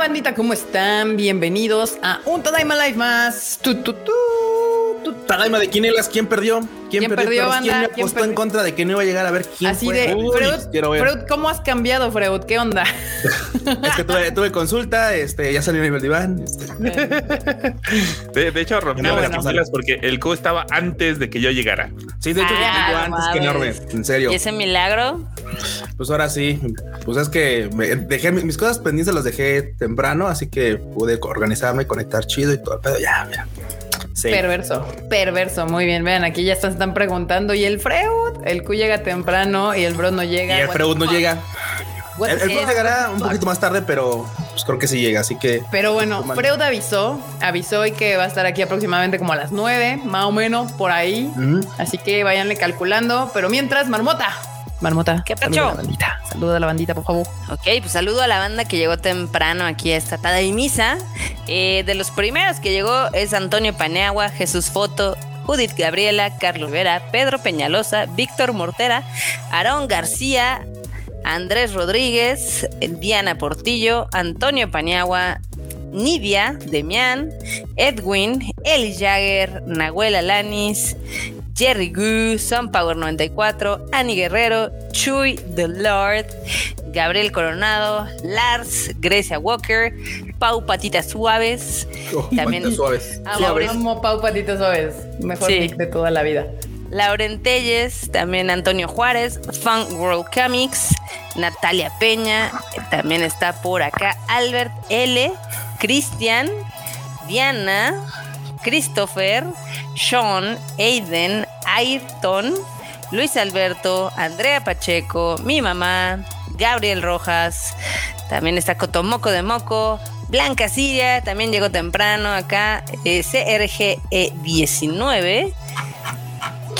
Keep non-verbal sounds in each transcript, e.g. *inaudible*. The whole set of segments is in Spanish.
bandita? ¿Cómo están? Bienvenidos a un Tadaima Live más. Tu, tu, tu, tu. Tadaima de quinelas, ¿quién perdió? ¿Quién perdió, Pero banda? ¿Quién me ¿Quién apostó en perdió? contra de que no iba a llegar a ver quién Así fue? de, Uy, Freud. Freud, ¿cómo has cambiado, Freud? ¿Qué onda? *laughs* Es que tuve, tuve consulta, este, ya salió el diván. este. *laughs* De, de hecho, rompí No, las bueno. porque el Q estaba antes de que yo llegara. Sí, de hecho, Ah, llegó antes que enorme, en serio. ¿Y ese milagro? Pues ahora sí, pues es que me dejé mis cosas pendientes, las dejé temprano, así que pude organizarme, conectar chido y todo el pedo. Ya, mira. Sí. Perverso, perverso. Muy bien, vean, aquí ya están, están preguntando. ¿Y el Freud? El Q llega temprano y el Bro no y llega. el What Freud no llega. What El, el Freud llegará un poquito más tarde, pero pues creo que sí llega, así que Pero bueno. Freud avisó, avisó y que va a estar aquí aproximadamente como a las 9, más o menos, por ahí. Así que váyanle calculando. Pero mientras, Marmota. Marmota. ¿Qué saluda a la bandita. Saluda a la bandita, por favor. Ok, pues saludo a la banda que llegó temprano aquí a esta tada y misa. Eh, de los primeros que llegó es Antonio Paneagua, Jesús Foto, Judith Gabriela, Carlos Vera, Pedro Peñalosa, Víctor Mortera, Aarón García, Andrés Rodríguez, Diana Portillo, Antonio Paniagua, Nidia, Demián, Edwin, Eli Jagger, Nahuel Alanis, Jerry Gu, Sun Power 94, Ani Guerrero, Chuy The Lord, Gabriel Coronado, Lars, Grecia Walker, Pau Patitas Suaves, También- Patitas suaves. Suaves. Amo Pau Patitos Suaves. Mejor Sí. de toda la vida. Lauren Telles, también Antonio Juárez, Fun World Comics, Natalia Peña, también está por acá Albert L, Cristian, Diana, Christopher, Sean, Aiden, Ayrton, Luis Alberto, Andrea Pacheco, mi mamá, Gabriel Rojas, también está Cotomoco de Moco, Blanca Siria, también llegó temprano acá, eh, CRGE19.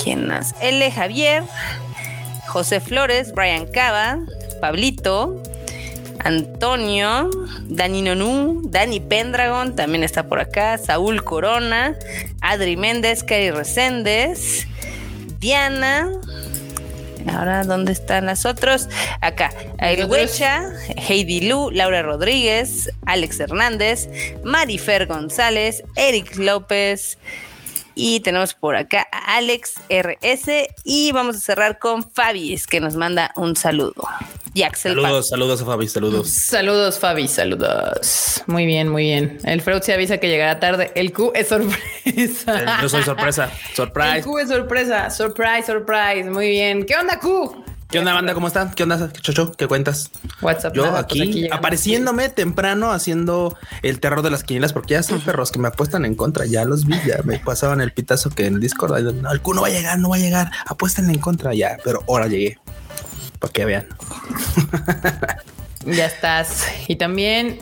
¿Quién más? L. Javier, José Flores, Brian Cava, Pablito, Antonio, Dani Nonú, Dani Pendragon, también está por acá, Saúl Corona, Adri Méndez, Cari Reséndez, Diana. Ahora, ¿dónde están las otros? Acá, El? Huecha, Heidi Lu, Laura Rodríguez, Alex Hernández, Marifer González, Eric López, y tenemos por acá a Alex RS y vamos a cerrar con Fabis que nos manda un saludo. Y Axel Saludos, saludos a Fabi, saludos. Saludos, Fabi, saludos. Muy bien, muy bien. El Freud se avisa que llegará tarde. El Q es sorpresa. Yo soy sorpresa, *laughs* El surprise. Q es sorpresa. Surprise, surprise. Muy bien. ¿Qué onda, Q? ¿Qué onda, banda? ¿Cómo están? ¿Qué onda, Chocho? ¿Qué cuentas? WhatsApp. Yo nada, pues aquí, llegamos. apareciéndome temprano haciendo el terror de las quinielas porque ya son perros que me apuestan en contra. Ya los vi, ya me pasaban el pitazo que en el Discord ay, no, el Q no va a llegar, no va a llegar. Apuestan en contra ya, pero ahora llegué para que vean. Ya estás. Y también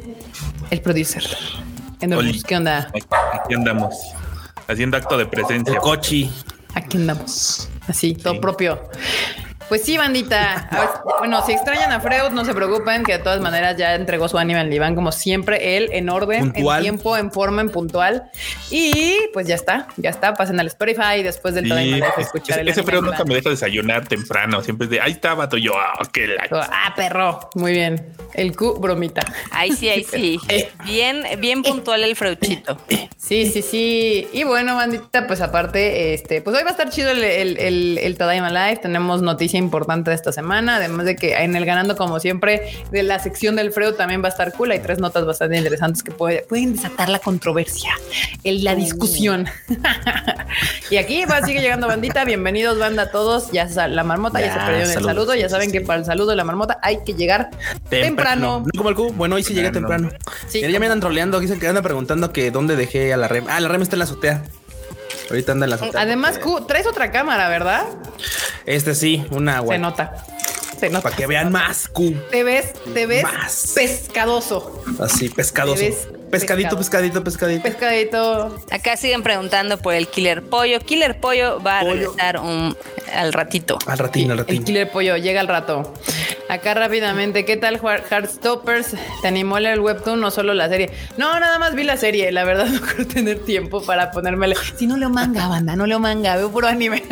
el producer. ¿Qué onda? Aquí andamos, haciendo acto de El presencia. cochi. Aquí andamos. Así, todo propio. Pues sí, bandita. A ver, bueno, si extrañan a Freud, no se preocupen, que de todas maneras ya entregó su anime al diván, como siempre, él en orden, Puntual. en tiempo, en forma, en puntual. Y pues ya está, ya está. Pasen al Spotify después del Sí, Tadaima Life a ese, escuchar el ese Freud nunca me deja desayunar temprano. Siempre es de ahí está, vato. Yo, ah, qué la. Ah, perro. Muy bien. El Q, bromita. Ahí sí, ahí *laughs* sí. Bien, bien puntual el freuchito. Sí, sí, sí. Y bueno, bandita, pues aparte, este, pues hoy va a estar chido el, el, el, el Tadaima Live. Tenemos noticia importante de esta semana. Además de que en el ganando, como siempre, de la sección del Freud también va a estar cool. Hay tres notas bastante interesantes que puede- pueden desatar la controversia, el, la discusión. *laughs* y aquí va, sigue llegando bandita. Bienvenidos, banda, a todos. Ya la marmota ya, Ya, se perdió en el saludo. Ya saben que para el saludo de la marmota hay que llegar temprano. No como el Q. Bueno, hoy sí llegué Temprano. temprano. Sí, Mira, ya me andan troleando. Dicen que andan preguntando que dónde dejé a la rem. Ah, la rem está en la azotea. Ahorita anda en la azotea. Además, Q, traes otra cámara, ¿verdad? Este sí, una Se agua. nota. Se nota. Para que vean más Q. Te ves, te ves Más. pescadoso. Así, pescadoso. Te ves Pescadito, pescadito, pescadito. Pescadito. Acá siguen preguntando por el Killer Pollo. Killer Pollo va a Pollo. regresar un, al ratito. Al ratín, al El ratín. killer pollo llega al rato. Acá rápidamente, ¿qué tal Heart- Heartstoppers? ¿Te animó a leer el webtoon o solo la serie? No, nada más vi la serie. La verdad *laughs* no creo tener tiempo para ponerme a leer. Si no leo manga, banda, no leo manga, veo puro anime.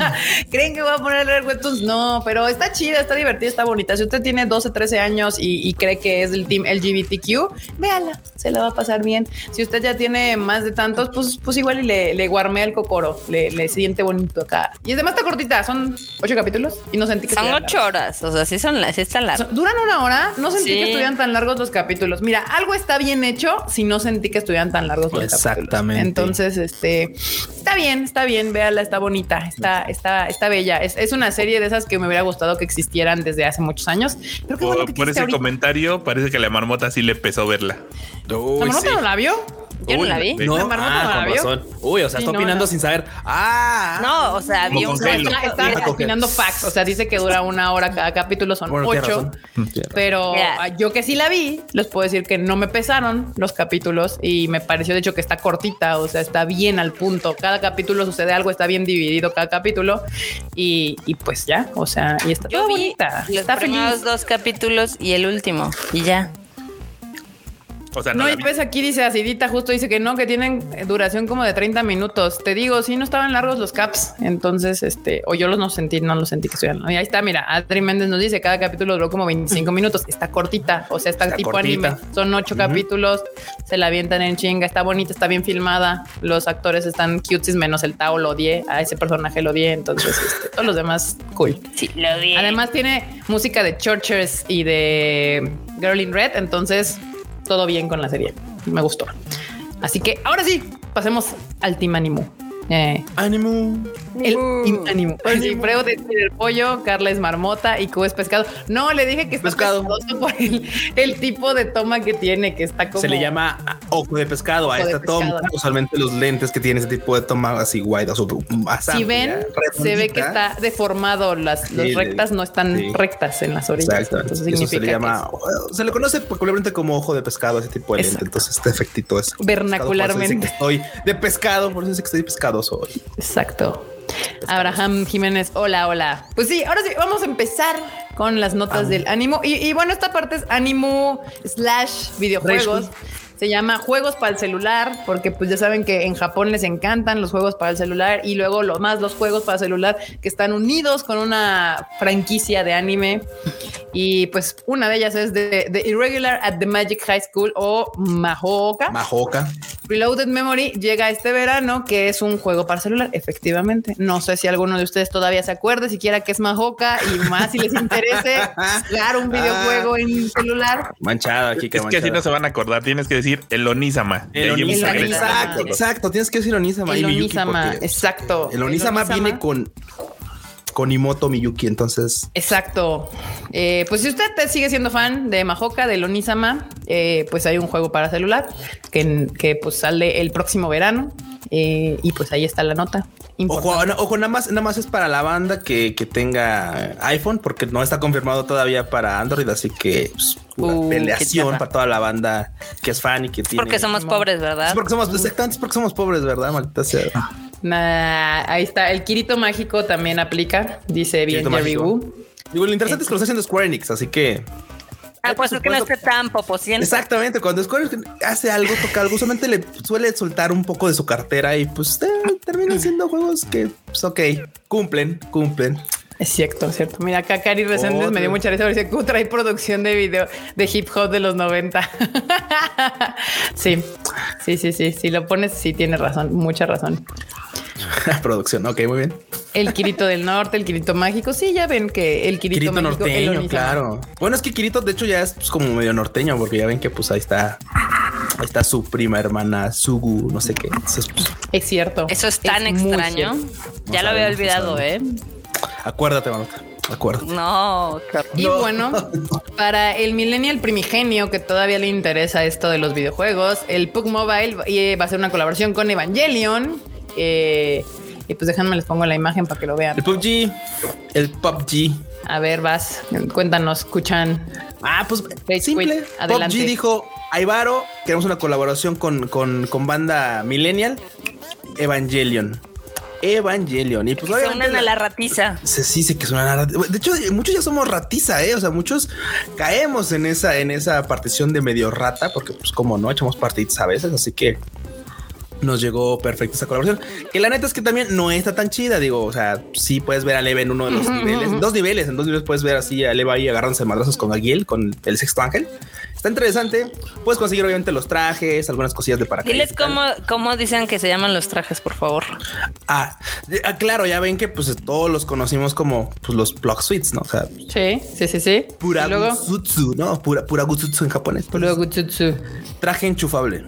*laughs* ¿Creen que voy a poner a leer webtoons? No, pero está chida, está divertida, está bonita. Si usted tiene 12, 13 años y, y cree que es del team LGBTQ, véala, se la va a pasar bien. Si usted ya tiene más de tantos, pues, pues igual y le, le guarmea el cocoro, le, le siente bonito acá. Y además está cortita, son ocho capítulos y no sentí que Son ocho horas, o sea, sí son las, sí están largas. Duran una hora. No sentí Sí. que estuvieran tan largos los capítulos. Mira, algo está bien hecho si no sentí que estuvieran tan largos los capítulos. Exactamente. Entonces, este está bien, está bien. Véala, está bonita, está, está, está bella. Es, es una serie de esas que me hubiera gustado que existieran desde hace muchos años. Pero qué bueno Por, que por existe ese ahorita. comentario, parece que la marmota sí le pesó verla. Uy, ¿La marmota sí. no la vio? Yo no la vi. No, ¿La marmota ah, no la con vio? razón. Uy, o sea, Sí, está no, opinando no. sin saber. Ah, No, o sea, vi un. Está, está opinando facts. O sea, dice que dura una hora cada capítulo, son Bueno, ocho. razón. Pero ah, yo que sí la vi, les puedo decir que no me pesaron los capítulos y me pareció de hecho que está cortita, o sea, está bien al punto. Cada capítulo sucede algo, está bien dividido cada capítulo y, y pues ya, o sea, y está Yo todo vi bonita, los está primeros feliz. dos capítulos y el último y ya. O sea, no, No, y pues aquí dice Acidita, justo dice que no, que tienen duración como de 30 minutos. Te digo, sí, no estaban largos los caps. Entonces, este, o yo los no sentí, no los sentí que estuvieran. Y ahí está, mira, Adri Méndez nos dice, cada capítulo duró como 25 *laughs* minutos. Está cortita, o sea, está, Está tipo cortita. anime. Son ocho capítulos, se la avientan en chinga, está bonita, está bien filmada. Los actores están cuties, menos el Tao lo odié, a ese personaje lo odié. Entonces, este, todos los demás, cool. Sí, lo vi. Además tiene música de Churches y de Girl in Red, entonces todo bien con la serie. Me gustó. Así que ahora sí, pasemos al Team Animo. Eh, Ánimo. El Team Animo. Sí, Freo de el pollo, Carla es marmota y Q es pescado. No, le dije que está Pescado. por el, el tipo de toma que tiene, que está como... Se le llama ojo de pescado a esta toma. pescado. Usualmente los lentes que tiene ese tipo de toma así guay, o más Si ven, se ve que está deformado. Las, rectas no están sí. rectas en las orillas. Exacto. Entonces Eso significa se le llama, se le conoce popularmente como ojo de pescado, ese tipo de lente. Exacto. Entonces, este efectito es Vernacularmente. Por eso dice que estoy de pescado, por eso dice que estoy pescadoso hoy. Exacto. Abraham Jiménez, hola, hola. Pues sí, ahora sí, vamos a empezar con las notas del ánimo. Y, y bueno, esta parte es ánimo slash videojuegos. Se llama juegos para el celular, porque pues ya saben que en Japón les encantan los juegos para el celular y luego lo más los juegos para celular que están unidos con una franquicia de anime. Y pues una de ellas es de, de Irregular at the Magic High School o Mahoka. Majoca. Reloaded Memory llega este verano, que es un juego para celular, efectivamente. No sé si alguno de ustedes todavía se acuerde, siquiera que es Majoka y más si les interese jugar un *laughs* videojuego en celular. Manchada aquí, Es que así no se van a acordar. Tienes que decir el Onisama. El. Grecia. exacto, exacto. Tienes que decir Onisama. El porque exacto. El Onisama El Onisama. viene con con Imoto Miyuki, entonces Exacto. Eh, pues si usted te sigue siendo fan de Majoka, de Onisama, eh, pues hay un juego para celular que, que pues sale el próximo verano. Eh, y pues ahí está la nota. Ojo, Importante. no, ojo, nada más, nada más es para la banda que, que tenga iPhone, porque no está confirmado todavía para Android, así que pues, una Uh, peleación para toda la banda que es fan y que tiene. Porque somos pobres, Es ¿verdad? porque somos exactamente es porque somos pobres, ¿verdad? Maldita sea. Nah, ahí está. El Kirito mágico también aplica, dice bien Jerry. Wu. Digo, lo interesante es que lo está haciendo Square Enix, así que Ah, pues es que no esté tan popociente. exactamente cuando Square hace algo, toca algo, usualmente le suele soltar un poco de su cartera y pues eh, terminan siendo juegos que, pues ok, cumplen, cumplen. Es cierto, es cierto. Mira, acá Cari Reséndez me dio mucha risa. Dice que trae producción de video de hip hop de los 90. *laughs* sí, sí, sí, sí. Si lo pones, sí tienes razón, mucha razón. *laughs* Producción, ok, muy bien. El Kirito del Norte, el Kirito mágico. Sí, ya ven que el Kirito, Kirito mágico, norteño, claro. Bueno, es que Kirito, de hecho, ya es pues, como medio norteño, porque ya ven que pues ahí está, ahí está su prima hermana Sugu, no sé qué. Entonces, pues, Es cierto. Eso es tan extraño. Ya lo había olvidado, ¿eh? acuérdate, mamita, acuérdate. No. Y No. bueno, para el millennial primigenio que todavía le interesa esto de los videojuegos, el Pug Mobile eh, va a ser una colaboración con Evangelion. Eh, y pues déjenme les pongo la imagen para que lo vean. El PUBG, el PUBG. A ver, vas, cuéntanos, escuchan. Ah, pues Rage simple. Adelante. PUBG dijo, Aivaro, queremos una colaboración con, con, con banda Millennial, Evangelion. Evangelion. Y pues Que unan a la- la ratiza. se sí, sí que es una narrativa. De hecho, muchos ya somos ratiza, eh. O sea, muchos caemos en esa, en esa partición de medio rata, porque pues como no echamos partidas a veces, así que nos llegó perfecta esa colaboración. Que la neta es que también no está tan chida. Digo, o sea, sí puedes ver a Leva en uno de los niveles, en dos niveles, en dos niveles puedes ver así a Leva ahí agarrándose madrazos con Aguil, con el sexto ángel. Está interesante. Puedes conseguir obviamente los trajes, algunas cosillas de paracaídas. Diles cómo, cómo dicen que se llaman los trajes, por favor. Ah, ah, claro, ya ven que pues todos los conocimos como pues, los plug suites, ¿no? O sea, Sí, sí, sí, sí. pura luego, gutsutsu, ¿no? Pura, pura gutsutsu en japonés. puro gutsutsu. Traje enchufable.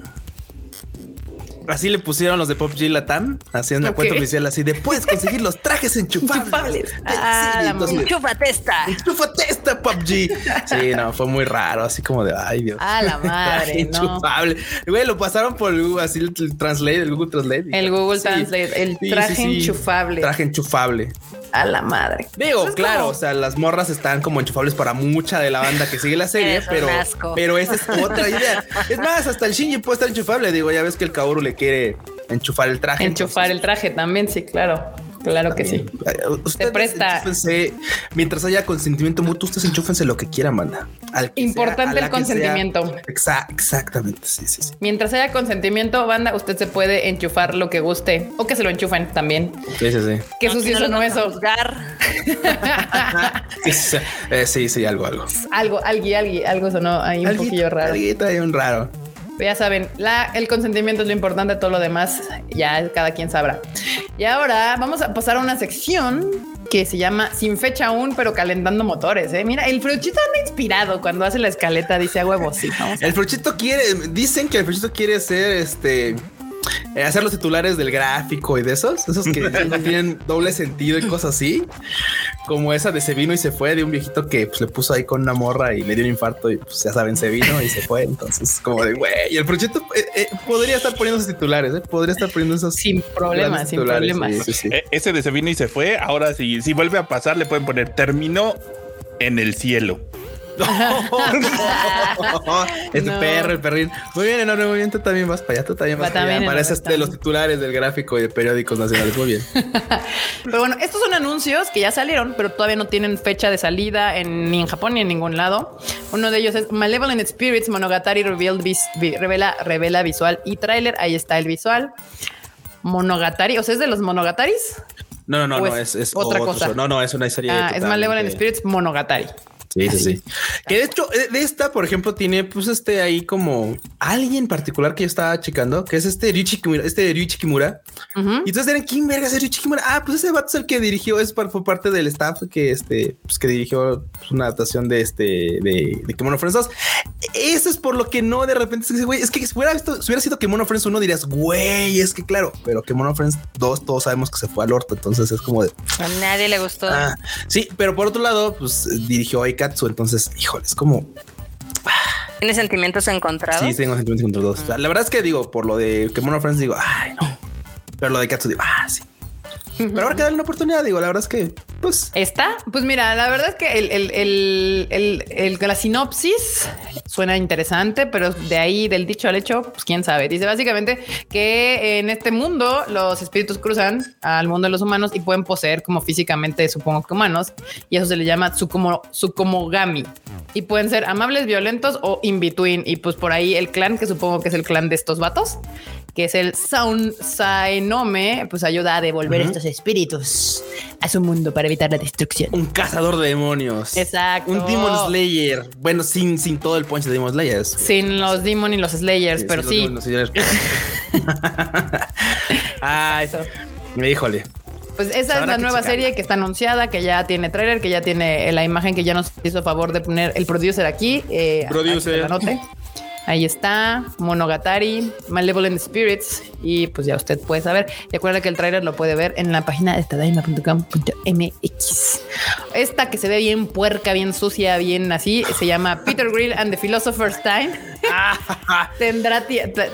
Así le pusieron los de Pop G Latam, haciendo una Ok. cuenta oficial así de puedes conseguir los trajes enchufables. Sí, Ah, entonces, Enchúfate esta. Enchúfate esta Pop G. Sí, no, fue muy raro, así como de ay Dios. A la *laughs* madre, no. enchufable. Güey, lo pasaron por el Google, así el, el Translate, el Google Translate. El Google Sí. Translate, el Sí, traje sí, sí. enchufable. Traje enchufable. A la madre. Digo, es claro, como- o sea, las morras están como enchufables para mucha de la banda que sigue la serie, pero, pero esa es otra *laughs* idea. Es más, hasta el Shinji puede estar enchufable. Digo, ya ves que el Kaoru le quiere enchufar el traje. Enchufar el traje también, sí, claro. Claro que sí. Ustedes presta. enchúfense, mientras haya consentimiento mutuo, ustedes enchúfense lo que quieran. Al que Importante sea, el consentimiento. sea. Exactamente, sí, sí, sí. Mientras haya consentimiento, banda, usted se puede enchufar lo que guste o que se lo enchufen también. Sí, sí, sí. Que No, sucio no no eso. juzgar. *laughs* Sí, sí, sí. Eh, sí, sí, algo, algo. algo, alguien, alguien, algo sonó ahí un poquillo raro. alguito ahí un raro. Ya saben, el consentimiento es lo importante, todo lo demás ya cada quien sabrá. Y ahora vamos a pasar a una sección que se llama Sin fecha aún, pero calentando motores. ¿eh? Mira, el Fruchito anda inspirado cuando hace la escaleta, dice a huevo, sí. El Fruchito quiere, dicen que el Fruchito quiere ser este. Eh, hacer los titulares del gráfico y de esos, esos que *laughs* no tienen doble sentido y cosas así, como esa de se vino y se fue de un viejito que pues, le puso ahí con una morra y le dio un infarto y pues ya saben, se vino y se fue. Entonces, como de güey, y el Fruchito eh, eh, podría estar poniendo esos titulares, eh, podría estar poniendo esos Sin problemas, sin problemas. sí, sí, sí. Ese de se vino y se fue. Ahora si, si vuelve a pasar, le pueden poner terminó en el cielo. *laughs* *laughs* es No. perro, el perrín. Muy bien, enorme, muy bien. Tú también vas para allá, tú también Va vas para allá. Pareces de los titulares del gráfico y de periódicos nacionales. Muy bien. *laughs* Pero bueno, estos son anuncios que ya salieron, pero todavía no tienen fecha de salida en, ni en Japón ni en ningún lado. Uno de ellos es Malevolent Spirits Monogatari Revealed vis- vi- revela, revela visual y tráiler. Ahí está el visual. Monogatari, o sea, es de los Monogataris. No, no, no, Pues, no, es, es otra otro cosa. No, no, es una historia. Ah, es Malevolent Spirits Monogatari. Sí, sí, sí. *laughs* Que de hecho, eh, de esta, por ejemplo, tiene pues este ahí como alguien particular que yo estaba checando, que es este Ryuichi Kimura, este Ryuichi Kimura. Y entonces eran quién verga es Ryuichi Kimura. Ah, pues ese vato es el que dirigió, es fue parte del staff que este, pues que dirigió pues, una adaptación de este de, de Kemono Friends 2. Eso es por lo que no de repente se dice, güey, es que si hubiera, visto- si hubiera sido Kemono Friends 1 dirías, güey, es que claro, pero Kemono Friends 2 todos sabemos que se fue al orto, entonces es como de A nadie le gustó. Ah, sí, pero por otro lado, pues dirigió Entonces, híjole, es como ¿Tiene sentimientos encontrados? sí, tengo sentimientos contra dos. O sea, la verdad es que digo, por lo de Kemono Friends, digo, ay, no. Pero lo de Katsu, digo, ah, sí. Pero ahora que darle una oportunidad, digo, la verdad es que, pues, ¿Está? Pues mira, la verdad es que el, el, el, la sinopsis suena interesante, pero de ahí del dicho al hecho, pues quién sabe. Dice básicamente que en este mundo los espíritus cruzan al mundo de los humanos y pueden poseer como físicamente, supongo que humanos, y eso se le llama tsukumo, tsukumogami. Y pueden ser amables, violentos o in between. Y pues por ahí el clan, que supongo que es el clan de estos vatos, que es el Sound Saenome, pues ayuda a devolver estos espíritus a su mundo para evitar la destrucción. un cazador de demonios. Exacto. Un Demon Slayer. Bueno, sin, sin todo el punch de Demon Slayer. Sin los Demon y los Slayers, pero los sí. Demon Slayers. *laughs* Ay, Eso. híjole. Pues esa es la nueva serie que está anunciada, que ya tiene trailer, que ya tiene la imagen que ya nos hizo favor de poner el producer aquí. eh, Producer. la note. Ahí está, Monogatari, Malevolent Spirits, y pues ya usted puede saber. Recuerda que el trailer lo puede ver en la página de tadaima.com.mx. Esta que se ve bien puerca, bien sucia, bien así, se llama Peter Grill and the Philosopher's Time. *laughs* tendrá,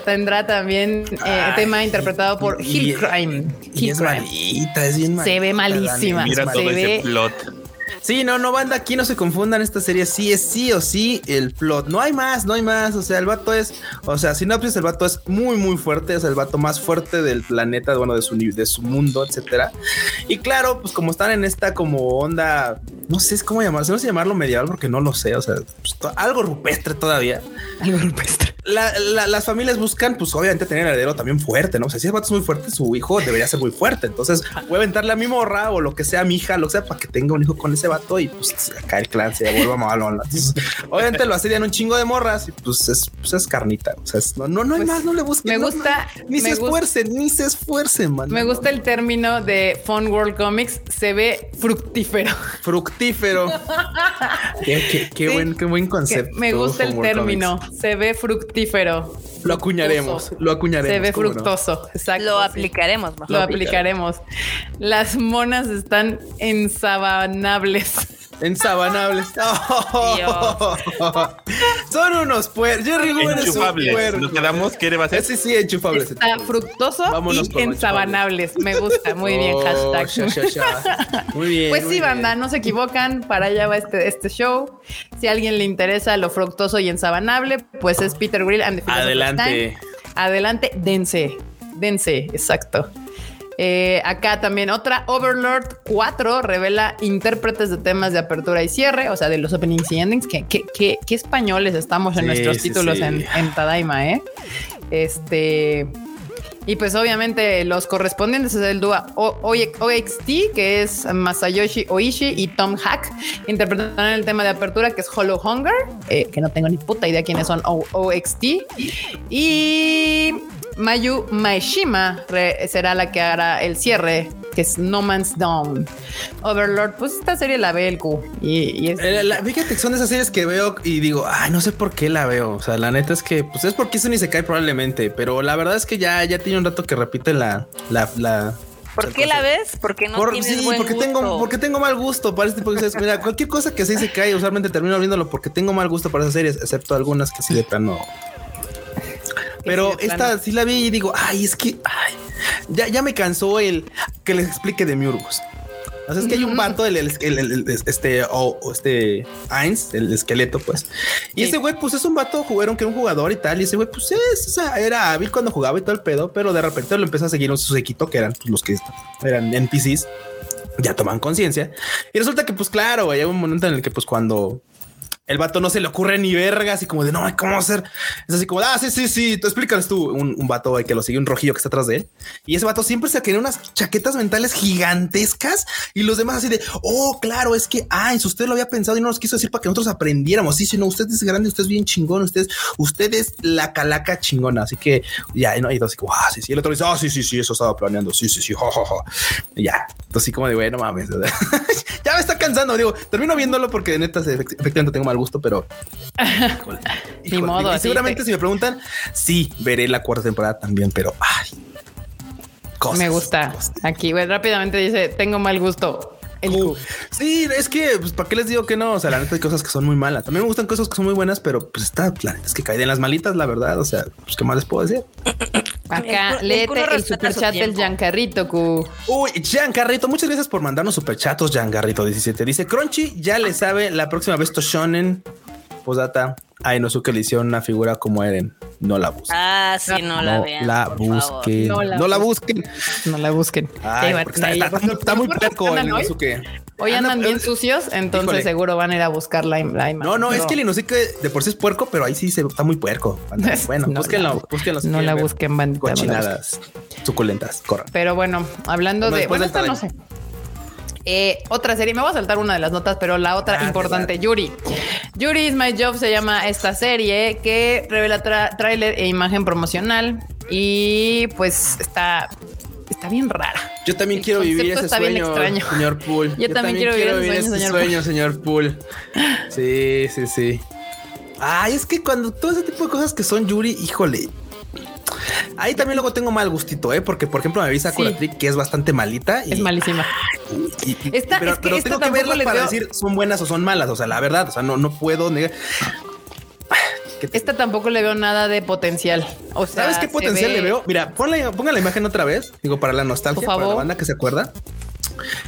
tendrá también eh, tema interpretado por y- Hill Crime. Y Hill es Crime. malita, es bien malita. Se ve malísima. Mira Se todo ve- ese plot. Sí, no, no, banda, aquí no se confundan. Esta serie sí es sí o sí el plot. No hay más, no hay más. O sea, el vato es, o sea, Sinopsis, el vato es muy, muy fuerte. Es el vato más fuerte del planeta, bueno, de su, de su mundo, etcétera. Y claro, pues como están en esta como onda, no sé cómo llamarlo, no sé llamarlo medieval porque no lo sé. O sea, pues, algo rupestre todavía. Algo rupestre. La- la- las familias buscan, pues obviamente tener heredero también fuerte, ¿no? O sea, si el vato es muy fuerte, su hijo debería ser muy fuerte. Entonces, voy a aventarle a mi morra o lo que sea, a mi hija, lo que sea, para que tenga un hijo con ese vato y pues acá el clan se vuelva malo. Entonces, obviamente lo asedian un chingo de morras y pues es, pues, es carnita. O sea, es- no, no, no hay Pues, más, no le busquen. me gusta- no, ni me se esfuercen, ni se esfuercen, man. Me gusta el término de Fun World Comics. Se ve fructífero. fructífero. *laughs* qué, qué- qué Sí, buen, qué buen concepto. me gusta el término. Comics. Se ve fructífero. Lo acuñaremos, lo acuñaremos. Se ve fructoso. Exacto. Lo aplicaremos mejor. Lo aplicaremos. Las monas están ensabanables. Ensabanables. *laughs* Son unos puercos. Jerry Goober es un puerco. Nos quedamos. ¿Qué le va a? Sí, sí, enchufables. Está fructoso Vámonos y ensabanables. Me gusta. Muy bien, Oh, hashtag. sha, sha, sha. Muy bien. Pues muy sí, bien. banda, no se equivocan, para allá va este, este show. Si a alguien le interesa lo fructoso y ensabanable, pues es Peter Grill and the Philosopher's Adelante. Adelante, dense, dense, exacto. Eh, acá también otra, Overlord 4 revela intérpretes de temas de apertura y cierre, o sea, de los openings y endings. ¿Qué, qué, qué- qué españoles estamos en Sí, nuestros sí, títulos sí. En, en Tadaima, ¿eh? Este... Y pues obviamente los correspondientes es el dúo OXT, que es Masayoshi Oishi y Tom Hack, interpretarán el tema de apertura que es Hollow Hunger, eh, que no tengo ni puta idea quiénes son OXT. Y Mayu Maeshima será la que hará el cierre, que es No Man's Dawn. Overlord, pues esta serie la ve el Q. Y, y es... Eh, la- fíjate que son de esas series que veo y digo, ay, no sé por qué la veo. O sea, la neta es que, pues es porque eso ni se cae probablemente, pero la verdad es que ya, ya tiene un rato que repite la, la, la. ¿Por qué la ves? Porque no Por- tienes sí, buen porque gusto. tengo, porque tengo mal gusto para este tipo de series. Mira, cualquier cosa que sí se cae, usualmente termino viéndolo porque tengo mal gusto para esas series, excepto algunas que sí de plano. Pero sí de esta plano. sí la vi y digo, ay, es que ay, ya, ya me cansó el que les explique de Miurgos. O sea, es que hay un vato, el, el- este, o, o este Ainz, el esqueleto, pues. Y Sí. ese güey, pues es un vato, jugaron que era un jugador y tal. Y ese güey, pues es, o sea, era hábil cuando jugaba y todo el pedo, pero de repente lo empezó a seguir un su sequito, que eran pues, los que eran NPCs, ya toman conciencia. Y resulta que, pues claro, hay un momento en el que, pues cuando el vato no se le ocurre ni verga, así como de no, ¿cómo hacer? Es así como, ah, sí, sí, sí, tú explícales tú. Un, un vato que lo sigue, un rojillo que está atrás de él. Y ese vato siempre se quería unas chaquetas mentales gigantescas y los demás así de, oh, claro, es que, ah, eso usted lo había pensado y no nos quiso decir para que nosotros aprendiéramos. Sí, sí, no, usted es grande, usted es bien chingón, usted, usted es la calaca chingona. Así que ya, y no, y así como, ah, sí, sí. El otro dice, ah, sí, sí, sí, eso estaba planeando. Sí, sí, sí, ja, ja, ja. Y ya, así como de, güey, no mames. *laughs* ya me está cansando. Digo, termino viéndolo porque neta, efect- efectivamente tengo mal gusto, pero Híjole, *laughs* Ni híjole, modo, y seguramente te- si me preguntan, sí, veré la cuarta temporada también, pero ay, cosas, Me gusta. cosas. Aquí, güey, rápidamente dice, tengo mal gusto. El Uh, sí, es que, pues, ¿para qué les digo que no? O sea, la neta hay cosas que son muy malas. También me gustan cosas que son muy buenas, pero pues está, la neta es que caí en las malitas, la verdad. O sea, pues, ¿qué más les puedo decir? Acá, El el léete el su superchat del. Giancarrito, Q. Uy, Giancarrito, muchas gracias por mandarnos superchatos, Giancarrito17. Dice, Crunchy ya le sabe, la próxima vez Toshonen, posdata, a Inosuke le hicieron una figura como Eren. No la busquen. Ah, sí, no, la vean. la busquen. No No la la, busquen. No la busquen. Ay, Sí, está, ahí- está- está- está muy puerco el hoy. Inosuke. Hoy Anda- andan bien sucios, entonces Híjole. seguro van a ir a buscar la, la imagen. No, no, es que el Inosuke de por sí es puerco, pero ahí sí se, está muy puerco. *laughs* Bueno, No búsquenlo, la- búsquenlo. si no la ver busquen, bandita, Cochinadas suculentas, corran. Pero bueno, hablando de. Bueno, del esta no sé. Eh, otra serie, me voy a saltar una de las notas, pero la otra Ah, importante, Yuri. Yuri is My Job se llama esta serie que revela tráiler e imagen promocional y pues está, está bien rara. Yo también El quiero vivir ese está bien sueño, extraño. señor Poole. Yo también quiero vivir ese sueño, señor sueño, señor Poole. Sí, sí, sí. Ay, es que cuando todo ese tipo de cosas que son Yuri, híjole. Ahí también luego tengo mal gustito, ¿eh? Porque, por ejemplo, me avisa Sí. Sakura Trick que es bastante malita. Y, Es malísima. y- y- Esta- pero es que pero esta tengo que verlas para veo- decir son buenas o son malas. O sea, la verdad, o sea, no, no puedo negar. ¿Qué te- Esta tampoco le veo nada de potencial. O sea, ¿Sabes qué se potencial ve- le veo? Mira, ponla, ponga la imagen otra vez. Digo, para la nostalgia, para la banda que se acuerda.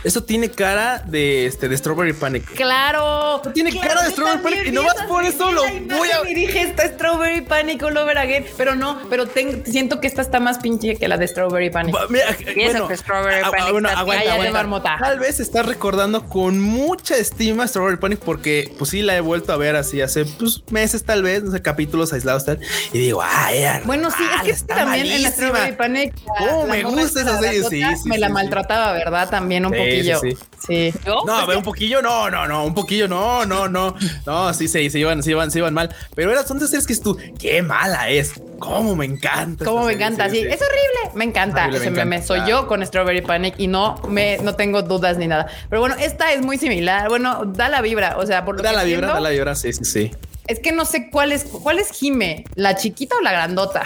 Eso tiene cara de este de Strawberry Panic. Claro. Tiene Claro, cara de Strawberry Panic y nomás esa por eso lo voy a Y dije, esta Strawberry Panic all over again. Pero no, pero ten- siento que esta está más pinche que la de Strawberry Panic. Va, mira, Y eso que Strawberry ah, ah, Panic bueno, aguanta. Tal vez estás recordando con mucha estima Strawberry Panic porque pues sí la he vuelto a ver así hace pues, meses tal vez, no sé, capítulos aislados tal y digo, ah, era Bueno, sí, es que también en la. Strawberry Panic. la- ¿Cómo la me gusta esa la serie? Sí, sí, Me la sí, maltrataba, ¿verdad? También un Sí, poquillo. sí, Sí. ¿Yo? No, Pues ve un poquillo, no, no, no, un poquillo, no, no, no, no, sí, sí, se iban, se iban, se iban mal, pero eran son de series que es tú, qué mala es, cómo me encanta. Cómo me serie, encanta, sí. sí. Es horrible. Me encanta. Horrible, me ese meme. encanta. Soy yo con Strawberry Panic y no me no tengo dudas ni nada. Pero bueno, esta es muy similar. Bueno, da la vibra. O sea, por lo Da que la vibra, entiendo, da la vibra, sí, sí, sí. Es que no sé cuál es cuál es Jime, la chiquita o la grandota.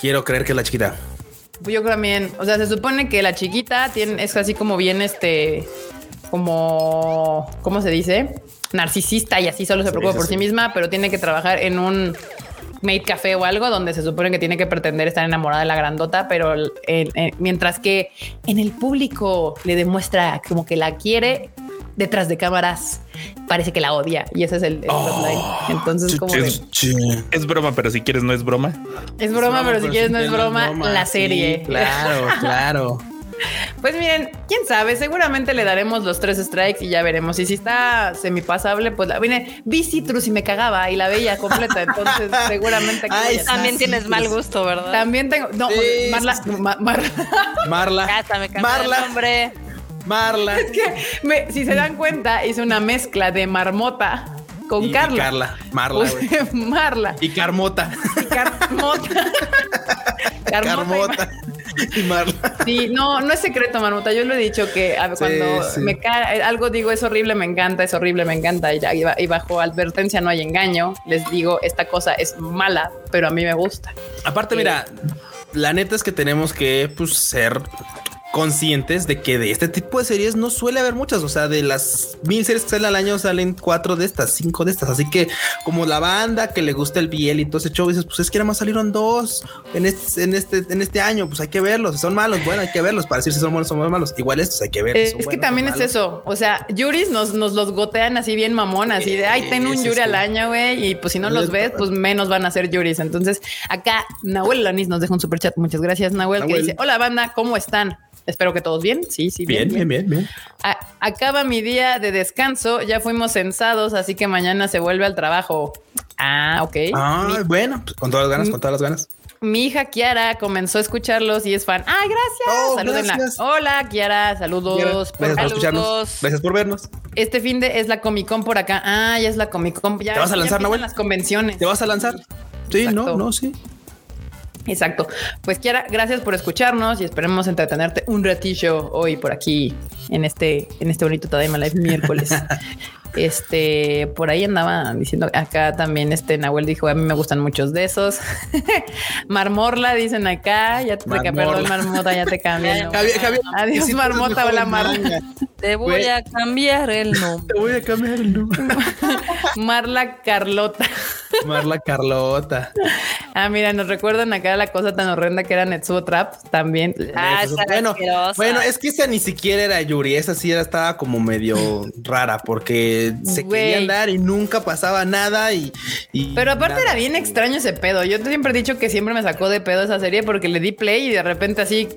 Quiero creer que es la chiquita. Pues Yo creo también. O sea, se supone que la chiquita tiene, es así como bien este, como, ¿cómo se dice? Narcisista y así solo se preocupa sí, por sí. sí misma, pero tiene que trabajar en un made café o algo donde se supone que tiene que pretender estar enamorada de la grandota, pero el- mientras que en el público le demuestra como que la quiere detrás de cámaras, parece que la odia y ese es el, el plotline. Entonces, como de- es- Es broma, pero si quieres no es broma. es broma, pero si quieres no es broma, la sí, serie. claro, *laughs* claro. Pues miren, quién sabe, seguramente le daremos los tres strikes y ya veremos. Y si está semipasable, pues la vine, vi Citrus y me cagaba y la veía completa. Entonces, *laughs* seguramente Ay. También tienes mal gusto, ¿verdad? también tengo. No, Sí, Marla, sí, sí. Ma- Marla. Marla, me cambié Marla. Marla Me- si se dan cuenta, hice una mezcla de marmota con y Carla. Carla, Marla. Puse Marla y Carmota, y Carmota. *laughs* Carmota y Marla. Sí, no, no es secreto, Marmota. Yo lo he dicho que a ver, Sí, cuando sí. me cae algo digo es horrible, me encanta, es horrible, me encanta. Y, y ba- y bajo advertencia no hay engaño. Les digo, esta cosa es mala, pero a mí me gusta. Aparte, mira, la neta es que tenemos que pues, ser conscientes de que de este tipo de series no suele haber muchas. O sea, de las mil series que salen al año salen cuatro de estas, cinco de estas. Así que, como la banda que le gusta el BL y todo ese show, dices, pues es que nada más salieron dos en este, en este, en este año. Pues hay que verlos. Si son malos, bueno, hay que verlos para decir si son buenos o malos. Igual estos hay que ver. Eh, es que también es eso. O sea, Yuris nos, nos los gotean así bien mamón, así de ay, ten un Yuri al año, güey. Y pues si no los ves, pues menos van a ser Yuris. Entonces, acá Nahuel Lanis nos deja un super chat. Muchas gracias, Nahuel, que dice: Hola, banda, ¿cómo están? Espero que todos bien. Sí, sí, Bien, bien, bien, bien. A- acaba mi día de descanso, ya fuimos censados, así que mañana se vuelve al trabajo. Ah, ok. Ah, bueno, pues, con todas las ganas, con todas las ganas. Mi hija Kiara comenzó a escucharlos y es fan. ¡Ay, gracias! Oh, Salúdenla. gracias. Hola, Kiara, saludos. Gracias por saludos. escucharnos. Gracias por vernos. Este fin de es la Comic Con por acá. Ah, ya es la Comic Con. Ya, ¿Te vas a ya lanzar, empiezan Nahuel? las convenciones. ¿Te vas a lanzar? Sí, Exacto. no, no, sí. Exacto. Pues Kiara, gracias por escucharnos y esperemos entretenerte un ratillo hoy por aquí en este, en este bonito Tadaima Live miércoles. *laughs* Este, por ahí andaba diciendo acá también este Nahuel dijo, a mí me gustan muchos de esos. *laughs* Marmorla dicen acá, ya te perdón, marmota, ya te cambié. *laughs* ¿no? Javier, Javier, Adiós, marmota, hola, manga. Te voy a cambiar el nombre. Te voy a cambiar el nombre. Marla Carlota. Marla Carlota. Ah, mira, nos recuerdan acá la cosa tan horrenda que era Netsuo Trap también. Ah, Eso, bueno, asquerosa. bueno, es que esa ni siquiera era Yuri, esa sí era, estaba como medio rara porque se quería andar y nunca pasaba nada y, y Pero aparte nada. era bien extraño ese pedo. Yo siempre he dicho que siempre me sacó de pedo esa serie porque le di play y de repente así,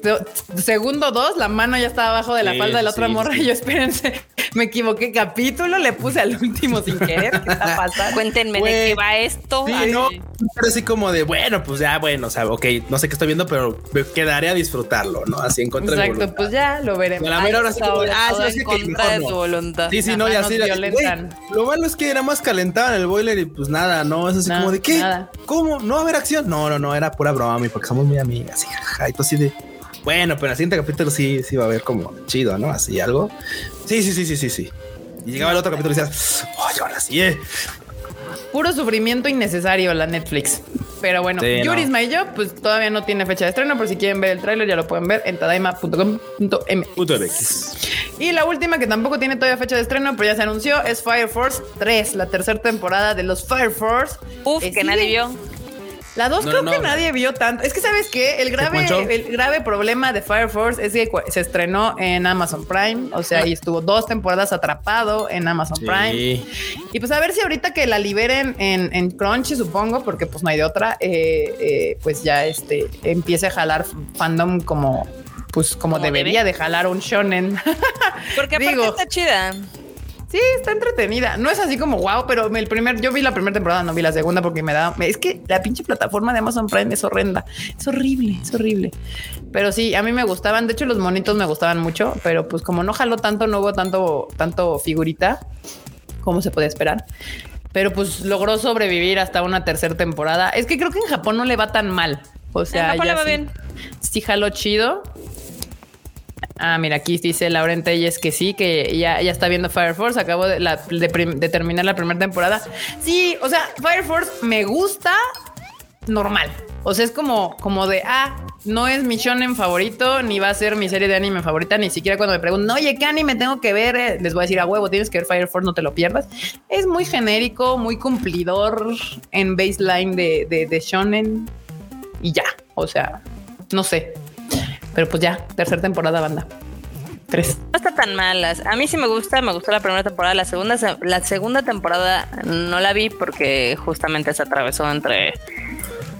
segundo dos, la mano ya estaba abajo de la Sí, falda de la sí, otra sí, morra sí. y yo espérense, me equivoqué capítulo, le puse al último sin querer. ¿Qué está pasando? Cuéntenme de qué va esto. Sí, Ay, no, pero así como de bueno, pues ya, bueno, o sea, ok, no sé qué estoy viendo, pero me quedaré a disfrutarlo, ¿no? Así en contra de Exacto, voluntad. pues ya lo Y veremos. a la mera hora así como, ah, sí, en sí, que contra mejor de no. tu voluntad. Sí, sí, no, y Ajá, de- violentan. güey, Lo malo es que era más calentado en el boiler y pues nada, no, es así No, como de qué, nada. ¿cómo? ¿No va a haber acción? No, no, no, era pura broma, mi, porque somos muy amigas. Y, y tú así de, bueno, pero en el siguiente capítulo sí, sí va a haber como chido, ¿no? Así algo. Sí, sí, sí, sí, sí, sí. Y llegaba el otro capítulo y decías, oye, ahora sí, eh. Puro sufrimiento innecesario la Netflix. Pero bueno, Sí, no. Yuris Mayo, pues todavía no tiene fecha de estreno, pero si quieren ver el tráiler ya lo pueden ver en tadaima.com.m. Puto MX. Y la última que tampoco tiene todavía fecha de estreno, pero ya se anunció, es Fire Force 3, la tercera temporada de los Fire Force. Uf, Eh, que nadie vio. La dos No, creo no, que no. nadie vio tanto. Es que sabes qué, el grave, el grave problema de Fire Force es que se estrenó en Amazon Prime, o sea, y estuvo dos temporadas atrapado en Amazon Prime. Y pues a ver si ahorita que la liberen en, en Crunchy, supongo, porque pues no hay de otra, eh, eh, pues ya este empiece a jalar fandom como pues como, Como debería debe. de jalar un shonen. *laughs* Porque aparte Digo. está chida. Sí, está entretenida. No es así como wow, pero el primer, yo vi la primera temporada, no vi la segunda porque me da. Es que la pinche plataforma de Amazon Prime es horrenda. Es horrible, es horrible. Pero sí, a mí me gustaban. De hecho, los monitos me gustaban mucho, pero pues como no jaló tanto, no hubo tanto, tanto figurita como se podía esperar. Pero pues logró sobrevivir hasta una tercera temporada. Es que creo que en Japón no le va tan mal. O sea, Japón ya le va sí, bien. sí jaló chido. Ah, mira, aquí dice Lauren Telles que sí, que ya, está viendo Fire Force. Acabo de terminar la primera temporada. Sí, o sea, Fire Force me gusta normal. O sea, es como, como de, ah, no es mi shonen favorito, ni va a ser mi serie de anime favorita, ni siquiera cuando me preguntan, oye, ¿qué anime tengo que ver? Eh, Les voy a decir, a huevo, tienes que ver Fire Force, no te lo pierdas. Es muy genérico, muy cumplidor en baseline de, de, de shonen y ya. O sea, no sé. Pero pues ya, tercera temporada, banda. Tres. No está tan malas. A mí sí me gusta, me gustó la primera temporada. La segunda, se- la segunda temporada no la vi porque justamente se atravesó entre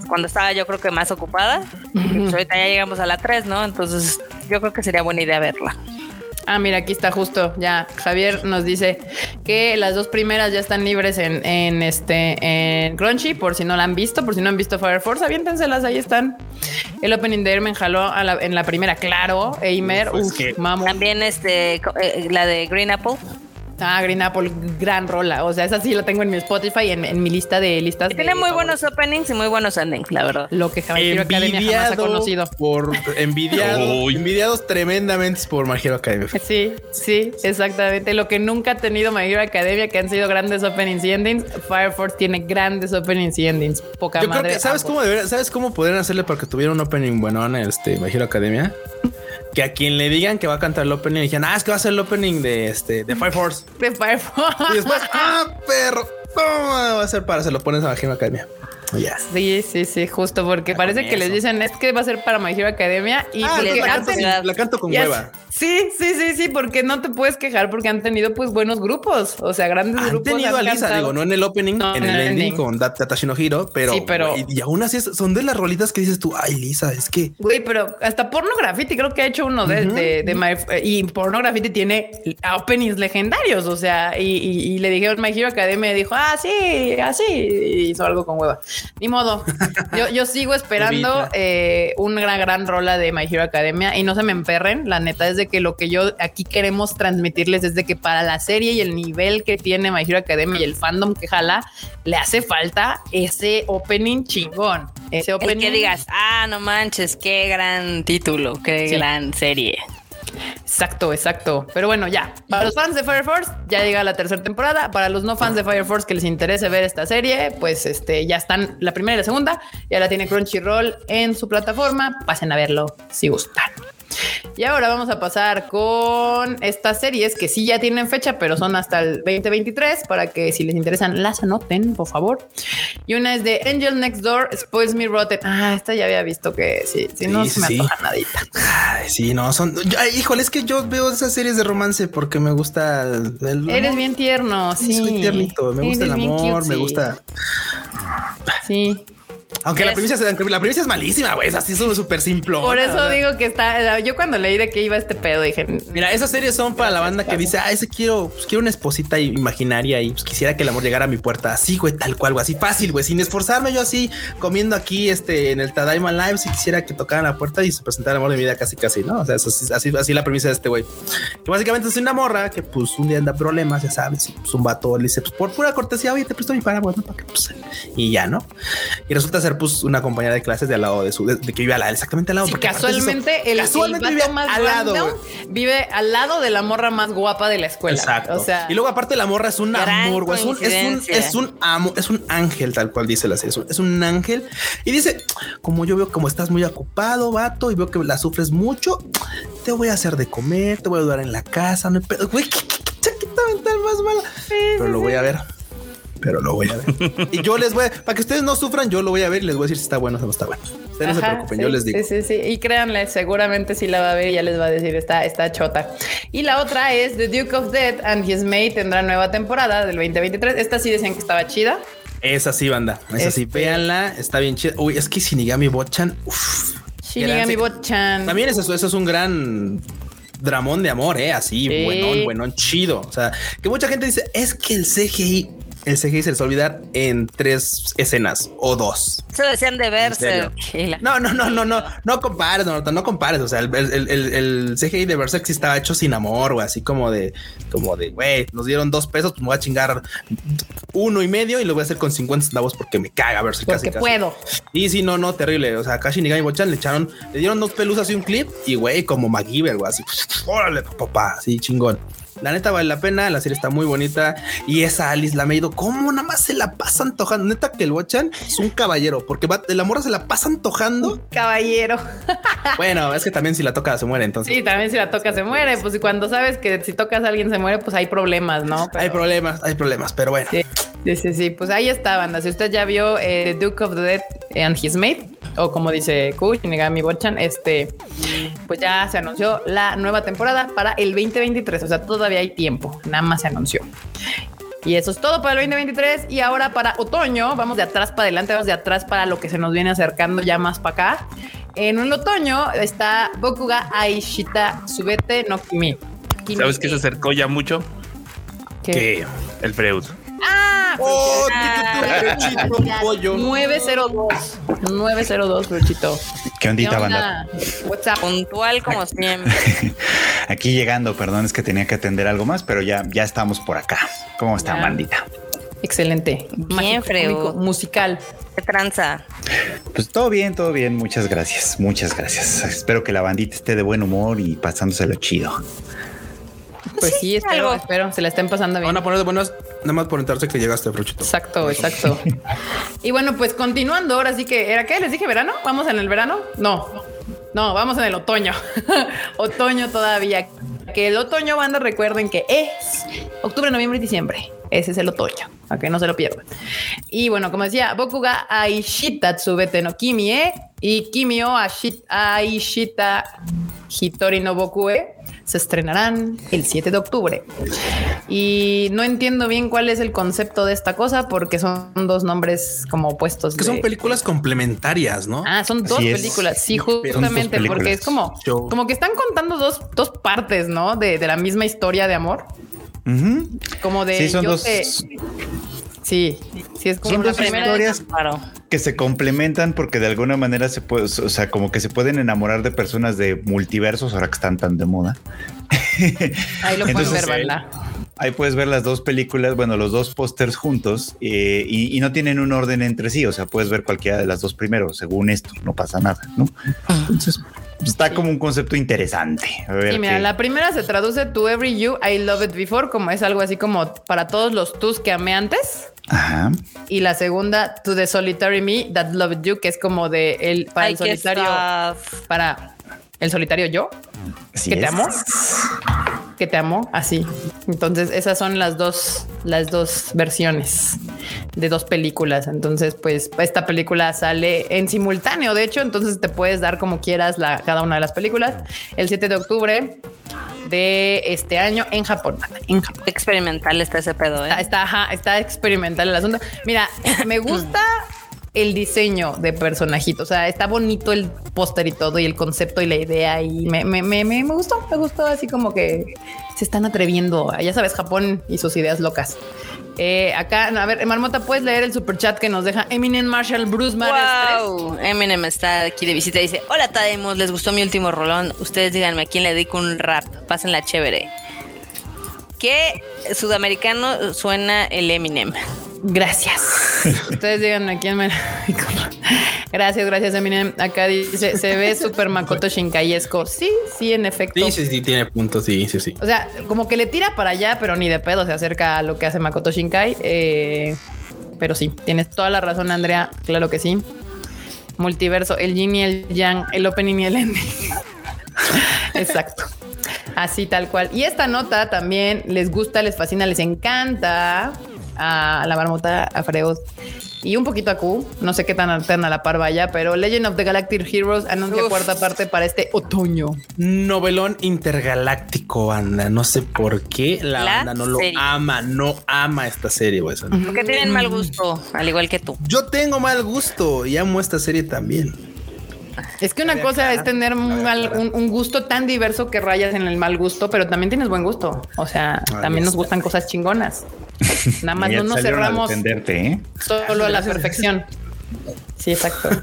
cuando estaba yo creo que más ocupada. Y pues ahorita ya llegamos a la 3, ¿no? Entonces yo creo que sería buena idea verla. Ah, mira, aquí está justo. Ya, Javier nos dice que las dos primeras ya están libres en, en este en Crunchy, por si no la han visto, por si no han visto Fire Force, aviéntenselas, ahí están. El opening de Ermen jaló a la- en la primera, claro. Eimer, Uf, es uf, que- mamo. También este co- eh, la de Green Apple. Ah, Green Apple, gran rola. O sea, esa sí la tengo en mi Spotify, en, en mi lista de listas. De tiene muy favoritos. buenos openings y muy buenos endings, la verdad. Lo que Hero Academia jamás ha conocido. por envidiado, *laughs* envidiados tremendamente por My Hero Academia. Sí, sí, exactamente. Lo que nunca ha tenido My Hero Academia, que han sido grandes openings y endings. Fire Force tiene grandes openings y endings. Poca Yo creo madre. que sabes ambos. cómo debería- sabes cómo podrían hacerle para que tuviera un opening bueno en este My Hero Academia. Que a quien le digan que va a cantar el opening, digan, ah, es que va a ser el opening de este de Fire Force. De Fire Force. Y después, ah, perro, ¿cómo va a ser para? Se lo pones a Hero Academia. Sí, sí, sí, justo porque parece que les dicen es que va a ser para My Hero Academia y Ah, porque les la, a canto, hacer- sin- la canto con hueva. Sí, sí, sí, sí, porque no te puedes quejar porque han tenido pues buenos grupos, o sea, grandes Han grupos. tenido a han Lisa, cantado. digo, no en el opening, No, en en el el ending ending. con Dat- Tatashi no Hiro, pero, Sí, pero- y, y aún así es- son de las rolitas que dices tú, ay, Lisa, es que Güey, pero hasta Porno Graffiti creo que ha hecho uno de, Ujú, de, de My- y Porno Graffiti tiene openings legendarios, o sea, y, y- y le dijeron My Hero Academia y dijo, ah, sí, así, y hizo algo con hueva. Ni modo. Yo, yo sigo esperando eh, una gran, gran rola de My Hero Academia y no se me emperren. La neta es de que lo que yo aquí queremos transmitirles es de que para la serie y el nivel que tiene My Hero Academia y el fandom que jala, le hace falta ese opening chingón. Ese El que digas, ah, no manches, qué gran título, qué Sí. gran serie. Exacto, exacto. Pero bueno, ya. Para los fans de Fire Force, ya llega la tercera temporada. Para los no fans de Fire Force que les interese ver esta serie, pues este ya están la primera y la segunda. Ya la tiene Crunchyroll en su plataforma. Pasen a verlo si gustan. Y ahora vamos a pasar con estas series que sí ya tienen fecha, pero son hasta el 2023 para que si les interesan las anoten, por favor. Y una es de Angel Next Door, Spoils Me Rotten. Ah, esta ya había visto que sí, sí, no Sí, se me sí. antoja nadita. Ay, sí, no, son. yo- ay, híjole, es que yo veo esas series de romance porque me gusta el. Eres bien tierno, sí. Soy tiernito, me gusta el amor, me gusta. Sí. Aunque la premisa, se- la premisa es malísima, güey. Es así, es súper simple. Por eso digo que está. Yo cuando leí de qué iba este pedo dije. Mira, esas series son para la banda que dice, ah, ese quiero, pues, quiero una esposita imaginaria y pues, quisiera que el amor llegara a mi puerta así, güey, tal cual, güey, así fácil, güey, sin esforzarme yo así, comiendo aquí, este, en el Tadaima Live, si quisiera que tocaran la puerta y se presentara el amor de mi vida casi, casi, ¿no? O sea, eso, sí- así, así la premisa de este güey. Que básicamente es una morra que pues un día anda problemas, ya sabes, y pues un vato le dice, pues por pura cortesía, oye, te presto mi paraguas, ¿no? Para que, pues, y ya, ¿no? Y resulta ser pues una compañera de clases de al lado de su, de, de que vive al lado, exactamente al lado. Sí, porque es eso, casualmente el, casualmente el vive más al lado, vive al lado de la morra más guapa de la escuela. Exacto. O sea, y luego aparte la morra es un amor. Es un, es un, es un amo, es un ángel, tal cual dice la serie. Es un, es un ángel. Y dice, como yo veo como estás muy ocupado, vato, y veo que la sufres mucho, te voy a hacer de comer, te voy a ayudar en la casa, no hay pedo. Güey, *laughs* mental más mala. Pero lo voy a ver. Pero lo voy a ver. *laughs* y yo les voy a, para que ustedes no sufran, yo lo voy a ver y les voy a decir si está bueno o no está bueno. Ustedes no se preocupen, sí, yo les digo. Sí, sí, sí. Y créanle, seguramente si la va a ver, ya les va a decir, está, está chota. Y la otra es The Duke of Death and His Mate tendrá nueva temporada del 2023. Esta sí decían que estaba chida. Es así, banda. Es así. Este- Véanla, está bien chida. Uy, es que Shinigami Botchan, uff. Shinigami Bot-chan. También es eso, eso es un gran dramón de amor, eh, así, Sí. buenón, buenón, chido. O sea, que mucha gente dice, es que el CGI, el CGI se les va a olvidar en tres escenas o dos. Eso decían de verse. No, no, no, no, no, no compares, no, no compares. O sea, el, el, el, el CGI de Berserk sí estaba hecho sin amor, o así como de, como de, güey, nos dieron dos pesos, pues me voy a chingar uno y medio y lo voy a hacer con 50 centavos porque me caga Berserk casi, Porque casi. puedo. Y sí, no, no, terrible. O sea, acá Shinigami Bochan le echaron, le dieron dos pelusas y un clip y güey, como MacGyver, güey, así, órale, papá, así chingón. La neta vale la pena, la serie está muy bonita y esa Alice la Meido, cómo nada más se la pasa antojando. Neta que el Bochan es un caballero porque va, la morra se la pasa antojando. Caballero. Bueno, es que también si la toca se muere, entonces Sí, también si la toca se muere. Pues y cuando sabes que si tocas a alguien se muere, pues hay problemas, ¿no? Pero- hay problemas, hay problemas, pero bueno. Sí, sí, sí, sí. Pues ahí está, banda. Si usted ya vio eh, The Duke of the Dead and His Mate, o como dice Ku, Shinigami Bochan, este, pues ya se anunció la nueva temporada para el 2023. O sea, todavía hay tiempo. Nada más se anunció. Y eso es todo para el 2023. Y ahora para otoño, vamos de atrás para adelante, vamos de atrás para lo que se nos viene acercando ya más para acá. En el otoño está Bokuga Aishita Subete no Kimi. Kimi- ¿Sabes qué se acercó ya mucho? ¿Qué? Que El Freud. Ah, Oh, Pechito, pollo. 902. 902, Brochito. ¿Qué ondita, banda? WhatsApp. Puntual como siempre. *laughs* Aquí llegando, perdón, es que tenía que atender algo más, pero ya, ya estamos por acá. ¿Cómo está, Ya. bandita? Excelente. Bien, cómico, musical. ¿Qué tranza? Pues todo bien, todo bien. Muchas gracias, muchas gracias. Espero que la bandita esté de buen humor y pasándoselo chido. Pues sí, espero, algo. espero. Se la estén pasando bien. van a poner de buenas, nada más por enterarse que llegaste, Fruchito. Exacto, exacto. *laughs* y bueno, pues continuando, ahora sí que era qué les dije verano. Vamos en el verano. No, no, vamos en el otoño. *laughs* otoño todavía. Que el otoño, banda, recuerden que es octubre, noviembre y diciembre. Ese es el otoño, a que no se lo pierdan. Y bueno, como decía, Bokuga Aishita Tsubete no Kimie y Kimio Aishita Hitori no Bokue se estrenarán el 7 de octubre. Y no entiendo bien cuál es el concepto de esta cosa porque son dos nombres como opuestos. Que son películas complementarias, ¿no? Ah, son dos Así es. películas. Sí, justamente, porque es como, Yo- como que están contando dos, dos partes, ¿no? De, de la misma historia de amor. Como de Sí, son yo dos, te- Sí, sí, es como Son dos historias que se complementan porque de alguna manera se puede, o sea, como que se pueden enamorar de personas de multiversos ahora que están tan de moda. *laughs* Ahí lo Entonces, ver, banda. Ahí puedes ver las dos películas, bueno, los dos pósters juntos eh, y, y no tienen un orden entre sí, o sea, puedes ver cualquiera de las dos primero, según esto, no pasa nada, ¿no? Entonces, está como un concepto interesante. A ver Sí, mira, la primera se traduce to every you I love it before, como es algo así como para todos los tus que amé antes. Ajá. Y la segunda, to the solitary me that loved you, que es como de el para Ay, el solitario, para el solitario yo, Así que te amo, que te amo, así. Entonces, esas son las dos, las dos versiones de dos películas. Entonces, pues esta película sale en simultáneo, de hecho, entonces te puedes dar como quieras la, cada una de las películas. El 7 de octubre de este año en Japón. En Japón. Experimental está ese pedo, ¿eh? Está, está, ajá, está experimental el asunto. Mira, me gusta el diseño de personajito. O sea, está bonito el póster y todo, y el concepto y la idea. Y me, me, me, me, gustó, me gustó así como que se están atreviendo. Ya sabes, Japón y sus ideas locas. Eh, acá, a ver, Marmota, puedes leer el super chat que nos deja Eminem Marshall Bruce Mares Wow, Eminem está aquí de visita y dice: Hola, Tademos, les gustó mi último rolón. Ustedes díganme a quién le dedico un rap. Pásenla chévere. ¿Qué sudamericano suena el Eminem? Gracias. *laughs* Ustedes díganme a quién me. *laughs* gracias, gracias, Eminem. Acá dice: se ve super Makoto Shinkaiesco. Sí, sí, en efecto. Sí, sí, sí, tiene puntos, sí, sí, sí. O sea, como que le tira para allá, pero ni de pedo se acerca a lo que hace Makoto Shinkai. Eh, pero sí, tienes toda la razón, Andrea. Claro que sí. Multiverso, el yin y el yang, el opening y el ending. *laughs* Exacto. Así tal cual. Y esta nota también les gusta, les fascina, les encanta a la marmota, a Freud y un poquito a Q. No sé qué tan, tan a la par vaya, pero Legend of the Galactic Heroes anuncia Uf. cuarta parte para este otoño. Novelón intergaláctico, banda. No sé por qué la, La banda no lo serie. ama, no ama esta serie, güey. Porque tienen mal gusto, al igual que tú. Yo tengo mal gusto y amo esta serie también. Es que una cosa es tener un, mal- un- un gusto tan diverso que rayas en el mal gusto, pero también tienes buen gusto. O sea, Ahí también nos gustan cosas chingonas. Nada más no nos a cerramos ¿eh? solo a la perfección. Sí, exacto. *laughs*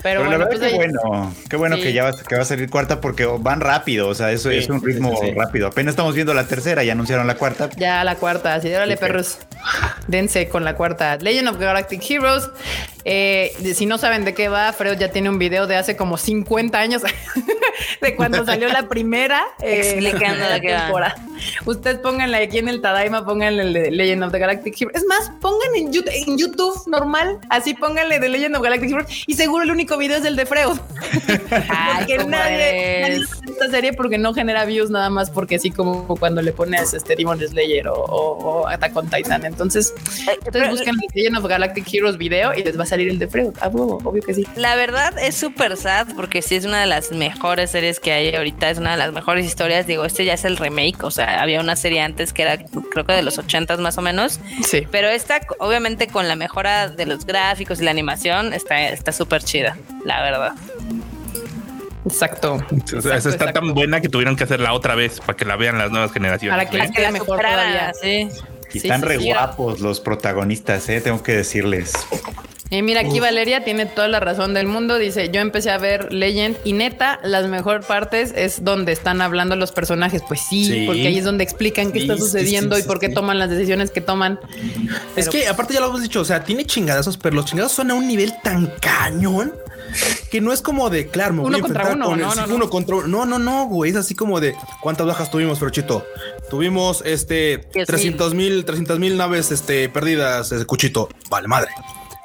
Pero, Pero, la bueno, verdad pues que bueno, qué bueno Sí. que ya va, que va a salir cuarta porque van rápido, o sea, eso Sí, es un ritmo sí, sí. rápido. Apenas estamos viendo la tercera, ya anunciaron la cuarta. Ya la cuarta, así de órale, perros. Dense con la cuarta. Legend of Galactic Heroes. Eh, de- si no saben de qué va, Freud ya tiene un video de hace como 50 años *laughs* de cuando salió la primera. eh, Explicando la temporada. Ustedes pónganle aquí en el Tadaima, pónganle el de Legend of the Galactic Heroes. Es más, pongan en YouTube, en YouTube normal, así pónganle de Legend of Galactic Heroes y seguro el único video es el de Freud. *laughs* Ay, porque ¿cómo nadie, nadie esta serie porque no genera views nada más porque así como cuando le pones este Demon Slayer o, o, o Attack on Titan. Entonces, entonces busquen Legend of Galactic Heroes video y les va a salir el de Freud. Ah, huevo, obvio que sí. La verdad es súper sad porque sí es una de las mejores series que hay ahorita, es una de las mejores historias. Digo, este ya es el remake, o sea, había una serie antes que era creo que de los ochentas más o menos, Sí. pero esta obviamente con la mejora de los gráficos y la animación está está súper chida, la verdad. Exacto. Esa está exacto. tan buena que tuvieron que hacerla otra vez para que la vean las nuevas generaciones. Para que ¿eh? quede la mejor todavía. sí. Y Sí, están sí, re sí. guapos los protagonistas, ¿eh? tengo que decirles. Y mira, aquí Valeria tiene toda la razón del mundo. Dice, yo empecé a ver Legend y neta, las mejor partes es donde están hablando los personajes. Pues sí, Sí. porque ahí es donde explican qué está sucediendo sí, y por qué toman las decisiones que toman. Es que aparte ya lo hemos dicho, o sea, tiene chingadazos, pero los chingados son a un nivel tan cañón que no es como de, claro, me voy Uno a contra uno, con el- no, sí, no, no. uno contra uno. No, no, no, güey, es así como de cuántas bajas tuvimos, Ferochito. Tuvimos este Que sí. 300 mil, 300 mil naves este, perdidas, este, Cuchito. Vale, madre.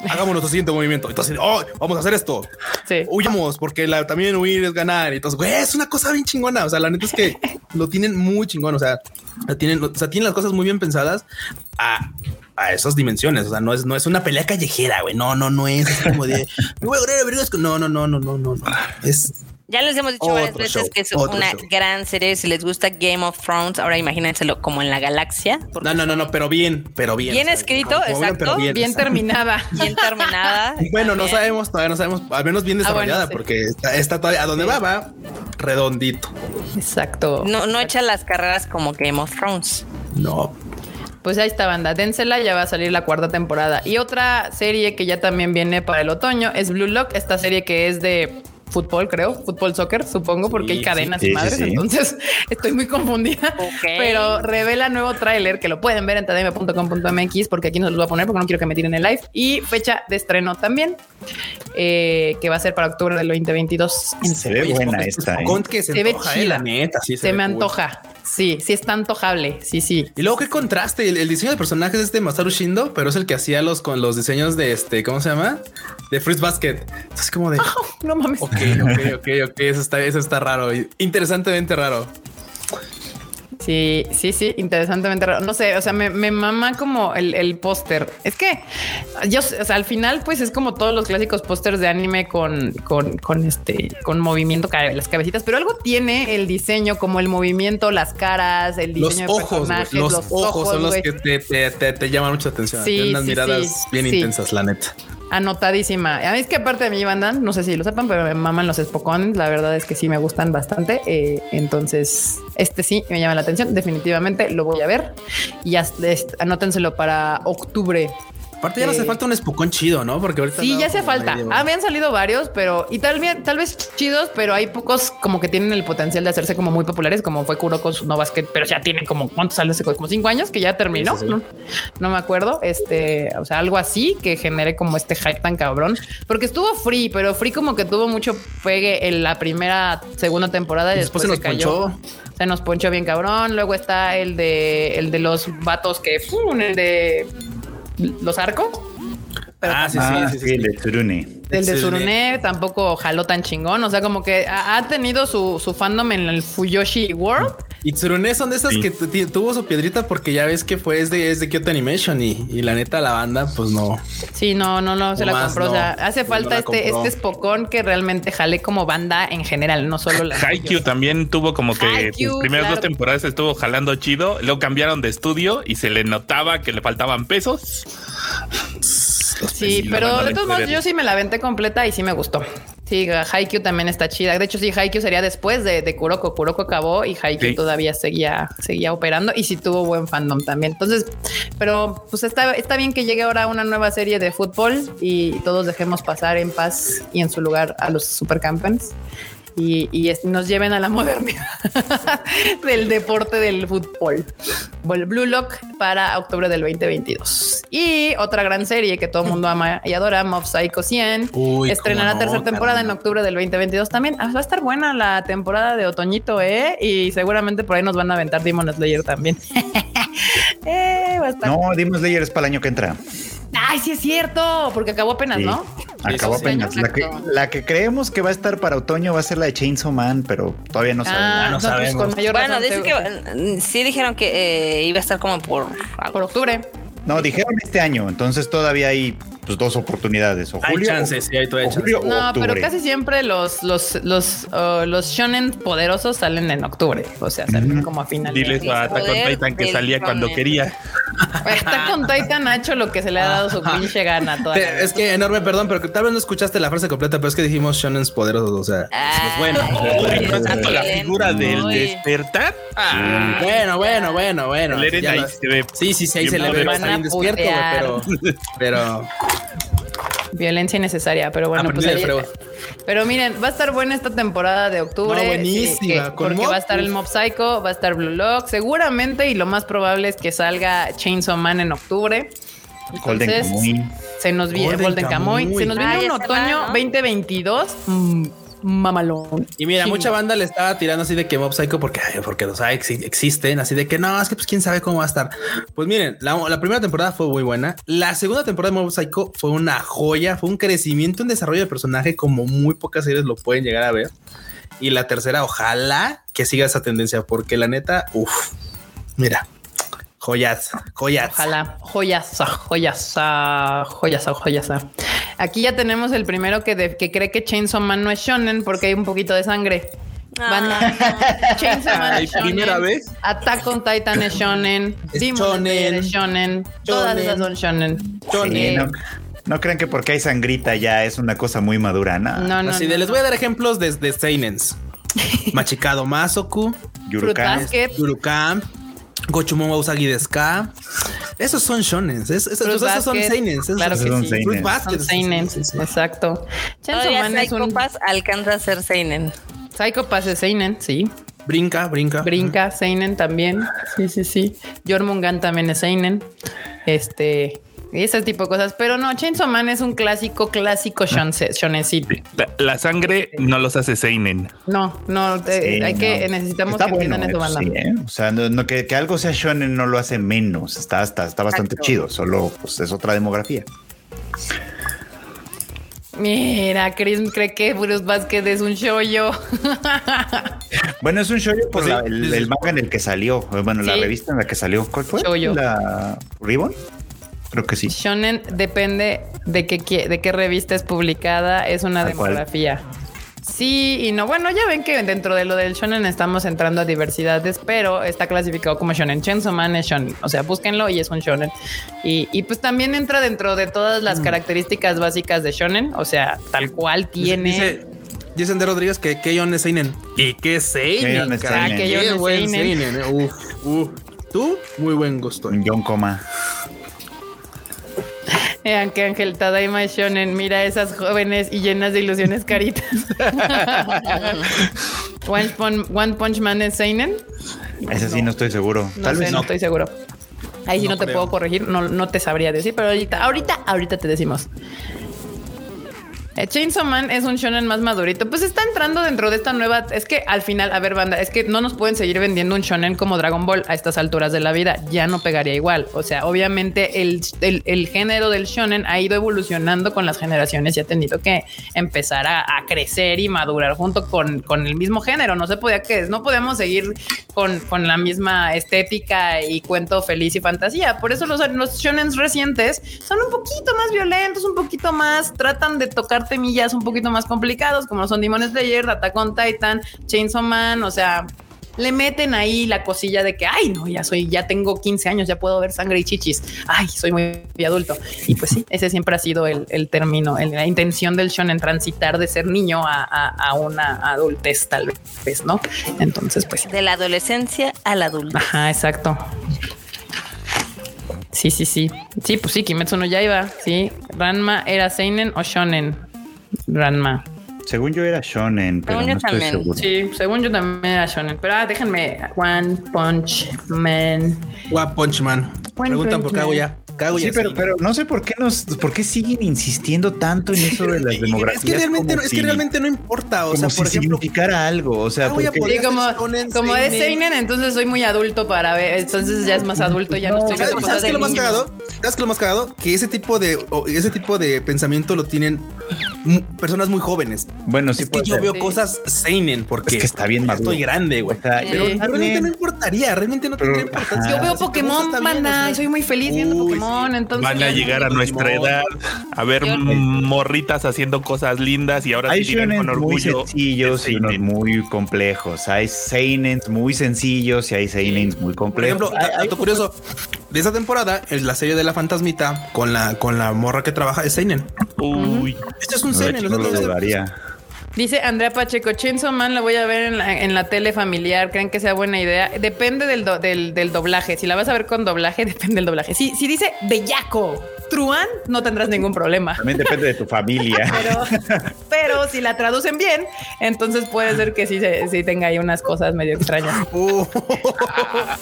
Hagamos nuestro siguiente movimiento. Entonces, oh, vamos a hacer esto. Sí. Huyamos, porque la, también huir es ganar. Y entonces, güey, es una cosa bien chingona. O sea, la neta es que *laughs* lo tienen muy chingón. O sea, tienen, o sea, tienen las cosas muy bien pensadas a, a esas dimensiones. O sea, no es, no es una pelea callejera, güey. No, no, no es así como de me voy a no, no, no, no, no. no. Es Ya les hemos dicho varias Otro veces show, que es una show. gran serie. Si les gusta Game of Thrones, ahora imagínenselo como en la galaxia. no, no, no, no, pero bien, pero bien. Bien O sea, escrito, como- como bien, exacto, *laughs* Bien terminada. Bien terminada. Bueno, no sabemos, todavía no sabemos, al menos bien Ah, bueno, desarrollada, sí. porque está, está todavía a donde va, va redondito. Exacto. No, no echa las carreras como Game of Thrones. No, Pues ahí está, banda. Dénsela, ya va a salir la cuarta temporada. Y otra serie que ya también viene para el otoño es Blue Lock, esta serie que es de fútbol, creo, fútbol soccer, supongo, porque Sí, hay cadenas sí, y madres, sí. entonces *laughs* estoy muy confundida. Pero revela nuevo tráiler que lo pueden ver en tademe.com.mx porque aquí no se los voy a poner porque no quiero que me tiren el live. Y fecha de estreno también, eh, que va a ser para octubre del 2022. Se ve buena es- esta, ¿eh? Que se, Se ve eh, chida. la neta, sí, Se ve me cool. antoja. Sí, sí está antojable. Sí, sí. Y luego qué contraste, el, el diseño de personajes es de Masaru Shindo, pero es el que hacía los con los diseños de este, ¿cómo se llama? De Fruits Basket. Es como de, *laughs* No mames. ok, ok, ok, ok, eso está, eso está raro, interesantemente raro. Sí, sí, sí, interesantemente raro. No sé, o sea, me, me mama como el, el póster. Es que yo, o sea, al final, pues es como todos los clásicos pósters de anime con, con, con este, con movimiento, las cabecitas, pero algo tiene el diseño, como el movimiento, las caras, el Los diseño de ojos, personajes, los, ojos son los que te, te, te, te llaman mucha atención. Sí, Tienen unas sí, miradas sí, bien intensas, la neta. Anotadísima. A mí es que aparte de mi banda, no sé si lo sepan, pero me maman los Spocones. La verdad es que sí me gustan bastante. Eh, entonces, este sí me llama la atención. Definitivamente lo voy a ver. Y anótenselo para octubre. Aparte ya no Eh, hace falta un espocón chido, ¿no? Porque ahorita Sí, ya hace falta. medio- Ah, me han salido varios, pero y tal, vez- tal vez chidos, pero hay pocos como que tienen el potencial de hacerse como muy populares, como fue Kuroko no Basket, pero ya tiene como cuántos salió hace como cinco años que ya terminó. Sí, sí, sí. No, no me acuerdo. Este, o sea, algo así que genere como este hype tan cabrón, porque estuvo free, pero free como que tuvo mucho pegue en la primera, segunda temporada y después, después se se, nos cayó. ponchó. Se nos ponchó bien cabrón. Luego está el de el de los vatos que el de los arcos. Pero Ah, sí, Ah, sí, sí, sí, el de Tsurune. el de tampoco jaló tan chingón. O sea, como que ha, ha tenido su, su fandom en el Fuyoshi World, Y Tsurune son de esas Sí. que tuvo su piedrita porque ya ves que fue es de, es de Kyoto Animation y, y la neta la banda, pues no. Sí, no, no, no se la compró. O no. sea, hace falta este, compró. este Spokon que realmente jale como banda en general, no solo la. Haikyuu también tuvo como que Haikyuu, sus primeras claro. dos temporadas estuvo jalando chido, luego cambiaron de estudio y se le notaba que le faltaban pesos. Sí, pero de todos modos yo sí me la aventé completa y sí me gustó. Sí, Haikyuu también está chida. De hecho, sí, Haikyuu sería después de, de Kuroko. Kuroko acabó y Haikyuu Sí. todavía seguía, seguía operando y sí tuvo buen fandom también. Entonces, pero pues está, está bien que llegue ahora una nueva serie de fútbol y todos dejemos pasar en paz y en su lugar a los supercampeones. Y, y es- nos lleven a la *laughs* modernidad *laughs* del deporte del fútbol. Blue Lock para octubre del 2022. Y otra gran serie que todo el mundo ama y adora, Mob Psycho 100, Uy, estrenará no, tercera temporada en octubre del 2022 también. Ah, va a estar buena la temporada de otoñito, ¿eh? Y seguramente por ahí nos van a aventar Demon Slayer también. *laughs* eh, va a estar... No, Demon Slayer es para el año que entra. Ay, sí es cierto, porque acabó apenas, Sí. ¿no? Acabó Sí, apenas. La que, exacto. la que creemos que va a estar para otoño va a ser la de Chainsaw Man, pero todavía no Ah, sabemos. no no, pues sabemos. con mayor Bueno, razón, que mm, sí dijeron que eh, iba a estar como por por octubre. No, dijeron este año, entonces todavía hay pues, dos oportunidades. O Hay julio, chances, sí, hay todavía o julio o No, octubre. pero casi siempre los los los uh, los shonen poderosos salen en octubre, o sea, salen como a finales. Diles a Attack on Titan que salía cuando shonen. quería. Está con Titan ha hecho lo que se le ha dado su pinche gana toda Es que enorme, perdón, pero que tal vez no escuchaste la frase completa, pero es que dijimos shonens poderosos, o sea. Ah, Bueno, Ay, ¿no has visto la bien. figura del Muy. despertar? Ah, Bueno, bueno, bueno, bueno. el Eren ya ahí lo- se ve. Sí, sí, sí, ahí se le ve Van a despierto, güey, pero, pero violencia innecesaria, pero bueno, pues Aprendí ahí- Pero miren, va a estar buena esta temporada de octubre. No, buenísima, sí, que- con porque Mob, va a estar el. Mob Psycho, va a estar Blue Lock, seguramente, y lo más probable es que salga Chainsaw Man en octubre. Golden Entonces, Kamuy. se nos viene Golden Golden Kamuy, Kamuy. se nos viene Ah, un va, otoño ¿no? 2022. mm, mamalón. Y mira, mucha banda le estaba tirando así de que Mob Psycho porque, ay, porque los hay, existen, así de que no, es que pues quién sabe cómo va a estar. Pues miren, la, la primera temporada fue muy buena. La segunda temporada de Mob Psycho fue una joya, fue un crecimiento, un desarrollo de personaje como muy pocas series lo pueden llegar a ver. Y la tercera, ojalá que siga esa tendencia, porque la neta, uff, mira, joyas, joyas. Ojalá, joyaza, joyaza, joyaza, joyaza. Aquí ya tenemos el primero que, de- que cree que Chainsaw Man no es shonen porque hay un poquito de sangre. Ah. Banda. *laughs* Chainsaw Man es shonen. primera vez. Attack on Titan es shonen. Es Demon shonen. Es shonen. Todas Shonen. esas son shonen. Sí, Eh, no, no crean que porque hay sangrita ya es una cosa muy madura, ¿no? no, no, Así de no, les voy a dar ejemplos de, de Seinens. *laughs* Machikado Masoku. Basket. Yurukam, Gochumon wa Usagi desu ka. Esos son shonens. Es- es- esos son seinens. Esos Claro que son sí. seinen. Fruit Son Basket. seinen, Sí, sí, sí. exacto. Todavía un Psycho Pass alcanza a ser Seinen. Psycho Pass es seinen, sí. Brinca, brinca. Brinca, Seinen también. Sí, sí, sí. Jormungan también es Seinen. Este. Y ese tipo de cosas. Pero no, Chainsaw Man es un clásico, clásico shonse- shonencito. La, la sangre no los hace Seinen. No, no, eh, Sí, hay que, necesitamos Está que entiendan bueno, eso, eh, banda. sí, ¿eh? O sea, no, no, que, que algo sea shonen no lo hace menos. Está, está, está bastante Exacto. chido. Solo pues, es otra demografía. Mira, Chris cree que Bruce Vázquez es un shoyo. *laughs* Bueno, es un show por Pues sí, la- el, manga en el que salió. Bueno, la revista en la que salió. ¿Cuál fue? Shoujo. La Ribbon. Creo que sí. Shonen depende de qué, qui- de qué revista es publicada, es una demografía. Sí y no. Bueno, ya ven que dentro de lo del shonen estamos entrando a diversidades, pero está clasificado como shonen. Chainsaw Man es shonen. O sea, búsquenlo y es un shonen. Y, y pues también entra dentro de todas las Mm. características básicas de shonen. O sea, tal cual tiene... Dice, dice Ander Rodríguez que Keyon es Seinen. ¿Y qué Seinen? Keyon es seinen. Qué Keyon es seinen. Seinen. eh. Uf, uf. Tú, muy buen gusto. Un John Coma. Vean que Ángel Tadaima shonen. Mira esas jóvenes y llenas de ilusiones caritas. *laughs* One, Pun- One Punch Man es seinen. Ese sí no estoy seguro. No Tal sé, vez no no. estoy seguro. Ahí sí No no, te creo. puedo corregir, no, no te sabría decir, pero ahorita, ahorita, ahorita te decimos. Eh, Chainsaw Man es un shonen más madurito. Pues está entrando dentro de esta nueva. Es que al final, a ver, banda, es que no nos pueden seguir vendiendo un shonen como Dragon Ball a estas alturas de la vida. Ya no pegaría igual. O sea, obviamente el, el- género del shonen ha ido evolucionando con las generaciones y ha tenido que empezar a, a crecer y madurar junto con, con el mismo género. No se podía que no podíamos seguir con, con la misma estética y cuento feliz y fantasía. Por eso los, los shonens recientes son un poquito más violentos, un poquito más, tratan de tocar temillas un poquito más complicados, como son Demon Slayer, Attack on Titan, Chainsaw Man, o sea, le meten ahí la cosilla de que, ay, no, ya soy, ya tengo 15 años, ya puedo ver sangre y chichis. Ay, soy muy adulto. Y pues sí, ese siempre ha sido el, el término, el- la intención del shonen transitar de ser niño a, a- a una adultez, tal vez, ¿no? Entonces, pues De la adolescencia al adulto. Ajá, exacto. Sí, sí, sí. Sí, pues sí, Kimetsu no Yaiba. Sí. Ranma era Seinen o Shonen. Ranma. Según yo era shonen, pero Según yo no estoy también. seguro. Sí, según yo también era Shonen. Pero ah, déjenme. One Punch Man. One Punch Man. One Preguntan Punch por. Man. Kaguya. Sí, pero, sí. pero no sé por qué nos, por qué siguen insistiendo tanto en eso de las demografías. *laughs* Es que realmente, no, es si- que realmente no importa. O como sea, si por ejemplo, significara algo. O sea, porque- Sí, como, como es seinen. Entonces soy muy adulto para ver. Entonces ya es más adulto, ya no, estoy ¿Sabes, sabes qué lo más cagado? ¿Sabes qué es lo más cagado? Que ese tipo de o ese tipo de pensamiento lo tienen personas muy jóvenes. bueno, sí es que puede yo ser. veo Sí. cosas seinen porque Es que está bien estoy grande, güey. O sea, Sí. Pero realmente no importaría, realmente no tendría importancia. Yo veo Si Pokémon, y soy muy feliz viendo Pokémon. Sí. Entonces Van a llegar a nuestra edad a ver Yo- morritas haciendo cosas lindas y ahora Hay sí dirán con shonen muy orgullo. sencillos y unos muy complejos. Hay seinens muy sencillos y hay seinens muy Por complejos. ejemplo, Hay- hay- dato curioso, de esa temporada, es la serie de la fantasmita con la con la morra que trabaja es Seinen. Uy, Este es un no, Seinen. no lo dudaría. Dice Andrea Pacheco, Chainsaw Man la voy a ver en la, en la tele familiar. ¿Creen que sea buena idea? Depende del, do- del, del doblaje. Si la vas a ver con doblaje, *laughs* depende del doblaje. Si, si dice Bellaco, Truan, no tendrás ningún problema. También depende de tu familia. *laughs* Pero, pero si la traducen bien, entonces puede ser que sí, se- sí tenga ahí unas cosas medio extrañas. *laughs* Oh,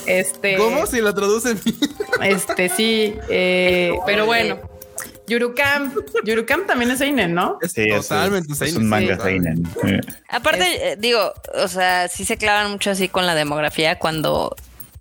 Este, ¿Cómo si la traducen? Este sí, eh, pero bueno. Yurukam, Yurukam también es Seinen, ¿no? Es Sí, es- totalmente es, seinen. un manga Sí. seinen. Aparte, eh, digo, o sea, sí se clavan mucho así con la demografía cuando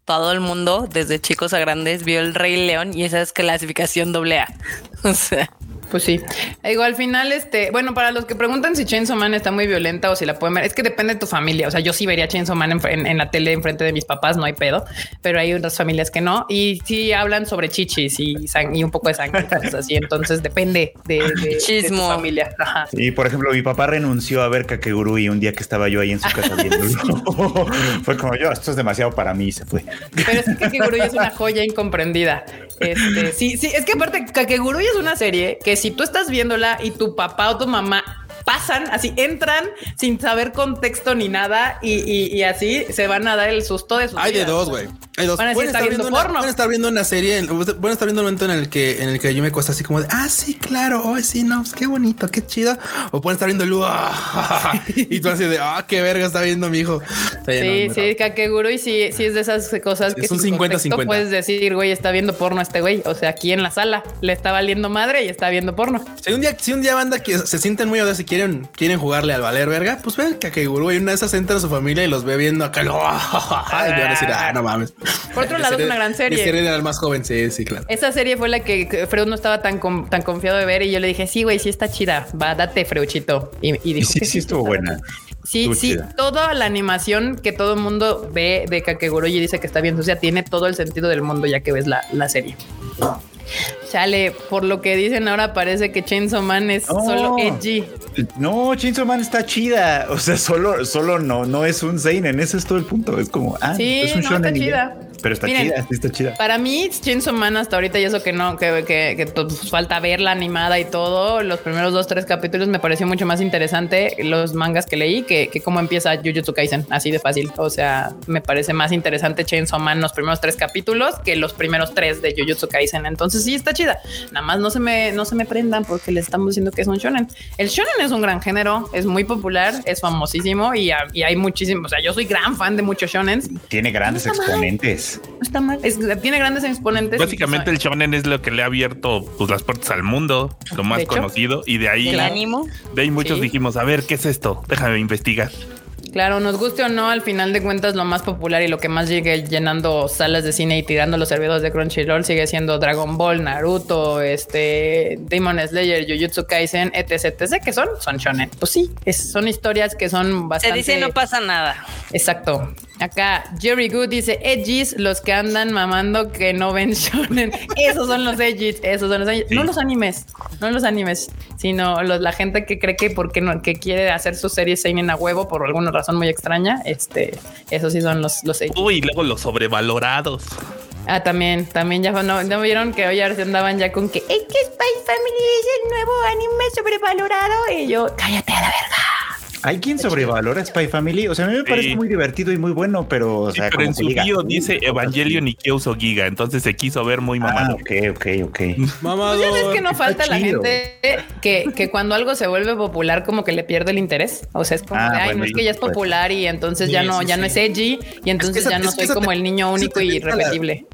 todo el mundo, desde chicos a grandes, vio el Rey León y esa es clasificación doble A. *laughs* O sea, Pues sí. Digo, al final, este, bueno, para los que preguntan si Chainsaw Man está muy violenta o si la pueden ver, es que depende de tu familia. O sea, yo sí vería Chainsaw Man en, en- en la tele enfrente de mis papás, no hay pedo, pero hay otras familias que no. Y sí hablan sobre chichis y, sang- y un poco de sangre, *laughs* cosas así. Entonces depende de, de- de tu Chismo. familia. Ajá. Y por ejemplo, mi papá renunció a ver Kakegurui un día que estaba yo ahí en su casa viéndolo. *laughs* Fue como yo, esto es demasiado para mí y se fue. Pero es que Kakegurui es una joya incomprendida. Este, sí, sí, es que aparte Kakegurui es una serie que si tú estás viéndola y tu papá o tu mamá pasan, así entran sin saber contexto ni nada y, y- y así se van a dar el susto de sus Hay de dos, güey. Hay dos. Van a decir, Pueden "Está estar, viendo una, porno". pueden estar viendo una serie, pueden estar viendo un momento en el que en el que yo me cuesta así como de, ah, sí, claro, oh, sí, no, pues qué bonito, qué chido. O pueden estar viendo el "Ah", y tú así de, ah, qué verga está viendo mi hijo. Sí, sí, Kakegurui sí, sí es de esas cosas que Es un sin 50-50. contexto puedes decir, güey, está viendo porno este güey. O sea, aquí en la sala le está valiendo madre y está viendo porno. Si un día, si un día banda que se sienten muy odiados y quieren, quieren jugarle al valer verga, pues ven Kakegurui y una de esas entra a su familia y los ve viendo acá. lo- *laughs* y van a decir, ah, no mames. Por otro lado, es una gran serie. Serie era el más joven, sí, sí, claro. Esa serie fue la que que Freud no estaba tan, tan confiado de ver y yo le dije, sí, güey, sí está chida, va, date, Freuchito. Y, y dijo, sí, que sí estuvo buena. Sí, sí, chida. toda la animación que todo el mundo ve de Kakegurui y dice que está bien sucia tiene todo el sentido del mundo ya que ves la, la serie. Chale, por lo que dicen ahora parece que Chainsaw Man es No. solo edgy. No, Chainsaw Man está chida. O sea, solo, solo no, no es un seinen. Ese es todo el punto. Es como, ah, Sí, es un no, shonen está chida. Pero está Miren, chida, sí está chida. Para mí, Chainsaw Man hasta ahorita y eso que no, que, que, que pues, falta verla animada y todo, los primeros dos, tres capítulos me pareció mucho más interesante los mangas que leí que, que cómo empieza Jujutsu Kaisen, así de fácil. O sea, me parece más interesante Chainsaw Man los primeros tres capítulos que los primeros tres de Jujutsu Kaisen. Entonces sí está chida. Nada más no se me, no se me prendan porque les estamos diciendo que es un shonen. El shonen es un gran género, es muy popular, es famosísimo y, y hay muchísimos. O sea, yo soy gran fan de muchos shonens Tiene grandes exponentes. No está mal. Es- tiene grandes exponentes. Básicamente el shonen es lo que le ha abierto pues, las puertas al mundo, lo más hecho. conocido, y de ahí, El ánimo. de ahí muchos Sí. dijimos, a ver, ¿qué es esto? Déjame investigar. Claro, nos guste o no, al final de cuentas lo más popular y lo que más llegue llenando salas de cine y tirando los servidores de Crunchyroll sigue siendo Dragon Ball, Naruto, este, Demon Slayer, Jujutsu Kaisen, etc, etc, que son, son shonen. Pues sí, es- son historias que son Se bastante... dice no pasa nada. Exacto. Acá Jerry Good dice edgys, los que andan mamando que no ven shonen. Esos son los edgys, esos son los edgys. No los animes, no los animes, sino los- la gente que cree que porque no, que quiere hacer su serie seinen a huevo por alguna razón muy extraña. Este, esos sí son los los edgys. Uy, luego los sobrevalorados. Ah, también, también ya no, no vieron que hoy ahora andaban ya con que es que Spy Family es el nuevo anime sobrevalorado y yo cállate a la verga. ¿Hay quien sobrevalora Spy Family? O sea, a mí me parece Sí. muy divertido y muy bueno, pero, o Sí, sea, pero como en que su bio "Uh, dice Evangelion y Kyouso Giga, entonces se quiso ver muy Ah, mamado. ok, ok, ok. *laughs* Mamado. Pues ya ves que no falta la gente que, que cuando algo se vuelve popular como que le pierde el interés. O sea, es como Ah, de, ay, bueno, no es que ya es pues. popular y entonces ya no, sí, ya no es edgy y entonces esa- ya no es que soy como te- el niño único y deja la- repetible.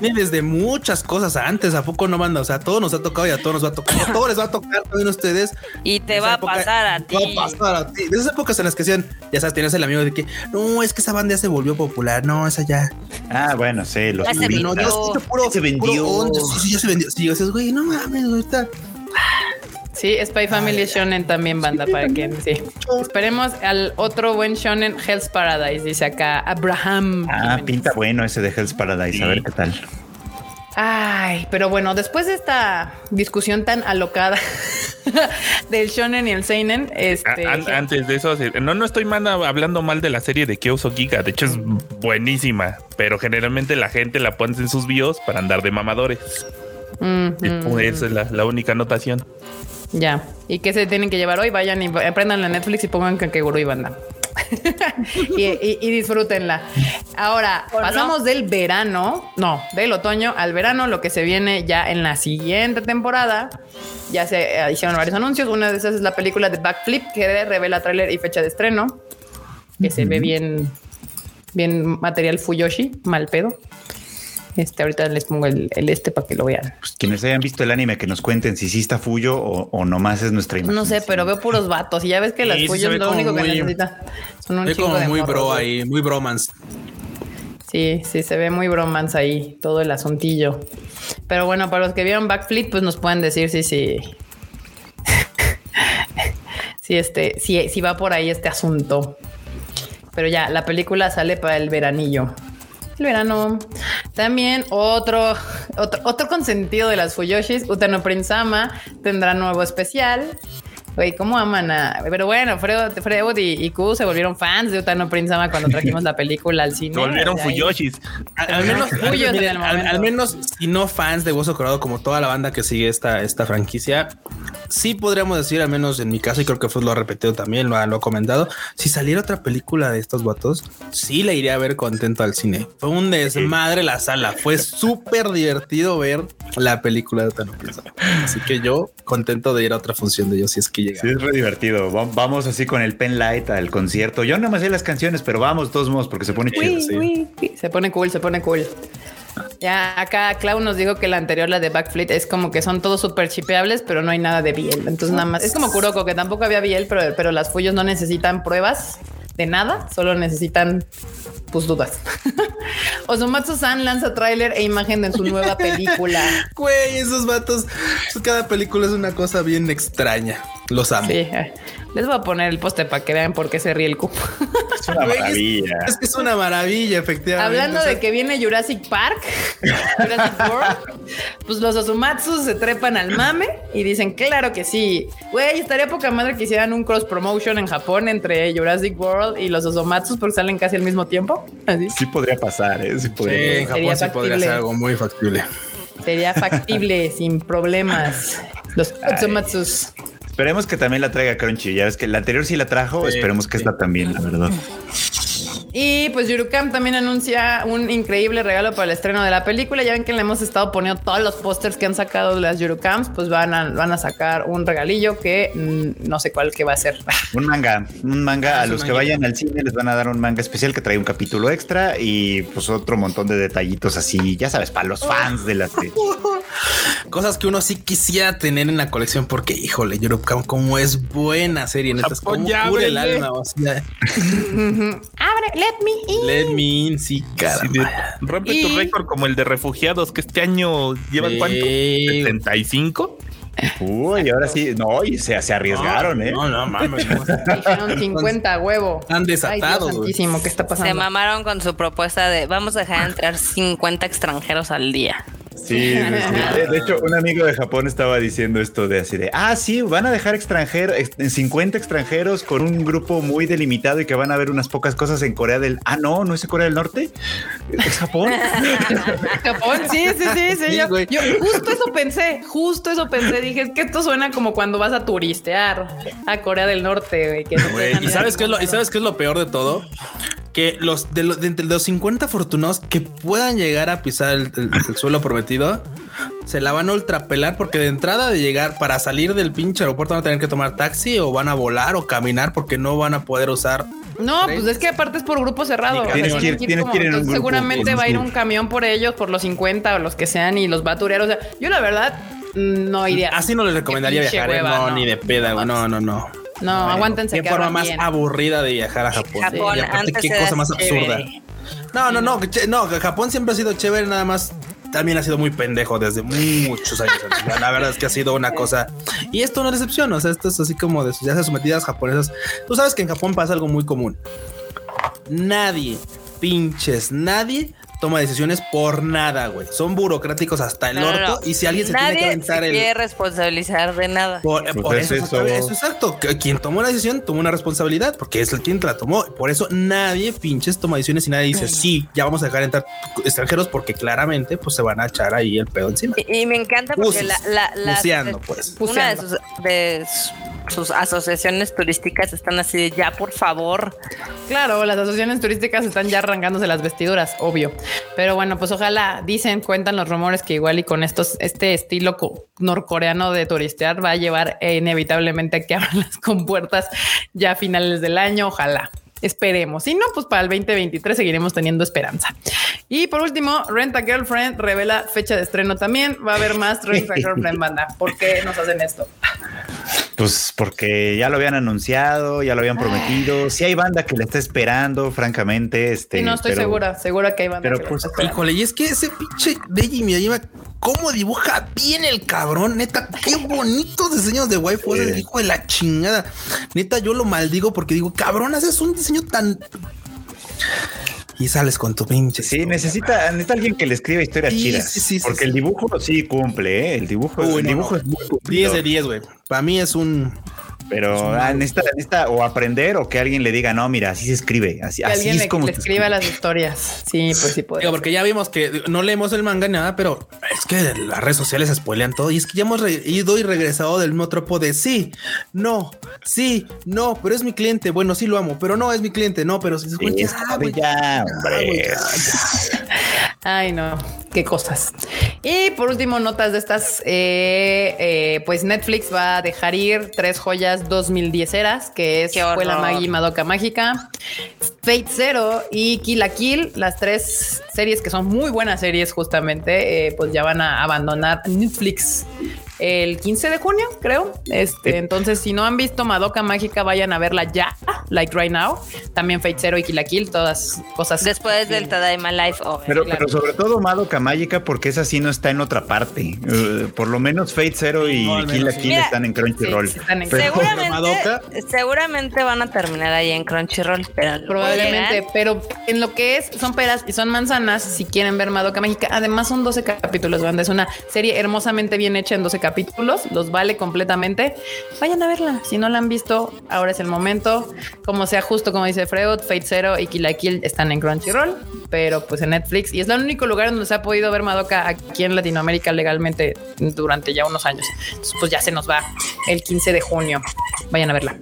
Viene desde muchas cosas antes. ¿A poco no banda? O sea, a todos nos ha tocado y a todos nos va a tocar. A todos les va a tocar también a ustedes. Y te va a pasar a ti. Va a pasar a ti. De esas épocas en las que decían, ya sabes, tienes el amigo de que no, es que esa banda ya se volvió popular. No, esa ya. Ah, bueno, sí, los Ya se. No, es puro, Se vendió. puro onda. Sí, sí, ya se vendió. Sí, dices, güey, no mames, ahorita. Sí, Spy Family Shonen también banda para quien sí. Esperemos al otro buen shonen Hell's Paradise, dice acá Abraham. Ah, Jiménez. pinta bueno ese de Hell's Paradise. A ver qué tal. Ay, pero bueno, después de esta discusión tan alocada *laughs* del shonen y el seinen, este an- antes de eso, no, no estoy mal hablando mal de la serie de Kyouso Giga, de hecho es buenísima, pero generalmente la gente la pone en sus bios para andar de mamadores. mm, Esa es la, la única anotación. Ya. ¿Y qué se tienen que llevar hoy? Vayan y aprendan la Netflix y pongan Kakeguru y banda. *laughs* y, y- y disfrútenla. Ahora, ¿O no? pasamos del verano, no, del otoño al verano, lo que se viene ya en la siguiente temporada. Ya se eh, hicieron varios anuncios. Una de esas es la película de Backflip, que revela tráiler y fecha de estreno. Que se ve bien, bien material Fuyoshi, mal pedo. Este, ahorita les pongo el, el este para que lo vean. Pues quienes hayan visto el anime, que nos cuenten si sí está Fuyo o, o nomás es nuestra imagen. No sé, pero veo puros vatos y ya ves que las Sí, sí, Fuyo es lo único que necesita. Son un como de muy morros, bro ahí, muy bromance. Sí, sí, se ve muy bromance ahí, todo el asuntillo. Pero bueno, para los que vieron Backflip, pues nos pueden decir si, si, *laughs* si este, si, si va por ahí este asunto. Pero ya, la película sale para el veranillo. El verano. También otro, otro, otro consentido de las Fuyoshis, Utano Prinsama, tendrá nuevo especial. Güey, ¿cómo aman a...? Pero bueno, Freud, Freud y, y Q se volvieron fans de Utano Prinsama cuando trajimos la película al cine. Se volvieron Fuyoshis. Al, al menos, Fuyos al- miren, menos, si no fans de Hueso Colorado, como toda la banda que sigue esta, esta franquicia, sí podríamos decir, al menos en mi caso, y creo que Fred lo ha repetido también, lo ha, lo ha comentado. Si saliera otra película de estos vatos, sí la iría a ver contento al cine. Fue un desmadre la sala. Fue súper divertido ver la película de Tano Prinsama. Así que yo contento de ir a otra función de ellos si es que llega. Sí, es re divertido. Va- Vamos así con el pen light al concierto. Yo no me sé las canciones, pero vamos todos modos porque se pone chido. Uy, sí. uy. Se pone cool, se pone cool. Ya acá Clau nos dijo que la anterior, la de Backflip, es como que son todos súper chipeables, pero no hay nada de Biel. Entonces nada más. Es como Kuroko, que tampoco había Biel, pero, pero las Fuyos no necesitan pruebas de nada, solo necesitan pues dudas. *laughs* Osumatsu-san lanza tráiler e imagen de su nueva película. *laughs* Güey, esos vatos, pues, cada película es una cosa bien extraña. Los amo. Sí, les voy a poner el poste para que vean por qué se ríe el cupo. Es una es- maravilla. Es, que es una maravilla, efectivamente. Hablando O sea, de que viene Jurassic Park, *laughs* Jurassic World, pues los Osumatsu se trepan al mame y dicen, claro que sí. Güey, estaría poca madre que hicieran un cross promotion en Japón entre Jurassic World y los Osumatsu porque salen casi al mismo tiempo. Así. Sí podría pasar, ¿eh? Sí Sí, podría. en Sería Japón sí podría ser algo muy factible. Sería factible, *laughs* sin problemas. Los Osumatsus. Esperemos que también la traiga Crunchy. Ya ves que la anterior sí la trajo. Sí, Esperemos que sí. esta también, la verdad. *laughs* Y pues Yurukam también anuncia un increíble regalo para el estreno de la película. Ya ven que le hemos estado poniendo todos los pósters que han sacado de las Yurukams, pues van a, van a sacar un regalillo que mm, no sé cuál que va a ser. *laughs* Un manga, un manga. Ah, a los que manga. vayan al cine les van a dar un manga especial que trae un capítulo extra y pues otro montón de detallitos así, ya sabes, para los fans de la serie. *laughs* Cosas que uno sí quisiera tener en la colección porque, híjole, Camp, como es buena serie, neta, es como ya cura el alma. o sea, *laughs* let me in. let me in, sí, Sí, caramba. de- rompe Y- tu récord como el de refugiados que este año llevan cuánto? Sí. 75. Uy, ahora sí, no, y se, se arriesgaron, ¿eh? No, no, mames. *laughs* Dijeron 50 huevo. Están desatados, Ay, Dios ¿qué está Se pasando? mamaron con su propuesta de vamos a dejar entrar 50 extranjeros al día. Sí, sí, sí. *laughs* De, de hecho, un amigo de Japón estaba diciendo esto de así de, ah, sí, van a dejar extranjeros, 50 extranjeros con un grupo muy delimitado y que van a ver unas pocas cosas en Corea del, ah, no, no es Corea del Norte, es Japón. *laughs* Japón, sí, sí, sí, sí. Sí, yo, justo eso pensé, justo eso pensé. Dije, es que esto suena como cuando vas a turistear a Corea del Norte, güey. que no te Güey, dejan ¿Y sabes qué es lo, y sabes qué es lo peor de todo? Que los de, los de entre los 50 afortunados que puedan llegar a pisar el, el- el suelo prometido se la van a ultrapelar porque de entrada de llegar para salir del pinche aeropuerto van a tener que tomar taxi o van a volar o caminar porque no van a poder usar. No, pues es que aparte es por grupo cerrado. Ni o sea, Tienes que ir- tienen tienes como- que ir en un entonces grupo, seguramente en va a ir un camión por ellos, por los 50 o los que sean y los va a turear. O sea, yo la verdad no iría. Así no les recomendaría viajar, ¿eh? hueva, no, no. ni de peda, güey. no, no, no. No, aguántense Qué forma más bien. aburrida de viajar a Japón. Japón Y aparte, antes qué cosa más chévere. absurda. No, no, no, que che- no, Japón siempre ha sido chévere, nada más también ha sido muy pendejo desde muchos años. La verdad es que ha sido una cosa y esto no es excepción. O sea, esto es así como de ya esas sometidas japonesas. Tú sabes que en Japón pasa algo muy común. Nadie, pinches, nadie toma decisiones por nada, güey. Son burocráticos hasta el No, orto. no. Y si alguien se Nadie tiene que aventar se el. quiere responsabilizar de nada. Por, Pues por es eso, eso. exactamente, eso es exacto. Quien tomó la decisión tomó una responsabilidad porque es el quien la tomó. Por eso nadie pinches toma decisiones y nadie dice sí, ya vamos a dejar entrar extranjeros porque claramente pues se van a echar ahí el pedo encima. Y, y me encanta porque la, la, pues. una de sus, de sus asociaciones turísticas están así de ya, por favor. Claro, las asociaciones turísticas están ya arrancándose las vestiduras, obvio. Pero bueno, pues ojalá, dicen, cuentan los rumores que igual y con estos, este estilo co- norcoreano de turistear va a llevar inevitablemente a que *laughs* abran las compuertas ya a finales del año. Ojalá. Esperemos. Si no, pues para el 2023 seguiremos teniendo esperanza. Y por último, Rent a Girlfriend revela fecha de estreno también. Va a haber más Rent a Girlfriend banda. ¿Por qué nos hacen esto? Pues porque ya lo habían anunciado, ya lo habían prometido. Si hay banda que le está esperando, francamente, este. Sí, no estoy pero- segura, segura que hay banda. pero que pues, está. Híjole, y es que ese pinche Deji Miyajima, cómo dibuja bien el cabrón, neta, qué bonitos diseños de waifu, Sí. el hijo de la chingada. Neta, yo lo maldigo porque digo, cabrón, haces un diseño tan. Y sales con tu pinche. Sí, necesita, necesita alguien que le escriba historias Sí, chidas. sí, sí, sí, porque sí. el dibujo sí cumple, ¿eh? El dibujo, Uy, el no, dibujo no. es muy 10 cumplidor. de 10, güey. Para mí es un. Pero ah, necesita, necesita o aprender o que alguien le diga, no, mira, así se escribe. Así, Que así alguien es le, como le se escriba las historias. Sí, pues sí puede. Digo, porque ya vimos que no leemos el manga ni nada, pero es que las redes sociales spoilean todo y es que ya hemos ido y regresado del mismo tropo de sí, no, sí, no, pero es mi cliente. Bueno, sí lo amo, pero no es mi cliente. No, pero güey, Sí, ya, güey, ya, hombre. ya, ya. Ay, no, qué cosas. Y por último, notas de estas, eh, eh, pues Netflix va a dejar ir tres joyas 2010 eras, que es horror. Escuela Maggie Madoka Mágica, Fate Zero y Kill la Kill, las tres series que son muy buenas series justamente, eh, pues ya van a abandonar Netflix el 15 de junio, creo. Este, entonces, si no han visto Madoka Mágica, vayan a verla ya, like right now. También Fate Zero y Kill la Kill, todas cosas. Después del Tadaima Life, obvio. Pero, Claro. pero sobre todo Madoka Mágica, porque esa sí no está en otra parte. Eh, por lo menos Fate Zero y No, Kill menos la sí. Kill Mira, están en Crunchyroll. sí, sí están en- Pero- seguramente, Madoka. seguramente van a terminar ahí en Crunchyroll, pero Probablemente, pero en lo que es, son peras y son manzanas, si quieren ver Madoka Mágica, además son 12 capítulos, banda, es una serie hermosamente bien hecha en 12 capítulos, los vale completamente, vayan a verla, si no la han visto, ahora es el momento, como sea justo como dice Freud, Fate Zero y Kill la están en Crunchyroll, pero pues en Netflix, y es el único lugar donde se ha podido ver Madoka aquí en Latinoamérica legalmente durante ya unos años, Entonces, pues ya se nos va el 15 de junio, vayan a verla.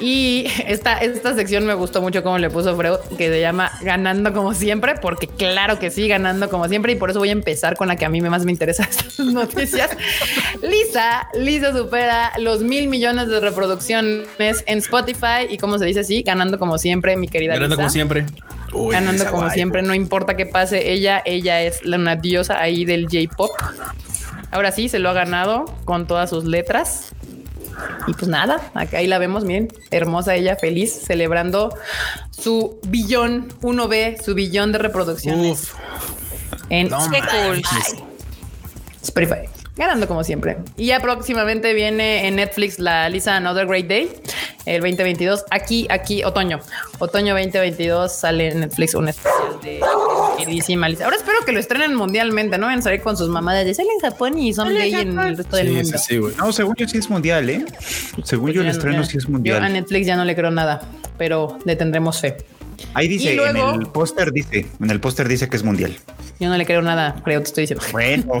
Y esta, esta sección me gustó mucho cómo le puso Freud, que se llama Ganando como siempre, porque claro que sí, ganando como siempre. Y por eso voy a empezar con la que a mí más me interesa estas *laughs* noticias. Lisa, Lisa supera los mil millones de reproducciones en Spotify y como se dice así, ganando como siempre, mi querida Ganando Lisa. como siempre. Uy, ganando como siempre, no importa qué pase, ella, ella es la una diosa ahí del J-pop. Ahora sí, se lo ha ganado con todas sus letras. Y pues nada, acá ahí la vemos, miren, hermosa ella, feliz, celebrando su billón 1B, su billón de reproducciones Uf, en no. Spotify. Ganando como siempre. Y ya próximamente viene en Netflix la Lisa Another Great Day, el 2022. Aquí, aquí, otoño. Otoño 2022 sale en Netflix un especial de queridísima Lisa. Ahora espero que lo estrenen mundialmente, no van a salir con sus mamadas de sale en Japón y son gay en el resto del mundo. sí, sí, güey. No, según yo sí es mundial, ¿eh? Según yo el estreno ya- sí es Yo a mundial. Netflix ya no le creo nada, pero le tendremos fe. Ahí dice, luego- en el póster dice, en el póster dice que es mundial. Yo no le creo nada, creo, te estoy diciendo. Bueno, *laughs*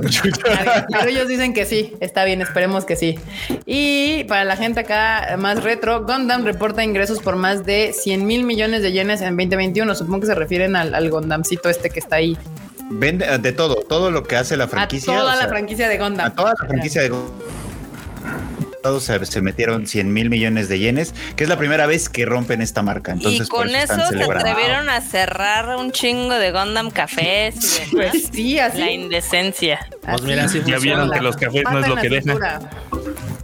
Pero ellos dicen que sí, está bien, esperemos que sí. Y para la gente acá más retro, Gundam reporta ingresos por más de 100 mil millones de yenes en 2021. Supongo que se refieren al, al Gundamcito este que está ahí. vende de todo, todo lo que hace la franquicia. a toda o la franquicia de Gundam. A toda la franquicia de todos se, se metieron 100 mil millones de yenes, que es la primera vez que rompen esta marca. Entonces, y con eso se atrevieron a cerrar un chingo de Gundam cafés y demás. Pues sí, así. La indecencia. Pues mira, así Ya vieron la que los cafés no es lo que dejan.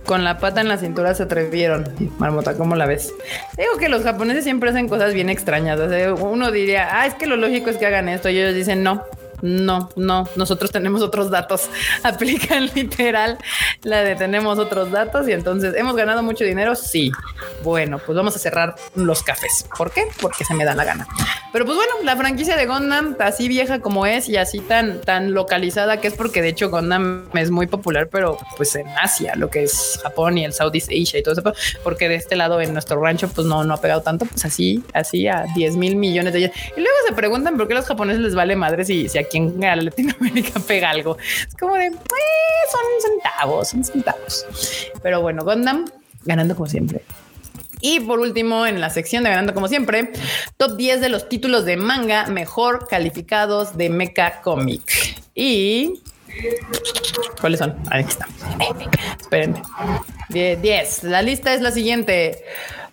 Con la pata en la cintura se atrevieron. Marmota, ¿cómo la ves? Digo que los japoneses siempre hacen cosas bien extrañas. O sea, uno diría, ah, es que lo lógico es que hagan esto. Y ellos dicen, no, no, no. Nosotros tenemos otros datos. *laughs* Aplican literal la de tenemos otros datos. Y entonces, ¿hemos ganado mucho dinero? Sí. Bueno, pues vamos a cerrar los cafés. ¿Por qué? Porque se me da la gana. Pero pues bueno, la franquicia de Gundam, así vieja como es y así tan, tan localizada que es porque de hecho Gundam es muy popular, pero pues en Asia, lo que es Japón y el Southeast Asia y todo eso, porque de este lado en nuestro rancho pues no, no ha pegado tanto, pues así, así a 10 mil millones de yenes. Y luego se preguntan por qué a los japoneses les vale madre si, si aquí en Latinoamérica *laughs* pega algo. Es como de, "Eh, son centavos, son centavos. Pero bueno, Gundam ganando como siempre. Y por último, en la sección de Ganando como siempre, top 10 de los títulos de manga mejor calificados de Mecha Comic. Y... ¿Cuáles son? Ahí está. Espérenme. 10. 10. La lista es la siguiente.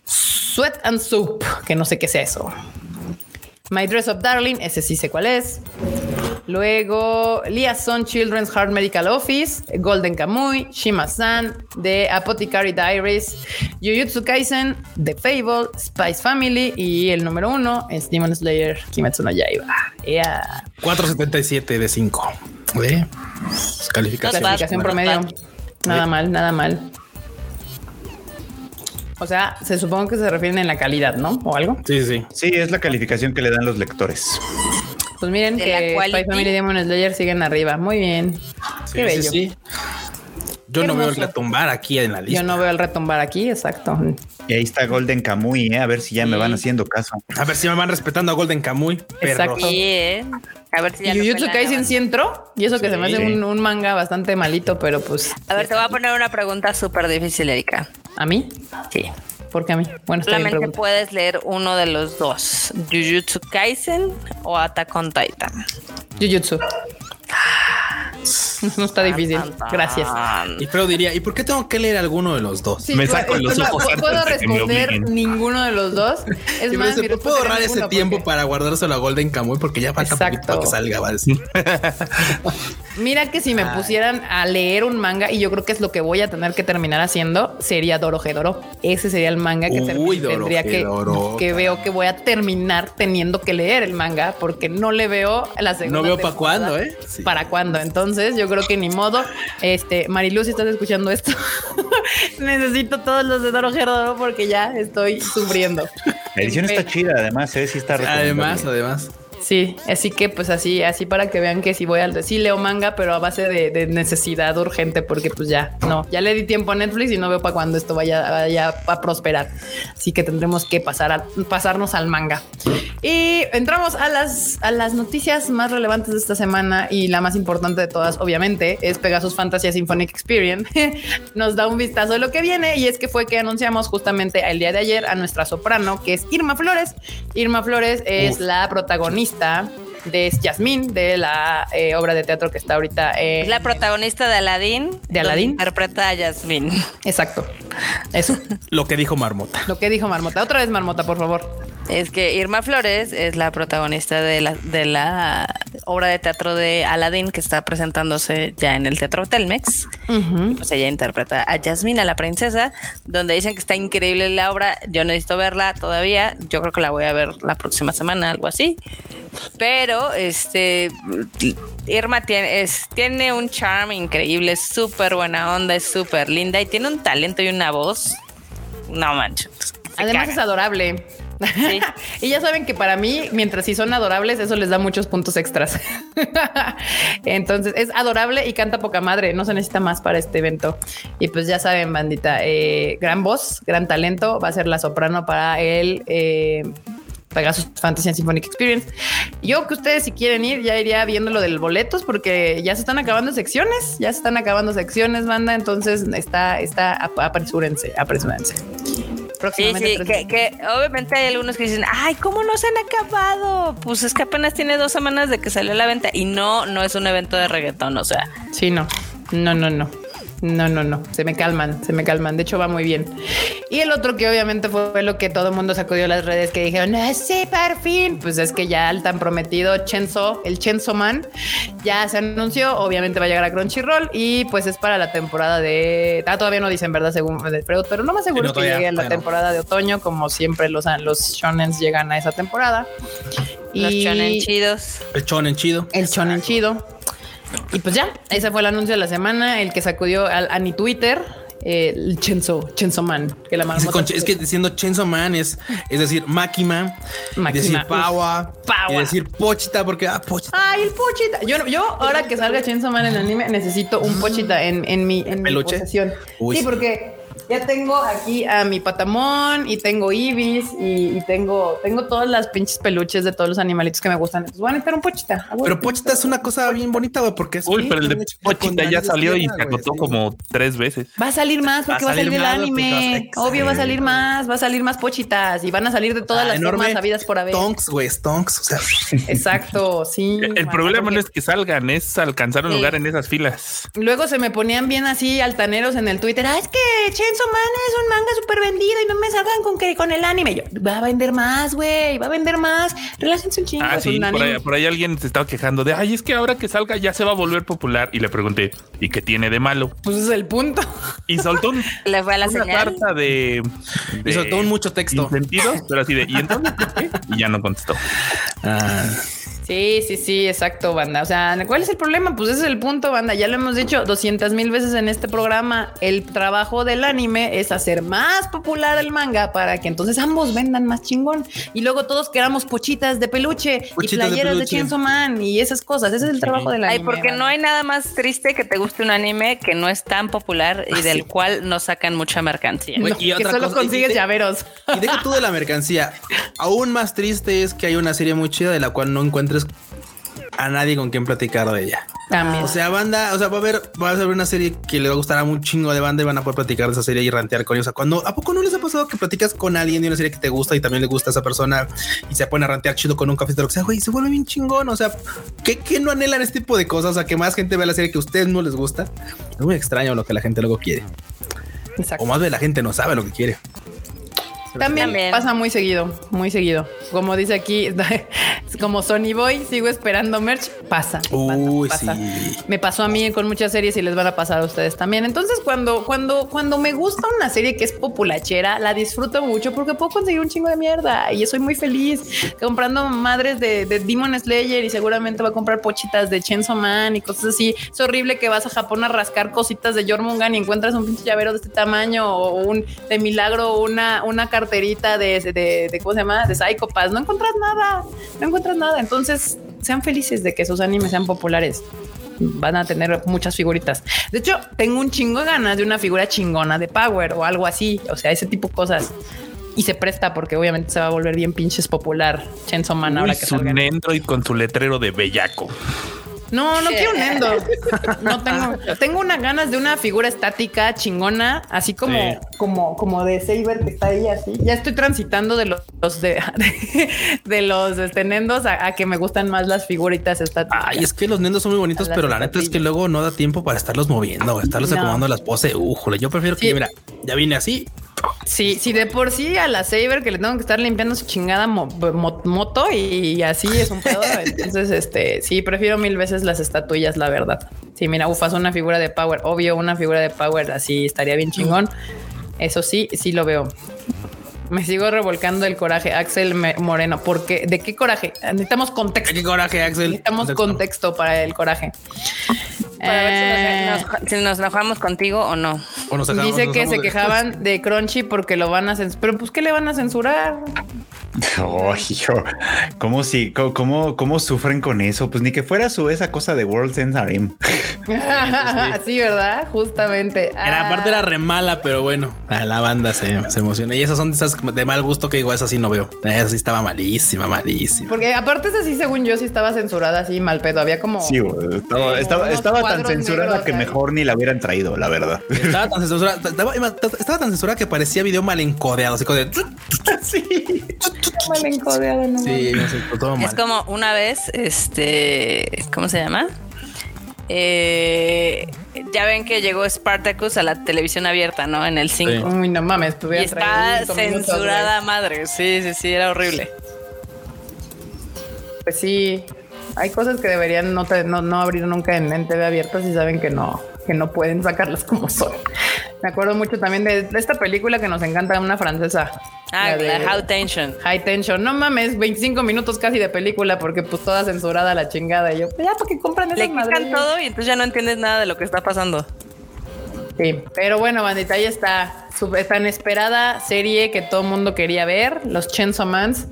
Sweat and Soup, que no sé qué sea eso. My Dress Up Darling, ese sí sé cuál es. Luego, Liaison Children's Heart Medical Office, Golden Kamuy, Shima-san, The Apothecary Diaries, Jujutsu Kaisen, The Fable, Spice Family y el número uno es Demon Slayer Kimetsu no Yaiba. Yeah. 477 de 5. ¿Eh? Calificación. Bad. promedio. Nada mal, nada mal. O sea, se supone que se refieren en la calidad, ¿no? O algo. Sí, sí. Sí, es la calificación que le dan los lectores. Pues miren De que. Spy Family Demon Slayer siguen arriba. Muy bien. Sí, Qué sí, bello. sí. Yo Qué no veo el retumbar aquí en la lista. Yo no veo el retumbar aquí, exacto. Y ahí está Golden Kamuy, ¿eh? a ver si ya me van haciendo caso. A ver si me van respetando a Golden Kamuy. Perros. Exacto. Sí, ¿eh? A ver si ya Jujutsu Kaisen sí entró. Y eso que se me hace un, un manga bastante malito, pero pues. A ver, te voy a poner una pregunta súper difícil, Erika. ¿A mí? Sí. ¿Por qué a mí? Bueno, está bien Solamente puedes leer uno de los dos. Jujutsu Kaisen o Attack on Titan. Jujutsu. *laughs* No está difícil. Gracias. Y pero diría, ¿y por qué tengo que leer alguno de los dos? Sí, Me saco los no, ojos no puedo responder ninguno de los dos. *laughs* Es más, dice, mi "¿Pues respuesta puedo ahorrar ese tiempo porque- para guardárselo a Golden Kamuy porque ya falta poquito para que salga. va a decir. *laughs* Mira que si me pusieran a leer un manga, y yo creo que es lo que voy a tener que terminar haciendo, sería Dorohedoro. Ese sería el manga que Uy, tendría que, que veo que voy a terminar teniendo que leer el manga porque no le veo la segunda. No veo para cuándo, ¿eh? Sí. ¿Para cuándo? Entonces, yo creo que ni modo. Este, Marilu, si estás escuchando esto, *laughs* necesito todos los de Dorohedoro porque ya estoy sufriendo. La edición está chida, además, ¿eh? sí está Además, además. Sí, así que pues así, así para que vean que si voy al sí leo manga, pero a base de, de necesidad urgente, porque pues ya no, ya le di tiempo a Netflix y no veo para cuando esto vaya, vaya a prosperar. Así que tendremos que pasar a pasarnos al manga. Y entramos a las, a las noticias más relevantes de esta semana y la más importante de todas, obviamente, es Pegasus Fantasy Symphonic Experience. *laughs* Nos da un vistazo de lo que viene y es que fue que anunciamos justamente el día de ayer a nuestra soprano, que es Irma Flores. Irma Flores es la protagonista entrevista de Yasmín, de la eh, obra de teatro que está ahorita. Es la protagonista de Aladdin. De Aladdin. Interpreta a Yasmín. Exacto. Eso. Lo que dijo Marmota. Lo que dijo Marmota. Otra vez Marmota, por favor. Es que Irma Flores es la protagonista de la, de la obra de teatro de Aladdin que está presentándose ya en el Teatro Telmex. Pues ella interpreta a Yasmina, la princesa, donde dicen que está increíble la obra. Yo necesito verla todavía. Yo creo que la voy a ver la próxima semana, algo así. Pero este Irma tiene, es, tiene un charm increíble, es súper buena onda, es súper linda y tiene un talento y una voz. No manches. Además es adorable. *laughs* y ya saben que para mí, mientras si son adorables, eso les da muchos puntos extras. *laughs* Entonces es adorable y canta poca madre. No se necesita más para este evento. Y pues ya saben, bandita, eh, gran voz, gran talento. Va a ser la soprano para el eh, Pegasus Fantasy and Symphonic Experience. Yo que ustedes si quieren ir ya iría viendo lo del boletos porque ya se están acabando secciones, ya se están acabando secciones, banda, entonces está, está, apresúrense, apresúrense. Sí, sí, que, obviamente hay algunos que dicen, ay, ¿cómo no se han acabado? Pues es que apenas tiene dos semanas de que salió la venta y no, no es un evento de reggaetón, o sea. Sí, no, no, no, no. No, no, no. Se me calman, se me calman. De hecho, va muy bien. Y el otro que obviamente fue lo que todo el mundo sacudió las redes que dijeron, ah, sí, por fin. Pues es que ya el tan prometido Chenzo, el Chenzo Man, ya se anunció. Obviamente va a llegar a Crunchyroll y pues es para la temporada de. Ah, todavía no dicen verdad según Freud, pero no más seguro que llegue a la temporada de otoño, como siempre los, los shonens llegan a esa temporada. Los shonen chidos. El shonen chido. El shonen chido. Y pues ya, ese fue el anuncio de la semana, el que sacudió al, a mi Twitter. Eh, el Chenzo, Chenzo Man, que la es, es que diciendo Chenzo Man es, es decir, Máquima, decir Paua, y decir Pochita, porque ah, Pochita. Ay, el Pochita. Yo, yo ahora que salga Chenzo Man en el anime, necesito un Pochita en, en mi, en mi posesión. sí, porque ya tengo aquí a mi patamón y tengo ibis y, tengo, tengo todas las pinches peluches de todos los animalitos que me gustan. Entonces voy a necesitar un pochita. Pero pochita es una cosa bien bonita, güey, porque es. Uy, pero el de pochita ya salió y se acotó como tres veces. Va a salir más porque va a salir, el anime. Obvio va a salir más, va a salir más pochitas y van a salir de todas ah, las formas habidas por haber. Stonks, güey, stonks. O sea, exacto. Sí. *laughs* El, problema no es que salgan, es alcanzar un lugar en esas filas. Luego se me ponían bien así altaneros en el Twitter. Ah, es que Chenzo Man es un manga súper vendido y no me salgan con que con el anime. Yo, va a vender más, güey, va a vender más. Relájense un chingo. Ah, sí, por ahí, por ahí, alguien se estaba quejando de, ay, es que ahora que salga ya se va a volver popular. Y le pregunté, ¿y qué tiene de malo? Pues es el punto. Y soltó un, *laughs* le fue a la una carta de, Y soltó un mucho texto. Sentidos, pero así de, ¿y entonces qué? Y ya no contestó. Ah. Sí, sí, sí, exacto, banda. O sea, ¿cuál es el problema? Pues ese es el punto, banda. Ya lo hemos dicho 200 mil veces en este programa. El trabajo del anime es hacer más popular el manga para que entonces ambos vendan más chingón. Y luego todos queramos pochitas de peluche y playeras de, de Man y esas cosas. Ese es el trabajo del anime. Ay, porque no hay nada más triste que te guste un anime que no es tan popular y del cual no sacan mucha mercancía. y que solo consigues llaveros. Y deja tú de la mercancía. Aún más triste es que hay una serie muy chida de la cual no a nadie con quien platicar de ella. O sea, banda, o sea, va a haber, va a haber una serie que le va a gustar a un chingo de banda y van a poder platicar de esa serie y rantear con ellos. O sea, cuando a poco no les ha pasado que platicas con alguien de una serie que te gusta y también le gusta a esa persona y se pone a rantear chido con un café de lo que sea, güey, se vuelve bien chingón. O sea, ¿qué, ¿qué, no anhelan este tipo de cosas? O sea, que más gente vea la serie que a ustedes no les gusta. Es muy extraño lo que la gente luego quiere. O más de la gente no sabe lo que quiere. También, pasa muy seguido, muy seguido. Como dice aquí, *laughs* como Sony Boy, sigo esperando merch. Pasa. Uy, pasa. sí. Me pasó a mí con muchas series y les van a pasar a ustedes también. Entonces, cuando, cuando, cuando me gusta una serie que es populachera, la disfruto mucho porque puedo conseguir un chingo de mierda y soy muy feliz comprando madres de, de Demon Slayer y seguramente va a comprar pochitas de Chainsaw Man y cosas así. Es horrible que vas a Japón a rascar cositas de Jormungan y encuentras un pinche llavero de este tamaño o un de milagro una, una carterita de, de, de, ¿cómo se llama? De Psycho Pass. No encuentras nada, no encuentras nada. Entonces, sean felices de que sus animes sean populares. Van a tener muchas figuritas. De hecho, tengo un chingo de ganas de una figura chingona de Power o algo así. O sea, ese tipo de cosas. Y se presta porque obviamente se va a volver bien pinches popular Chainsaw Man ahora Uy, que su salga. Android con su letrero de bellaco. No, no quiero un endo. *laughs* No tengo. Tengo unas ganas de una figura estática chingona, así como, Sí. como, como de Saber que está ahí así. Ya estoy transitando de los de, *laughs* de, los este, nendos a, a que me gustan más las figuritas estáticas. Ay, es que los nendos son muy bonitos, pero la neta es que luego no da tiempo para estarlos moviendo, estarlos No. acomodando las poses. Újole, yo prefiero que, mira, ya vine así. Sí, sí, de por sí a la Saber que le tengo que estar limpiando su chingada mo- mo- moto y así es un pedo. *laughs* Entonces, este sí, prefiero mil veces las estatuillas, la verdad. Sí, mira, ufas una figura de Power, obvio, una figura de Power así estaría bien chingón. Eso sí, sí lo veo. Me sigo revolcando el coraje, Axel Moreno. porque ¿De qué coraje? Necesitamos contexto. Qué coraje, Axel. Necesitamos contexto para el coraje. Para ver Eh, si nos, nos- si nos enojamos contigo o no. O nos sacamos- Dice nos que se de- quejaban de Crunchy porque lo van a censurar. Pero pues, ¿qué le van a censurar? Oh, hijo, ¿cómo, si, cómo, cómo, sufren con eso? Pues ni que fuera su esa cosa de World Sense Harem. *laughs* sí, ¿verdad? Justamente. Era, Ah, aparte era re mala, pero bueno, a la banda se, se emociona. Y esas son de esas de mal gusto que igual esa sí no veo. Esa sí estaba malísima, malísima. Porque aparte esa sí, según yo, sí estaba censurada así mal pedo. Había como... Sí, estaba, estaba, tan censurada negros que mejor ni la hubieran traído, la verdad. Estaba tan censurada, estaba, estaba tan censurada que parecía video mal encodeado, así como de... *laughs* sí. Mal encodeado, no Sí, no sé, todo mal. Es como una vez, este, ¿cómo se llama? Eh, ya ven que llegó Spartacus a la televisión abierta, ¿no? En el 5. Sí. Uy, no mames, Y está censurada a madre. Sí, sí, sí, era horrible. Pues sí, hay cosas que deberían no, te- no, no abrir nunca en, en TV abierta si saben que no, que no pueden sacarlas como son. Me acuerdo mucho también de, de esta película que nos encanta, una francesa. Ah, de- la How Tension. High Tension. No mames, 25 minutos casi de película porque pues toda censurada la chingada. Y yo, pues ya, ¿para qué compran Le esas quitan madres? todo y entonces ya no entiendes nada de lo que está pasando. Sí, pero bueno, bandita, ahí está. Su tan esperada serie que todo el mundo quería ver, los Chainsaw Mans,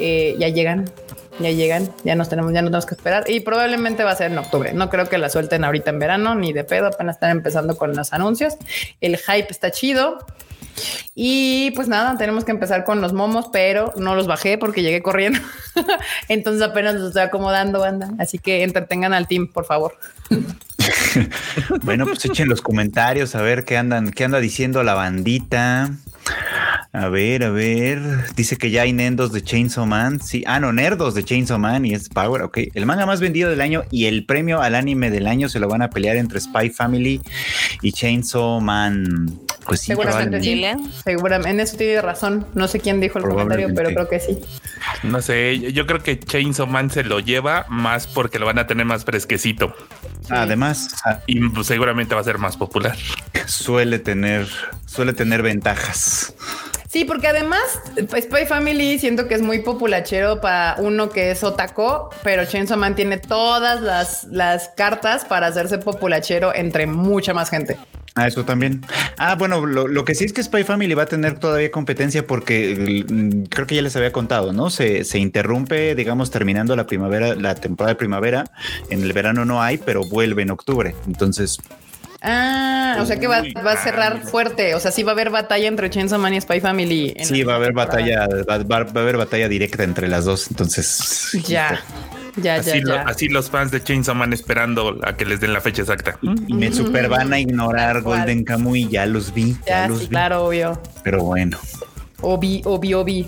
eh, ya llegan. Ya llegan, ya nos tenemos, ya no tenemos que esperar y probablemente va a ser en octubre. No creo que la suelten ahorita en verano ni de pedo, apenas están empezando con los anuncios. El hype está chido. Y pues nada, tenemos que empezar con los momos, pero no los bajé porque llegué corriendo. *laughs* Entonces apenas los estoy acomodando, banda. Así que entretengan al team, por favor. *laughs* Bueno, pues echen los comentarios a ver qué andan, qué anda diciendo la bandita. A ver, a ver. Dice que ya hay nendos de Chainsaw Man. Sí, ah, no, nerdos de Chainsaw Man y es Power. Ok. El manga más vendido del año y el premio al anime del año se lo van a pelear entre Spy Family y Chainsaw Man. Pues sí, Seguramente sí. Seguramente en eso tiene razón. No sé quién dijo el comentario, pero creo que sí. No sé, yo- creo que Chainsaw Man se lo lleva más porque lo van a tener más fresquecito Además, ah, y seguramente va a ser más popular. suele tener, suele tener ventajas. Sí, porque además Spy Family siento que es muy populachero para uno que es otaco, pero Chainsaw Man tiene todas las, las cartas para hacerse populachero entre mucha más gente. Ah, eso también. Ah, bueno, lo, lo que sí es que Spy Family va a tener todavía competencia porque mm, creo que ya les había contado, ¿no? Se, se interrumpe, digamos, terminando la primavera, la temporada de primavera. En el verano no hay, pero vuelve en octubre. Entonces, Ah, o sea que va, Uy, va a cerrar ah, fuerte. O sea, sí va a haber batalla entre Chainsaw Man y Spy Family. en sí, va a haber batalla, va, va- va a haber batalla directa entre las dos. Entonces, Ya, ya, Así, ya, lo- ya. así los fans de Chainsaw Man esperando a que les den la fecha exacta. y me super van a ignorar cual. Golden Kamuy. Ya los vi, ya, Ya, los sí, vi. claro, obvio. Pero bueno, Obi, obi, obi.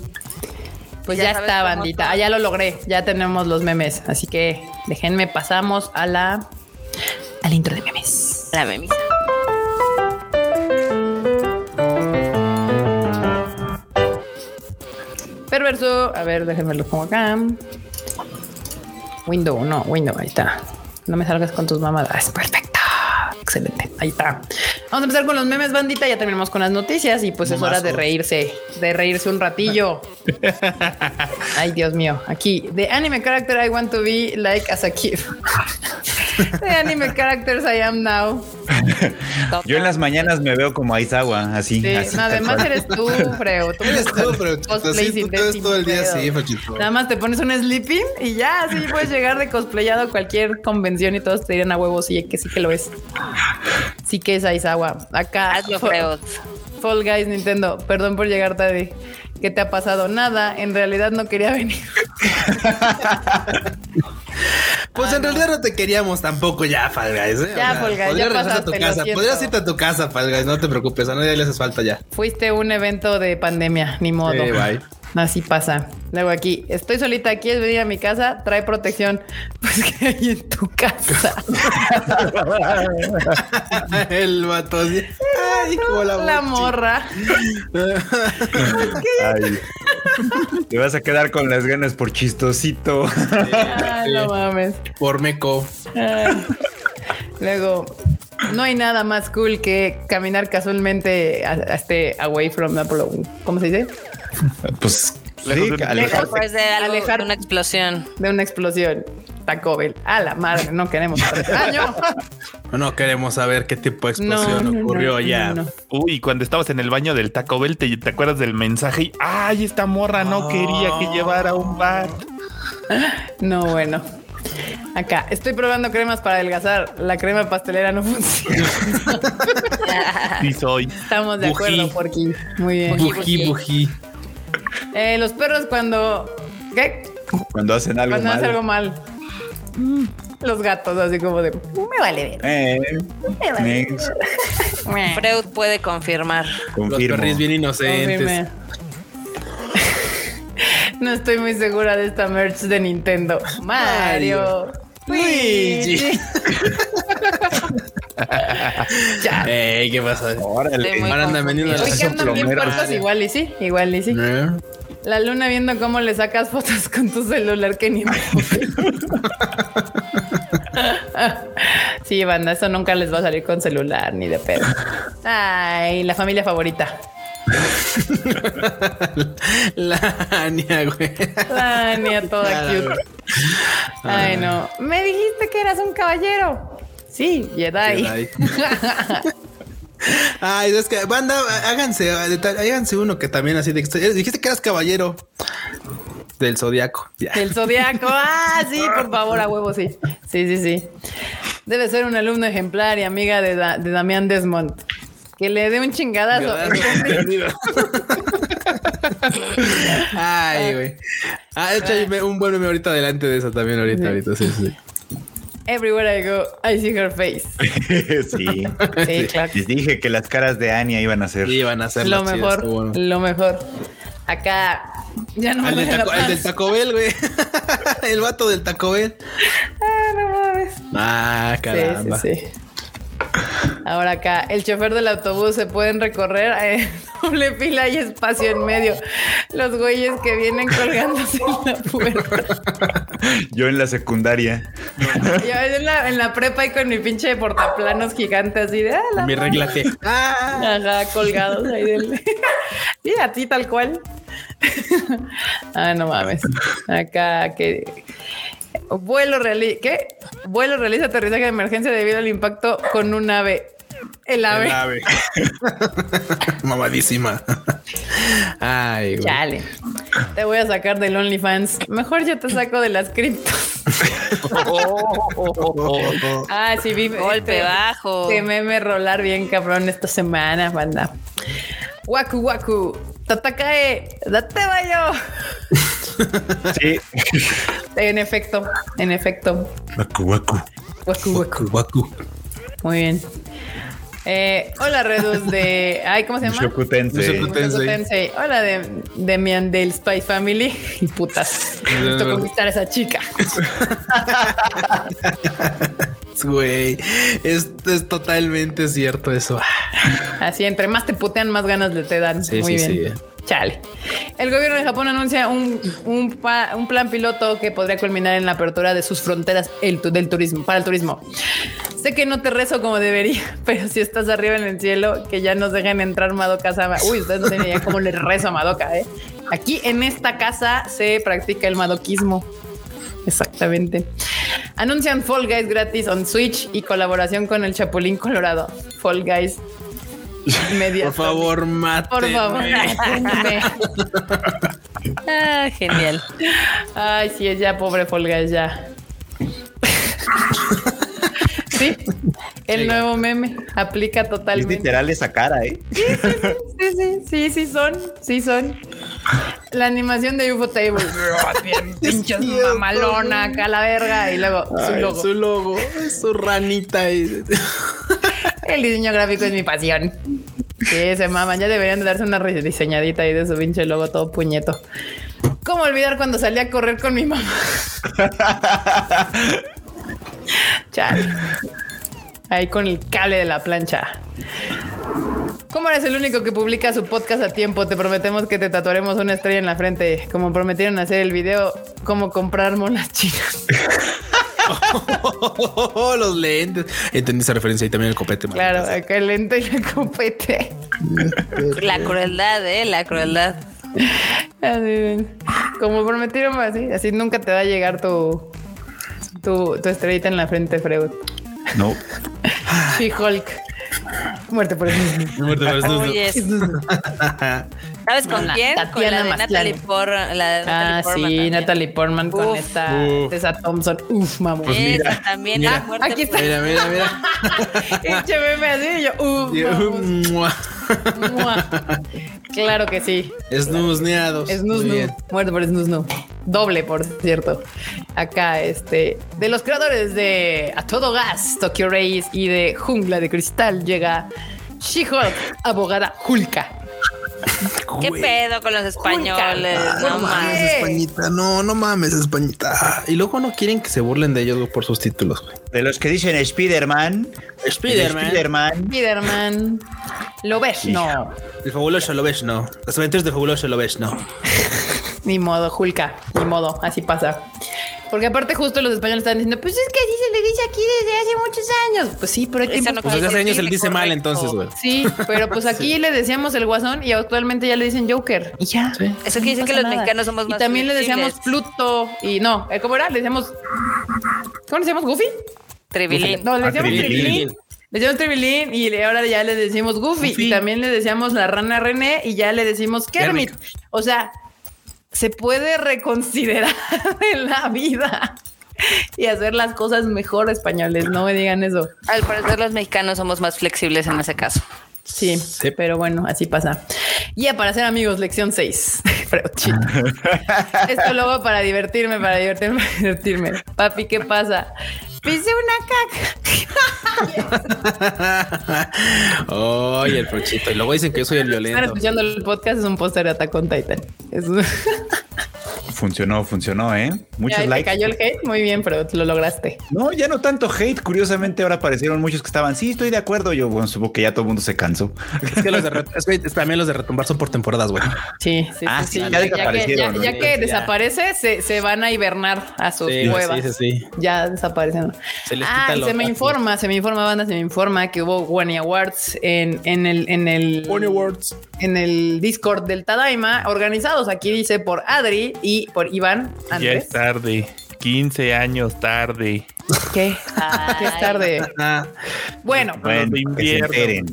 Pues Ya está, bandita. Ah, ya lo logré. Ya tenemos los memes. Así que déjenme, pasamos a la al intro de memes. La memisa. Perverso. A ver, déjenme lo pongo acá. Window, no, window, ahí está. No me salgas con tus mamadas. Perfecto. Excelente. Ahí está. Vamos a empezar con los memes, bandita. Ya terminamos con las noticias y pues es hora de reírse, de reírse un ratillo. *laughs* Ay, Dios mío. Aquí, the anime character I want to be like as a kid. *laughs* the anime characters I am now. *laughs* Yo en las mañanas me veo como Aizawa, así. Sí, así, no, tal además eres tú, Freo. Tú *laughs* Eres tú, pero cosplay tú te ves sin todo el día así, Fachito. Nada más te pones un sleeping y ya así puedes llegar de cosplayado a cualquier convención y todos te dirían a huevos. Sí, que sí que lo es. Sí que es Aizawa. Acá. Hazlo, Freud. Fall Guys Nintendo. Perdón por llegar tarde. ¿Qué te ha pasado? Nada. En realidad no quería venir. *laughs* Pues en realidad no te queríamos tampoco ya, Fall Guys. ¿eh? Ya, Fall Guys, podrías ya regresar a tu casa. Podrías irte a tu casa, Fall Guys. No te preocupes. A nadie le haces falta ya. Fuiste un evento de pandemia. Ni modo. Sí, bye. *laughs* Así pasa. Luego aquí, estoy solita, ¿quieres venir a mi casa? Trae protección. *laughs* Pues que hay en tu casa. *laughs* El vato así. Ay, como la, La morra. Ay. Te vas a quedar con las ganas por chistosito. Ay, no mames. Por meco. Ay. Luego, no hay nada más cool que caminar casualmente a- a este away from the ¿Cómo se dice? *laughs* Pues Lejos sí, de una- alejar- Después de algo, Alejar- de una explosión. De una explosión. Taco Bell. A la madre, no queremos daño. *laughs* No queremos saber qué tipo de explosión No, no, ocurrió no, ya. no, no. Uy, cuando estabas en el baño del Taco Bell, te, te acuerdas del mensaje y ay, esta morra no quería que llevara un bar. No, bueno. Acá, estoy probando cremas para adelgazar. La crema pastelera no funciona. Sí soy. Estamos de Bují. acuerdo, Porky. Muy bien. Bují, bují. Eh, los perros cuando... ¿Qué? cuando hacen algo Cuando mal. hace algo mal. Mm. Los gatos, así como de... Me vale ver. Eh, Me vale ver. *laughs* Freud puede confirmar. Los confirmo. perris bien inocentes. Confirme. *laughs* No estoy muy segura de esta merch de Nintendo. Mario. Luigi. *laughs* *laughs* Ya. Ey, ¿qué pasa? Órale. Ahora andan vendiendo. Hoy las que andan bien plomeros. puercos, igual y sí, igual y sí. ¿Eh? La luna viendo cómo le sacas fotos con tu celular que ni me *laughs* Sí, banda, eso nunca les va a salir con celular ni de pedo. Ay, la familia favorita. *laughs* La Ania, güey. La niña toda cute. Ay, no. Me dijiste que eras un caballero. Sí, Jedi. Jedi. *laughs* Ay, es que banda, háganse, háganse uno que también así de dijiste que eras caballero del zodiaco. Ya. El zodiaco. Ah, sí, por favor, a huevo, sí. Sí, sí, sí. Debe ser un alumno ejemplar y amiga de, Da- de Damián Desmond. Que le dé un chingadazo. *laughs* Ay, güey. Ah, de hecho, hay me- un buen meme ahorita delante de eso también, ahorita, ahorita, sí, sí. Everywhere I go, I see her face. *laughs* sí. Sí, claro. Les dije que las caras de Anya iban a ser. Sí, van a ser Lo chidas, mejor, bueno. lo mejor. Acá ya no me taco, el del. Taco Bell, güey. *laughs* El vato del Taco Bell. Ah, no mames. Ah, caramba. Sí, sí, sí. Ahora acá, el chofer del autobús se pueden recorrer *laughs* doble fila y espacio en medio. Los güeyes que vienen colgándose en la puerta. Yo en la secundaria. Yo en la, en la prepa y con mi pinche portaplanos gigante así de ah, la Mi reglate. Ah, Ajá, colgados ahí del. *laughs* Sí, a ti tal cual. *laughs* ah, no mames. Acá que. Vuelo realiza. ¿Qué? Vuelo realiza aterrizaje de emergencia debido al impacto con un ave. El ave. el ave. *laughs* Mamadísima. Ay, güey. Chale. Te voy a sacar del OnlyFans. Mejor yo te saco de las criptos. *laughs* Ah, sí, vi. Golpe este, bajo. Que meme rolar bien cabrón esta semana, banda. Waku Waku. Tatakae. Date bayo. Sí. En efecto, en efecto. Waku, waku. Waku Waku. Waku. Muy bien. Eh, hola, Redus de. Ay, ¿cómo se llama? Tensei. Hola, de, Demian del Spy Family. Y putas. Necesito conquistar a esa chica. *laughs* Güey, es, es totalmente cierto eso. Así, entre más te putean, más ganas le te dan. Sí, Muy sí, bien. sí. Chale. El gobierno de Japón anuncia un, un, plan piloto que podría culminar en la apertura de sus fronteras el del turismo, para el turismo. Sé que no te rezo como debería, *laughs* pero si estás arriba en el cielo, que ya nos dejen entrar Madoka Sama. Uy, ustedes no tienen idea cómo le rezo a Madoka, ¿eh? Aquí en esta casa se practica el madoquismo. Exactamente. Anuncian Fall Guys gratis on Switch y colaboración con el Chapulín Colorado. Fall Guys. Media Por favor, mate. por favor, mátenme. Ah, genial. Ay, sí, es ya pobre Fall Guys, ya. Sí, el nuevo meme aplica Es totalmente. literal esa cara, ¿eh? Sí, sí, sí, sí son, sí son. La animación de UFO Table. *laughs* Bien pinches mamalona acá la verga y luego su logo. Su logo, es su ranita. y- *laughs* El diseño gráfico es mi pasión. Sí, se maman. Ya deberían de darse una rediseñadita ahí de su pinche logo todo puñeto. ¿Cómo olvidar cuando salí a correr con mi mamá? *laughs* Chale. Ahí con el cable de la plancha. ¿Cómo eres el único que publica su podcast a tiempo? Te prometemos que te tatuaremos una estrella en la frente, como prometieron hacer el video, cómo comprar monas chinas. Los lentes. Entendí esa referencia y también el copete. Claro, acá el lente y el copete. La crueldad, ¿eh? La crueldad. Así, como prometieron, así, así nunca te va a llegar tu, tu, tu estrellita en la frente, Freud. No. She-Hulk. Muerte por eso. sea. Muerte por eso. *laughs* ¿sabes con La quién? Con la de. Natalie Portman. La de Ah, Portman sí, también. Natalie Portman con Uf. esta Uf. Tessa Thompson. Uf, mamón. Pues mira, Esa también. mira. ah, muerte Aquí está. Mira, mira, mira. *laughs* Pinche meme así y yo, uf, mamón. Mua. Mua. Claro que sí. Esnuzneados. Snus Muy Nu. bien. Muerte por Snus Nu. Doble, por cierto. Acá, este, de los creadores de A Todo Gas, Tokyo Race y de Jungla de Cristal llega She-Hulk, abogada Hulka. ¿Qué pedo con los españoles? ¿Por No mames. mames, Españita. No, no mames, Españita. Y luego no quieren que se burlen de ellos por sus títulos. güey. De los que dicen Spider-Man. Spider-Man. Spider-Man. Spiderman. Lo ves, no. El fabuloso lo ves, no. Las aventuras de fabuloso lo ves, no. *laughs* Ni modo, Hulka. Ni modo, así pasa. Porque aparte justo los españoles están diciendo, pues es que así se le dice aquí desde hace muchos años. Pues sí, pero hay no Pues desde hace años él decir dice mal, entonces, güey. Sí, pero pues *laughs* aquí le decíamos el guasón y actualmente ya le dicen Joker. Y ya. Sí. Eso quiere decir que los nada. mexicanos somos Y más también le decíamos Pluto y no, eh, ¿cómo era? Le decíamos ¿Cómo le decíamos Goofy? Tribilín. No, le decíamos. Tribilín. Le decíamos y le- ahora ya le decimos Goofy, Goofy. y también le decíamos la rana René y ya le decimos Kermit. Kermit. O sea, se puede reconsiderar *laughs* en la vida y hacer las cosas mejor españoles. No me digan eso. Al parecer los mexicanos somos más flexibles en ese caso. Sí, Sí. pero bueno, así pasa. Ya para ser amigos, lección 6. *laughs* *laughs* Esto luego para divertirme, para divertirme, para divertirme. Papi, ¿qué pasa? Pise una caca. Oye, el prochito. Y luego dicen que yo soy el Están violento. escuchando el podcast, es un póster de Attack on Titan. Es un- Funcionó, funcionó, ¿eh? Muchos Ahí te likes. cayó el hate, muy bien, pero lo lograste. No, ya no tanto hate. Curiosamente, ahora aparecieron muchos que estaban, sí, estoy de acuerdo. Yo, bueno, supongo que ya todo el mundo se cansó. Es que los de, es que también los de retumbar son por temporadas, güey. Sí, sí, Ah, sí. sí, sí. ya que, desaparecieron, ya- ya ¿no? que Ya. desaparece, se, se van a hibernar a sus Sí, cuevas. sí, sí, sí. Ya desaparecen. Se les ah, quita y lo se me informa, se me informa, banda, se me informa que hubo One Awards en, en el, en el Pony Awards. en el Discord del Tadaima, organizados aquí dice por Adri y por Iván Ya es tarde. 15 años tarde. ¿Qué? ¿Qué es tarde? Ah, Bueno, Bueno, que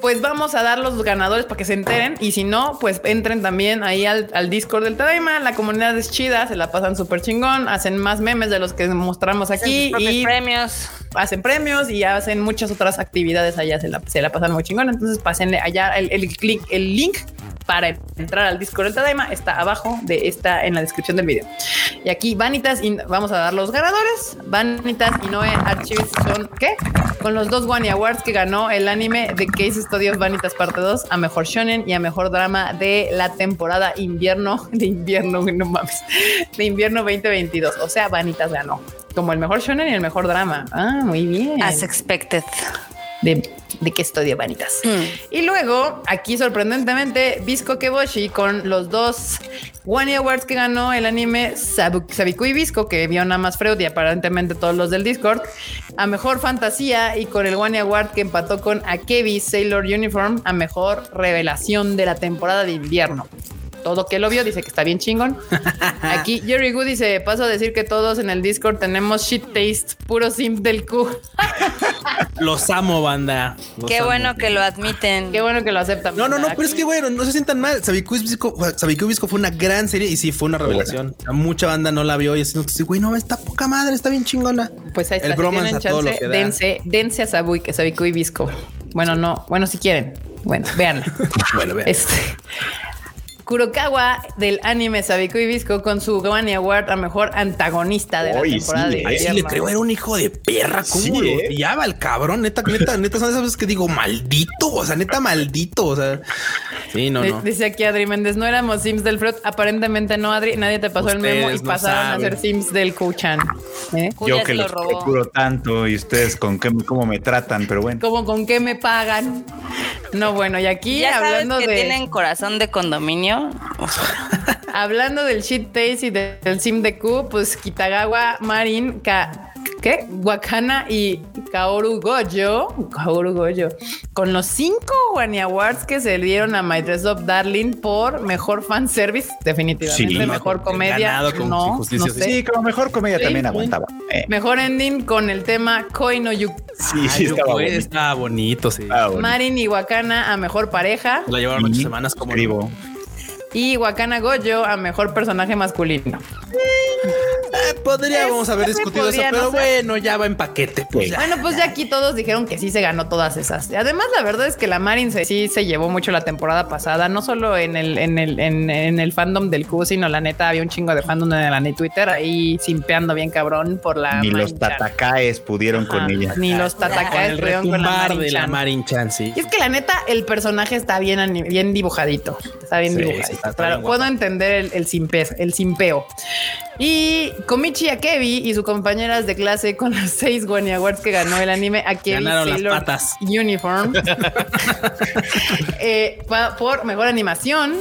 pues vamos a dar los ganadores para que se enteren y si no, pues entren también ahí al, al Discord del Tadaima. La comunidad es chida, se la pasan súper chingón, hacen más memes de los que mostramos aquí propios y premios. hacen premios y hacen muchas otras actividades allá, se la, se la pasan muy chingón. Entonces pásenle allá el, el, clic- el link para entrar al Discord del Tadaima está abajo de esta en la descripción del video. Y aquí Vanitas y vamos a dar los ganadores. Vanitas y Noé Archives son ¿qué? Con los dos Wani Awards que ganó el anime de Case Studios Vanitas parte 2 a mejor shonen y a mejor drama de la temporada invierno de invierno, no mames, de invierno 2022. O sea, Vanitas ganó como el mejor shonen y el mejor drama. Ah, muy bien. As expected. De de qué estudio vanitas. Mm. Y luego, aquí sorprendentemente, Visco Keboshi con los dos One Awards que ganó el anime Sabu- Sabiku y Visco, que vio nada más Freud y aparentemente todos los del Discord, a mejor fantasía y con el One Award que empató con Akebi Sailor Uniform a mejor revelación de la temporada de invierno. Todo que lo vio dice que está bien chingón. *laughs* Aquí Jerry Good dice: Paso a decir que todos en el Discord tenemos shit taste, puro simp del Q. *laughs* Los amo, banda. Los Qué amo. bueno que lo admiten. Qué bueno que lo aceptan. No, no, no, Aquí- pero es que bueno, no se sientan mal. Sabiku y Visco, Sabiku y Visco fue una gran serie y sí fue una revelación. O sea, Mucha banda no la vio y es como que sí, güey, no, está poca madre, está bien chingona. Pues ahí está. El si bromance a todo lo chance, que da. dense, dense a Sabu que Sabiku y Visco. Bueno, no, bueno, si quieren. Bueno, véanla. *laughs* Bueno, vean. Este. Kurokawa del anime Sabiku y Visco con su Grammy Award a mejor antagonista de la temporada sí, de ahí sí le creo, era un hijo de perra. ¿Cómo Sí, lo ¿eh? odiaba el cabrón? Neta, neta, neta, son esas veces que digo maldito. O sea, neta, maldito. O sea, sí, no, no. Dice aquí Adri Méndez, no éramos Sims del Freud. Aparentemente no, Adri. Nadie te pasó el memo y no pasaron a ser Sims del Kuchan. ¿Eh? Yo que lo los robó. procuro tanto y ustedes con qué, cómo me tratan, pero bueno. ¿Cómo con qué me pagan? No, bueno, y aquí Ya sabes hablando que de. tienen corazón de condominio. *laughs* Hablando del shit taste y de- del sim de Q, pues Kitagawa, Marin, Ka, ¿qué? Wakana y Kaoru Gojo, Kaoru Gojo, con los cinco Wani Awards que se dieron a My Dress Up Darling por mejor fan service, definitivamente, Sí, mejor comedia, ganado con no, no sí. sé. Sí, como mejor comedia Sí, también sí. aguantaba. Eh, Mejor ending con el tema Koi no Yu. sí, sí, Ay, estaba bonito. estaba bonito, sí. Ah, bueno. Marin y Wakana a mejor pareja La llevaron ocho semanas como escribo. Y Wakana a mejor personaje masculino. Eh, podríamos Es- haber discutido eso, pero no bueno, ya va en paquete. Pues. Bueno, pues ya aquí todos dijeron que sí se ganó todas esas. Además, la verdad es que la Marin se, sí se llevó mucho la temporada pasada, no solo en el, en el, en, en el fandom del Q, sino la neta había un chingo de fandom en la Twitter ahí simpeando bien cabrón por la Ni los tatacaes pudieron Ajá, con ella. Ni los tatacaes pudieron con la retumbar de la. Marin Chan, sí. Y es que la neta, el personaje está bien, dibujadito. Está bien Sí, dibujadito. sí, está- está Claro, bien puedo entender el, el, simpe- el simpeo. Y Komichi Akebi y sus compañeras de clase con los seis Wani Awards que ganó el anime Akebi Ganaron las Sailor patas. Uniform *laughs* Eh, por mejor animación,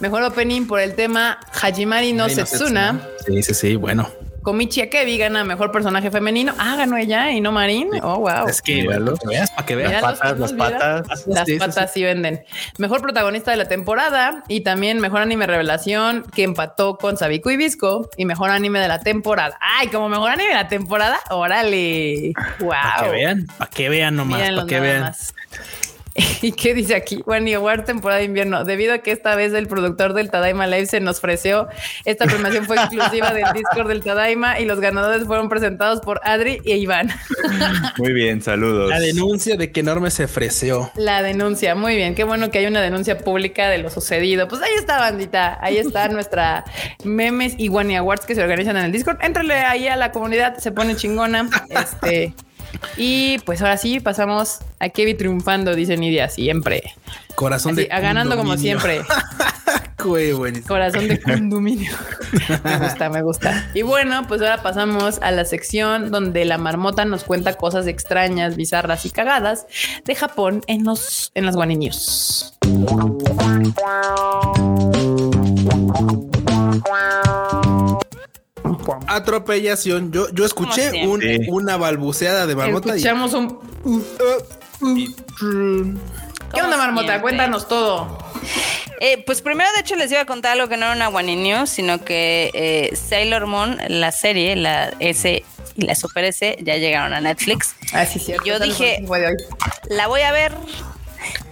mejor opening por el tema Hajimari no Setsuna. Sí, sí, sí, bueno. Komichi Akebi gana mejor personaje femenino. Ah, ganó ella y no Marín. Oh, wow. Es que, para que veas, para que veas. Las patas, las patas. Las Sí, sí, patas sí venden. Mejor protagonista de la temporada y también mejor anime revelación que empató con Sabiku y Visco y mejor anime de la temporada. Ay, como mejor anime de la temporada. Órale. Wow. Para que vean, para que vean nomás, para que vean. más. *laughs* ¿Y qué dice aquí? One Award temporada de invierno. Debido a que esta vez el productor del Tadaima Live se nos ofreció, esta premiación fue exclusiva del Discord del Tadaima y los ganadores fueron presentados por Adri e Iván. *laughs* Muy bien, saludos. La denuncia de que Enorme se ofreció. La denuncia, muy bien, qué bueno que hay una denuncia pública de lo sucedido. Pues ahí está, bandita, ahí está *laughs* nuestra memes y Wani Awards que se organizan en el Discord. Éntrale ahí a la comunidad, se pone chingona. Este, y pues ahora sí, pasamos a Kevin triunfando, dice Nidia, siempre. Corazón Así, de a ganando como siempre. *laughs* Corazón de *laughs* condominio. me gusta, me gusta. Y bueno, pues ahora pasamos a la sección donde la marmota nos cuenta cosas extrañas, bizarras y cagadas de Japón en los en las Atropellación. Yo, yo escuché un- una balbuceada de marmota y- Escuchamos un. ¿Qué onda, marmota? siempre. Cuéntanos todo. Eh, pues primero, de hecho, les iba a contar algo que no era una One News, sino que eh, Sailor Moon, la serie, la S y la Super S, ya llegaron a Netflix. Ah, sí, cierto. Yo dije-. La voy a ver.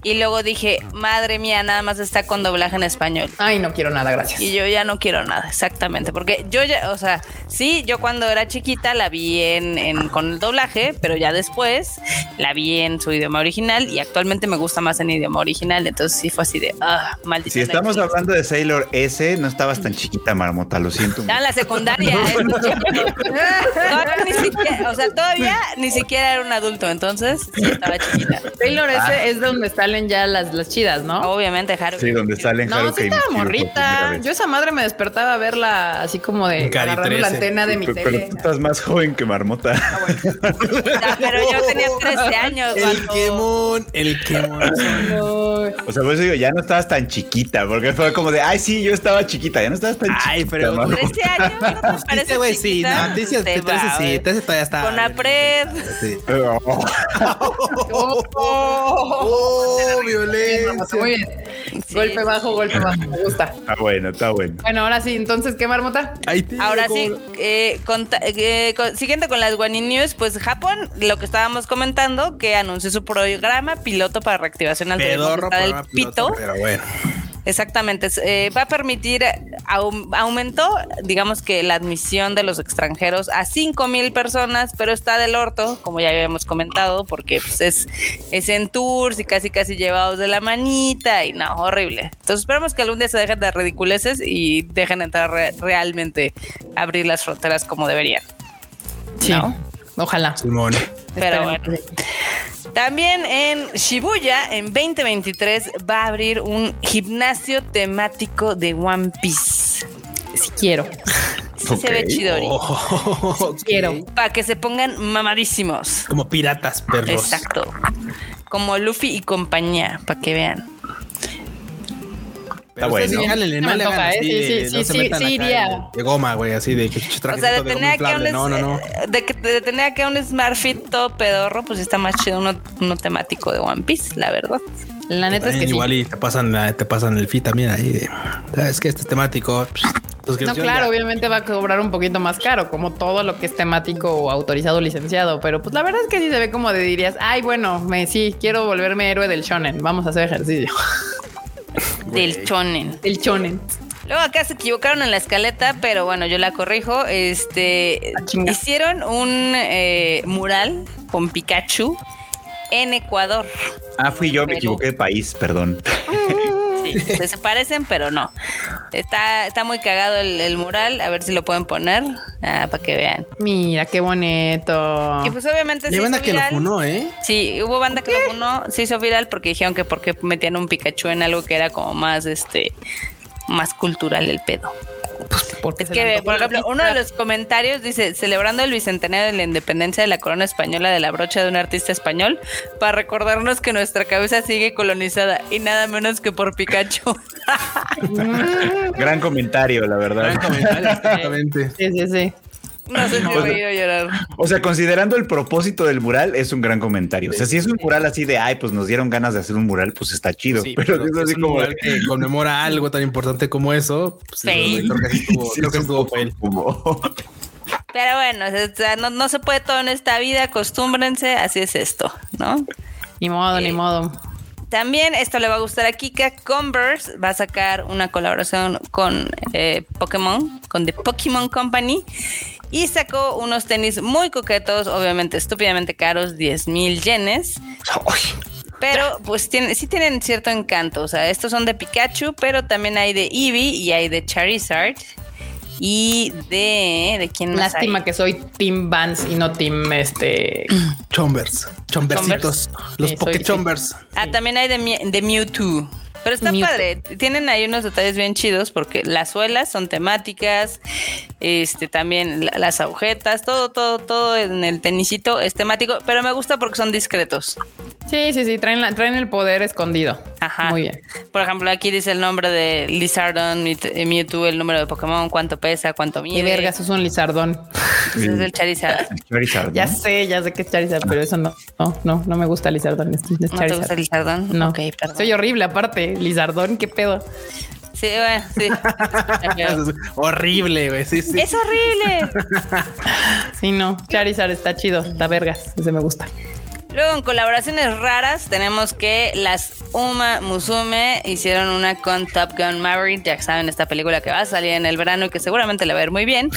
Y luego dije, madre mía, nada más está con doblaje en español. Ay, no quiero nada, gracias. Y yo ya no quiero nada, exactamente. Porque yo ya, o sea, sí, yo cuando era chiquita la vi en, en- con el doblaje, pero ya después la vi en su idioma original y actualmente me gusta más en idioma original. Entonces sí fue así de, ah, maldita. Si estamos Netflix. hablando de Sailor S, no estabas tan chiquita, Marmota, lo siento. Estaba en la secundaria. ¿eh? *laughs* Todavía ni siquiera, o sea, todavía ni siquiera era un adulto, entonces sí estaba chiquita. Taylor ese es donde está salen ya las, las chidas, ¿no? Obviamente, Haruka. Sí, donde salen No, Haruka sí estaba morrita. Yo esa madre me despertaba a verla así como de agarrando la 13. antena de mi Pero, pero tele. tú estás más joven que Marmota. *laughs* Ya, pero yo tenía 13 años. El quemón, el quemón. Ay, O sea, por eso digo, ya no estabas tan chiquita, porque fue como de, ay, sí, yo estaba chiquita, ya no estabas tan Ay, chiquita. pero- Marmota. 13 años, ¿no te *laughs* parece Este güey sí, no, dices, Te te parece sí, te todavía está. Con Apred. Sí. *laughs* Oh, Oh, Muy violencia. bien. Sí. Golpe bajo, golpe bajo. Me gusta. Está bueno, está bueno. Bueno, ahora sí, entonces, ¿qué marmota? Ahí te Ahora sí, eh, conta- eh, con- siguiente con las Guanin News, pues Japón, lo que estábamos comentando, que anunció su programa piloto para reactivación al del pito. pero bueno. Exactamente, eh, va a permitir, aumentó, digamos que la admisión de los extranjeros a 5 mil personas, pero está del orto, como ya habíamos comentado, porque pues, es, es en tours y casi casi llevados de la manita y no, horrible. Entonces esperamos que algún día se dejen de ridiculeces y dejen entrar re- realmente, abrir las fronteras como deberían. Sí. ¿No? Ojalá. Simón. Pero bueno. También en Shibuya, en 2023, va a abrir un gimnasio temático de One Piece. Si quiero. Sí se ve chidori. Oh, *laughs* ok. Quiero. Para que se pongan mamadísimos. Como piratas, perros. Exacto. Como Luffy y compañía, para que vean. Pero Está bueno. jálenle, No le antoja, ¿eh? Sí, de- sí, no sí, sí, sí acá iría. de- De goma, güey, así de que O sea, de tener goma aquí a un. No, no, no. de que de tener aquí a un Smart Fit todo pedorro, pues está más chido uno, uno temático de One Piece, la verdad. La neta es que sí. Igual y te pasan, la- te pasan el feed también ahí de, es que este es temático. pss, No, claro, ya. obviamente va a cobrar un poquito más caro, como todo lo que es temático o autorizado o licenciado, pero pues la verdad es que sí se ve como de dirías, ay, bueno, me sí, quiero volverme héroe del shonen, vamos a hacer ejercicio. *laughs* Del chonen. El shonen. Luego acá se equivocaron en la escaleta, pero bueno, yo la corrijo. Este Ah, hicieron un eh, mural con Pikachu en Ecuador. Ah, fui yo, me equivoqué de país, perdón. Sí, se se parecen, pero no. Está, está muy cagado el, el mural. A ver si lo pueden poner ah, para que vean. Mira, qué bonito. Y pues obviamente se banda que lo funó, ¿eh? Sí, hubo banda que lo funó, se hizo viral porque dijeron que porque metían un Pikachu en algo que era como más este más cultural el pedo. Porque Es que, por ejemplo, uno de los comentarios dice, celebrando el bicentenario de la independencia de la corona española de la brocha de un artista español, para recordarnos que nuestra cabeza sigue colonizada y nada menos que por Pikachu. *laughs* Gran comentario, la Gran verdad. comentario, *laughs* exactamente. Sí, sí, sí. No sé si voy a llorar. O sea, considerando el propósito del mural, es un gran comentario. O sea, si es un mural así de, ay, pues nos dieron ganas de hacer un mural, pues está chido. Sí, pero, pero es así es un como... mural que conmemora algo tan importante como eso. Pues, Sí. creo que estuvo, Sí, que estuvo *laughs* Pero bueno, o sea, no, no se puede todo en esta vida, acostúmbrense, así es esto, ¿no? Ni modo, Eh, ni modo. También esto le va a gustar a Kika. Converse va a sacar una colaboración con eh, Pokémon, con The Pokémon Company. Y sacó unos tenis muy coquetos, obviamente estúpidamente caros, 10 mil yenes. Pero pues tiene, sí tienen cierto encanto. O sea, estos son de Pikachu, pero también hay de Eevee y hay de Charizard. Y de... ¿De quién más Lástima hay? que soy Team Vans y no Team este. Chombers, chombercitos, los Sí, soy- Poké sí. Chombers. Ah, también hay de, de Mewtwo. Pero está padre. Tienen ahí unos detalles bien chidos porque las suelas son temáticas. Este también la- las agujetas, todo, todo, todo en el tenisito es temático. Pero me gusta porque son discretos. Sí, sí, sí, traen, la- traen el poder escondido. Ajá. Muy bien. Por ejemplo, aquí dice el nombre de Lizardon, Mew- Mewtwo, el número de Pokémon, cuánto pesa, cuánto mide. Qué vergas, es un lizardón. Es el Charizard. Charizard, Ya ¿no? sé, ya sé que es Charizard, pero eso no. No, no, no me gusta Lizardón. Es, es ¿No te Charizard. gusta el Lizardon? No, Ok, perdón. soy horrible aparte. Lizardón, qué pedo. Sí, bueno, sí. Es *laughs* horrible, güey. Sí, sí. es horrible. Sí, no. Charizard está chido, está vergas. Ese me gusta. Luego en colaboraciones raras tenemos que las Uma Musume hicieron una con Top Gun Maverick, ya saben esta película que va a salir en el verano y que seguramente le va a ir muy bien.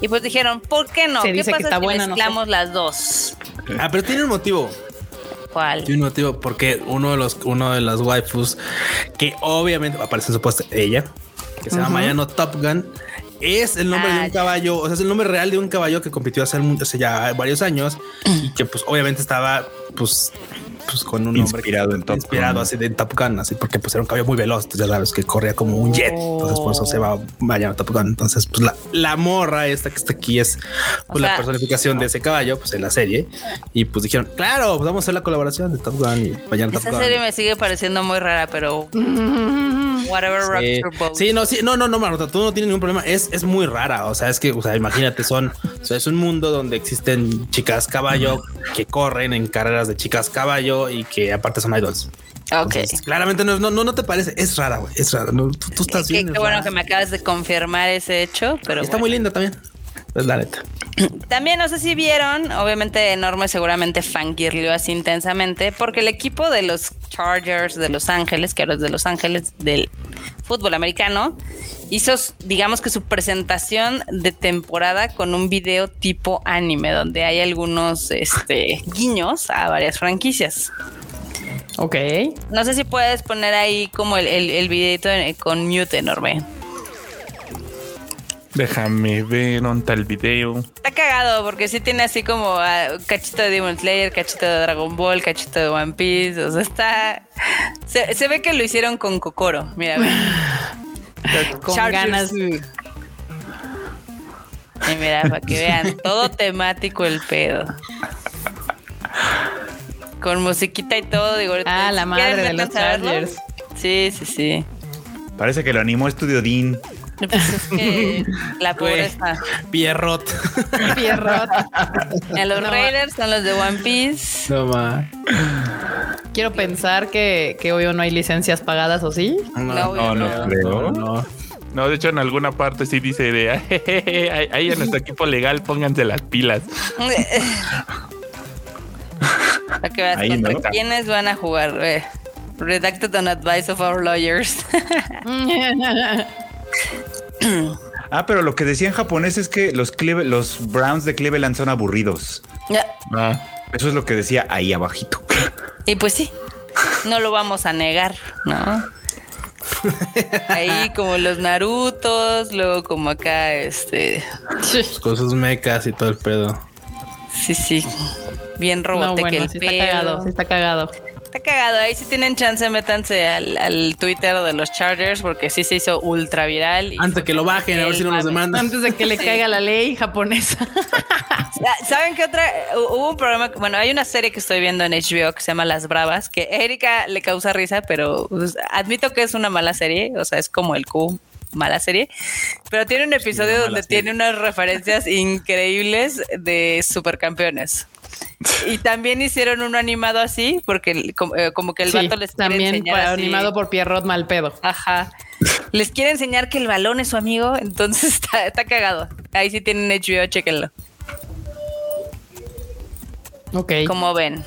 Y pues dijeron, ¿por qué no? Se ¿Qué dice que pasa está si buena, no sé. mezclamos las dos? Ah, pero tiene un motivo. ¿Cuál? Tiene un motivo porque uno de los, uno de las waifus que obviamente aparece en su post ella, que se llama Mayano Top Gun, es el nombre Ah, de un ya. caballo, o sea, es el nombre real de un caballo que compitió hace, hace ya varios años *clears throat* y que pues obviamente estaba pues pues con un Inspirado hombre en Top inspirado Gun. así de Top Gun, así porque pues era un caballo muy veloz, entonces, ya sabes que corría como un jet, entonces por eso se va vaya a Top Gun. Entonces, pues la, la morra esta que está aquí es pues, la sea- personificación de ese caballo, pues en la serie. Y pues dijeron, claro, pues vamos a hacer la colaboración de Top Gun y vayan a Top Esa Gun. serie me sigue pareciendo muy rara, pero *laughs* whatever Sí. boat. Sí, no, sí, no, no, no, Marta, tú no tienes ningún problema. Es, es muy rara. O sea, es que, o sea, imagínate, son, o sea, es un mundo donde existen chicas caballo que corren en carreras de chicas caballo y que aparte son idols. Ok. Entonces, claramente no, no, no, te parece. Es rara, güey. Es rara. No, tú, tú estás bien. qué bueno rara. que me acabas de confirmar ese hecho, pero Está bueno. muy linda también. Es la neta. *clears throat* También no sé si vieron, obviamente enorme seguramente fangirleó así intensamente, porque el equipo de los Chargers de Los Ángeles, que ahora es de Los Ángeles del fútbol americano, hizo, digamos que su presentación de temporada con un video tipo anime, donde hay algunos este, guiños a varias franquicias. Ok. No sé si puedes poner ahí como el, el, el videito con mute enorme. Déjame ver un tal video. Está cagado porque sí tiene así como ah, cachito de Demon Slayer, cachito de Dragon Ball, cachito de One Piece. O sea, está. Se, se ve que lo hicieron con Kokoro. Mira, ve. *laughs* Con Chargers. ganas. Y mira, para que vean, todo temático el pedo. Con musiquita y todo, digo. ahorita, Ah, la madre de los. Chargers. Sí, sí, sí. Parece que lo animó Estudio Dean. *laughs* Pues es que la pobreza. Pierrot. *laughs* Pierrot. A los No. Raiders son los de One Piece. no más. Quiero pensar que, que obvio no hay licencias pagadas, ¿o sí? No, No, no creo. no. No, de hecho en alguna parte sí dice de ahí ahí en nuestro equipo legal pónganse las pilas. Para que veas Ahí, contra ¿no? quiénes van a jugar. eh. Redacted on advice of our lawyers. *laughs* Ah, pero lo que decía en japonés es que los, Cleve- los Browns de Cleveland son aburridos. Ah, Eso es lo que decía ahí abajito. Y pues sí, no lo vamos a negar, ¿no? Ahí como los Narutos, luego como acá, este, Con sus mecas y todo el pedo. sí, sí, bien No, robote que el sí está pedo. cagado, sí está cagado. Está cagado, ahí si tienen chance métanse al, al Twitter de los Chargers porque sí se hizo ultra viral. y Antes que lo bajen, a ver si no nos demandan. Antes de que le caiga la ley japonesa. *laughs* ¿Saben qué otra? Hu- Hubo un programa, bueno, hay una serie que estoy viendo en HBO que se llama Las Bravas, que a Erika le causa risa, pero pues, admito que es una mala serie, o sea, es como el Q, mala serie, pero tiene un episodio donde serie. tiene unas referencias increíbles de supercampeones. Y también hicieron uno animado así, porque como, eh, como que el Sí, vato les quiere también enseñar para- así- animado por Pierrot Malpedo. Ajá. Les quiere enseñar que el balón es su amigo, entonces *laughs* está, está cagado. Ahí sí tienen HBO, chéquenlo. Ok. Como ven.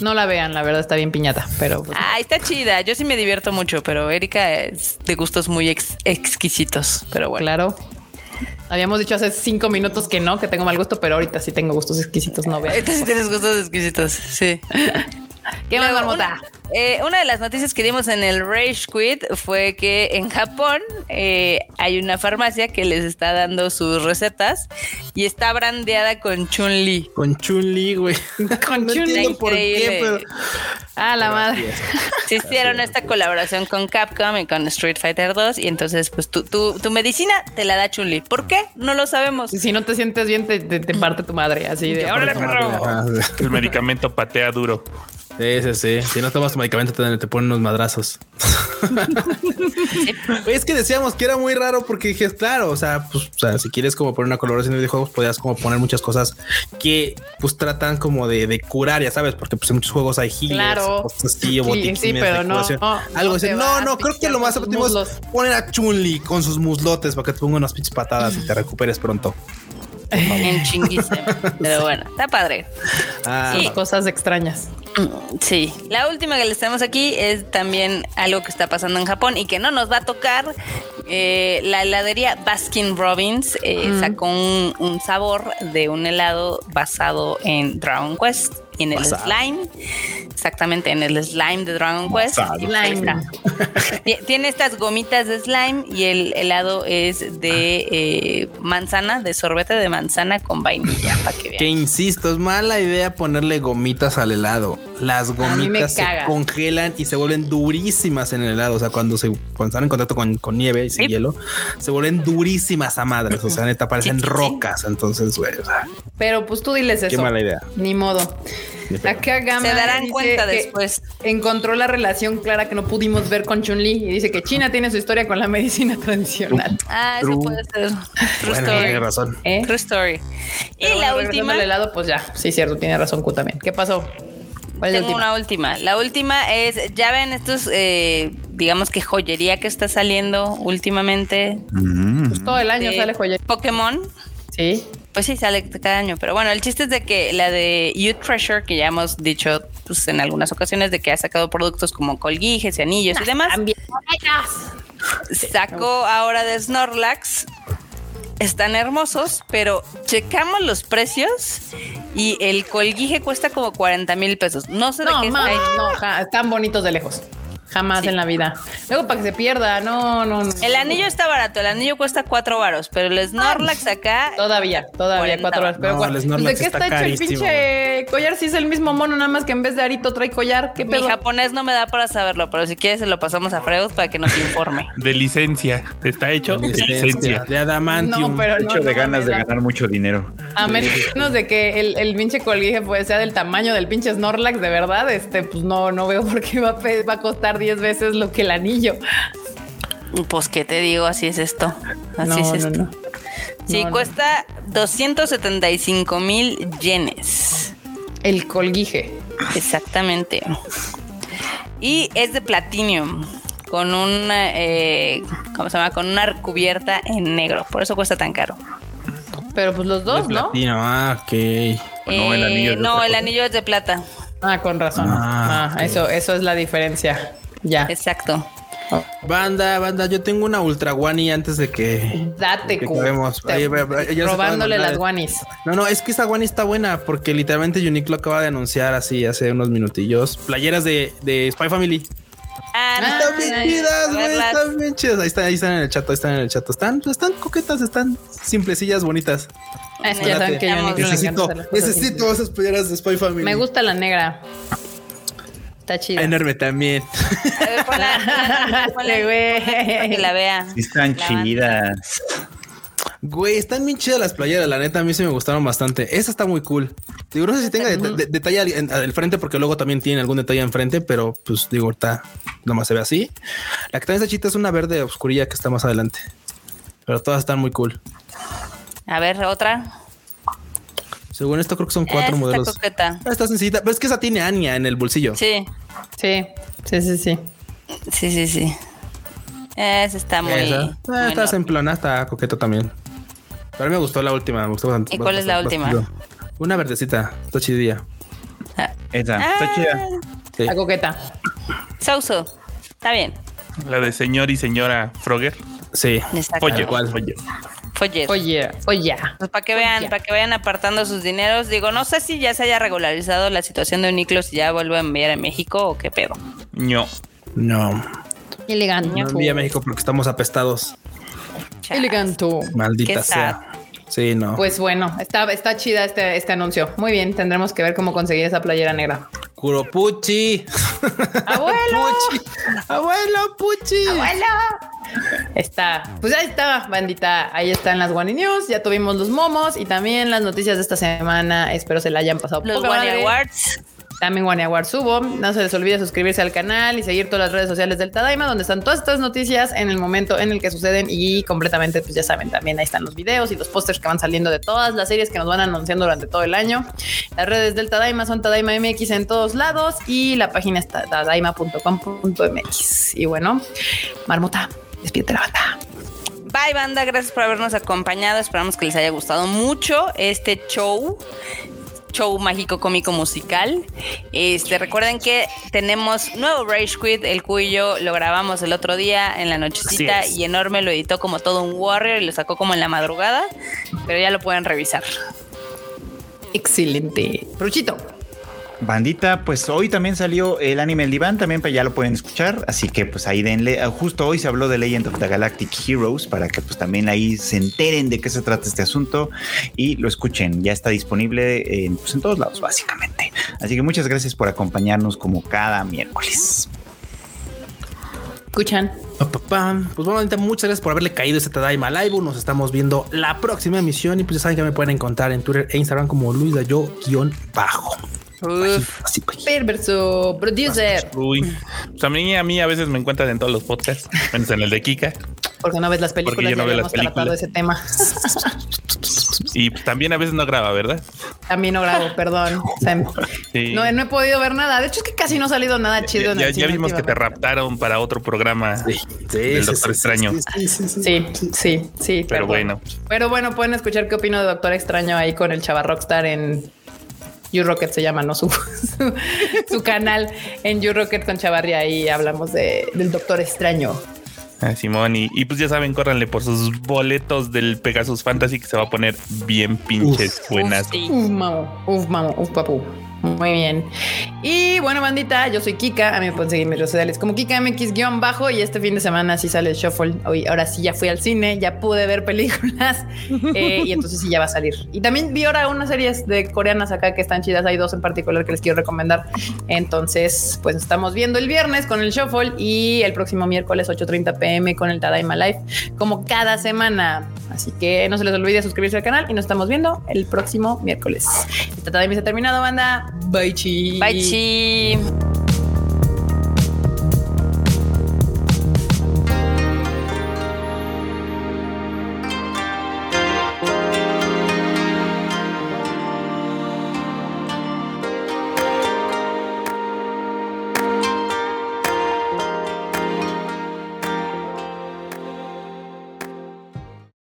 No la vean, la verdad está bien piñata, pero pues, Ah, está chida. Yo sí me divierto mucho, pero Erika es de gustos muy ex- exquisitos. Pero bueno. claro. Habíamos dicho hace cinco minutos que no, que tengo mal gusto, pero ahorita sí tengo gustos exquisitos, no vean. Entonces tienes gustos exquisitos. Sí. *laughs* ¿Qué más, Marmota? Una, eh, una de las noticias que dimos en el Rage Quit fue que en Japón eh, hay una farmacia que les está dando sus recetas y está brandeada con Chun-Li. Con Chun-Li, güey. *laughs* Con no Chun-Li. entiendo por qué, Increíble. pero. Ah, la madre. Se hicieron esta colaboración con Capcom y con Street Fighter 2 y entonces pues tu, tu, tu medicina te la da Chun-Li. ¿Por qué? No lo sabemos. Si no te sientes bien, te, te- te parte tu madre. Así de, órale, perro. Ajá, el medicamento patea duro. Sí, sí, sí. Si no tomas tu medicamento, te, te ponen unos madrazos. *laughs* Es que decíamos que era muy raro porque dije, claro, o sea, pues, o sea, si quieres como poner una colaboración de videojuegos, podías como poner muchas cosas que pues tratan como de, de curar, ya sabes, porque pues en muchos juegos hay healers, Claro. cosas así, o Sí, botiquines sí, de pero no, curación. no, Algo no así. No, no, creo que lo más óptimo es poner a Chun-Li con sus muslotes para que te ponga unas pinches patadas y te *laughs* recuperes pronto. En chinguísimo. *laughs* Pero bueno, está padre. Ah. Cosas extrañas. Sí. La última que les tenemos aquí es también algo que está pasando en Japón y que no nos va a tocar. Eh, la heladería Baskin Robbins eh, sacó un, un sabor de un helado basado en Dragon Quest y en el slime. Exactamente, en el slime de Dragon Quest. Ti- Tiene estas gomitas de slime y el helado es de eh, manzana, de sorbete de manzana con vainilla, para que que vean. insisto, es mala idea ponerle gomitas al helado. Las gomitas se caga. congelan y se vuelven durísimas en el helado. O sea, cuando se cuando están en contacto con, con nieve y sin Sí. hielo, se vuelven durísimas a madres. O sea, neta, *laughs* parecen Sí, sí, sí. rocas. Entonces, güey, o sea, Pero pues tú diles eso. qué mala idea. Ni modo. Acá Gama Se darán cuenta después. Encontró la relación clara que no pudimos ver con Chun-Li y dice que China tiene su historia con la medicina *laughs* tradicional. Ah, eso True. puede ser. True Bueno, story. tiene razón. ¿Eh? True story. Y Pero la bueno, última. al helado, pues ya, sí, cierto, tiene razón Q también. ¿Qué pasó? ¿Cuál es la Tengo última? una última. La última es, ya ven estos, eh, digamos que joyería que está saliendo últimamente. Mm. Pues todo el año de sale joya. Pokémon. Sí. Pues sí, sale cada año. Pero bueno, el chiste es de que la de Youth Treasure, que ya hemos dicho pues, en algunas ocasiones de que ha sacado productos como colguijes y anillos y demás, También. sacó ahora de Snorlax. Están hermosos, pero checamos los precios y el colguije cuesta como 40 mil pesos. No sé de qué hecho. no, ja- están bonitos de lejos. Jamás Sí. en la vida. Luego para que se pierda, no, no, no. El anillo está barato, el anillo cuesta cuatro varos, pero el Snorlax acá Todavía, todavía 40 cuatro horas. Pero No, ¿cuál- el Snorlax ¿De qué está está, hecho el pinche collar? Si es el mismo mono, nada más que en vez de arito trae collar. ¿Qué mi japonés no me da para saberlo, pero si quieres se lo pasamos a Freud para que nos informe. *laughs* De licencia. Está hecho de licencia. De adamantium. No, pero Hecho no, de no, ganas de ganar mucho dinero. A menos de que el, el pinche colguije pues sea del tamaño del pinche Snorlax, de verdad, este, pues no, no veo por qué va va a costar 10 veces lo que el anillo. Pues qué te digo, así es esto. Así No, es no, esto. no. Sí, No, no. cuesta 275 mil yenes. El colguije. Exactamente. Y es de platinum. Con una, eh, ¿cómo se llama? Con una cubierta en negro. Por eso cuesta tan caro. Pero pues los dos, ¿no? platino, ah, ok. No, el anillo es de no, el cosa. anillo es de plata. Ah, con razón. Ah, Ah, eso, eso es la diferencia. Ya. Exacto. Banda, banda, yo tengo una ultra guani antes de que. Date, que acabemos. Te- Ahí, robándole las guanis. No, no, es que esta guani está buena porque literalmente Uniqlo acaba de anunciar así hace unos minutillos playeras de, de Spy Family. Ah, no, Están bien chidas, güey, están bien chidas. Ahí están, ahí están en el chat, ahí están en el chat. Están, están coquetas, están simplecillas, bonitas. Es que ya saben que yo Necesitamos- ni le Necesito, necesito esas playeras de Spy Family. Me gusta la negra. Está chida. Enorme también. A ver, ponla, ponla, *laughs* ponla, Dale, güey. para que la vea. Sí están La banda. chidas. Güey, están bien chidas las playeras, la neta, a mí sí me gustaron bastante. Esa está muy cool. Digo, no sé si tenga de- de- detalle al, en- al frente, porque luego también tiene algún detalle enfrente, pero pues digo, está, nomás se ve así. La que también está chita es una verde oscurilla que está más adelante. Pero todas están muy cool. A ver, otra. Según esto, creo que son cuatro Esta modelos. coqueta. Ah, Está sencillita, pero es que esa tiene Anya en el bolsillo. Sí, Sí, sí, sí, sí. sí, sí, sí. Esa está muy. Esa. muy Ah, está enorme. simplona, está coqueta también. Pero a mí me gustó la última, me gustó bastante. ¿Y cuál es la última? Una verdecita, está chidilla. Ah, Esa, ah, está chida. Sí. La coqueta. Souso. Está bien. La de señor y señora Frogger. Sí. Exacto. Pollo. cual. pollo. Follet. Oye, oye. Pues para que vean, para que vayan apartando sus dineros. Digo, no sé si ya se haya regularizado la situación de Uniclo, si ya vuelve a enviar a México o qué pedo. No. No, Elegante. no envía a México porque estamos apestados. Chas. Elegante. Maldita sea. Sí, no. Pues bueno, está, está chida este, este anuncio. Muy bien, tendremos que ver cómo conseguir esa playera negra. Kuropuchi. ¡Abuelo! Puchi. Abuelo, Puchi. Está, pues ahí está, bandita. Ahí están las One News. Ya tuvimos los momos y también las noticias de esta semana. Espero se la hayan pasado Los madre. Awards. También Awards subo. No se les olvide suscribirse al canal y seguir todas las redes sociales del Tadaima, donde están todas estas noticias en el momento en el que suceden y completamente, pues ya saben, también ahí están los videos y los pósters que van saliendo de todas las series que nos van anunciando durante todo el año. Las redes del Tadaima son Tadaima MX en todos lados y la página es tadaima.com.mx. Y bueno, Marmota, despídete la banda. Bye, banda. Gracias por habernos acompañado. Esperamos que les haya gustado mucho este show. Show mágico cómico musical. Este, recuerden que tenemos nuevo Rage Quit, el cuyo lo grabamos el otro día en la nochecita y enorme lo editó como todo un warrior y lo sacó como en la madrugada, pero ya lo pueden revisar. Excelente. Bruchito. Bandita, pues hoy también salió el anime El Diván, también ya lo pueden escuchar, así que pues ahí denle, ah, justo hoy se habló de Legend of the Galactic Heroes para que pues también ahí se enteren de qué se trata este asunto y lo escuchen, ya está disponible en, pues, en todos lados básicamente. Así que muchas gracias por acompañarnos como cada miércoles. Escuchan. Pues bueno, ahorita muchas gracias por haberle caído este Tadaima Live. Nos estamos viendo la próxima emisión y pues ya saben que me pueden encontrar en Twitter e Instagram como Luis Dayo guion bajo. Uf. Así. Perverso, producer. Uy, pues a mí, a mí a veces me encuentran en todos los podcasts, menos en el de Kika. Porque no ves las Porque películas, yo no ya las tratado películas. ese tema. Y también a veces no graba, ¿verdad? También no grabo, perdón. Sí. no, no he podido ver nada. De hecho, es que casi no ha salido nada chido ya, en ya- el ya cine vimos que te raptaron para otro programa Sí, sí, del Doctor sí, Extraño. sí, sí, sí, sí. Sí, sí, sí. Pero perdón. bueno. Pero bueno, pueden escuchar qué opino de Doctor Extraño ahí con el Chava Rockstar en You Rocket se llama, ¿no? Su, *laughs* su, su canal en You Rocket con Chavarri. Ahí hablamos de, del Doctor Extraño. Ah, Simón, y, y pues ya saben, córranle por sus boletos del Pegasus Fantasy que se va a poner bien pinches buenas. Uf, sí. Uf, mamo, uf, mamo, uf, papu. Muy bien. Y bueno, bandita, yo soy Kika. A mí me pueden seguir en mis redes sociales como Kika MX-bajo. Y este fin de semana sí sale el Shuffle. Hoy, ahora sí ya fui al cine, ya pude ver películas. *laughs* eh, y entonces sí ya va a salir. Y también vi ahora unas series de coreanas acá que están chidas. Hay dos en particular que les quiero recomendar. Entonces, pues estamos viendo el viernes con el Shuffle y el próximo miércoles 8:30 pm con el Tadaima Live, como cada semana. Así que no se les olvide suscribirse al canal y nos estamos viendo el próximo miércoles. El Tadaima se ha terminado, banda. Bye, chi. Bye, chi.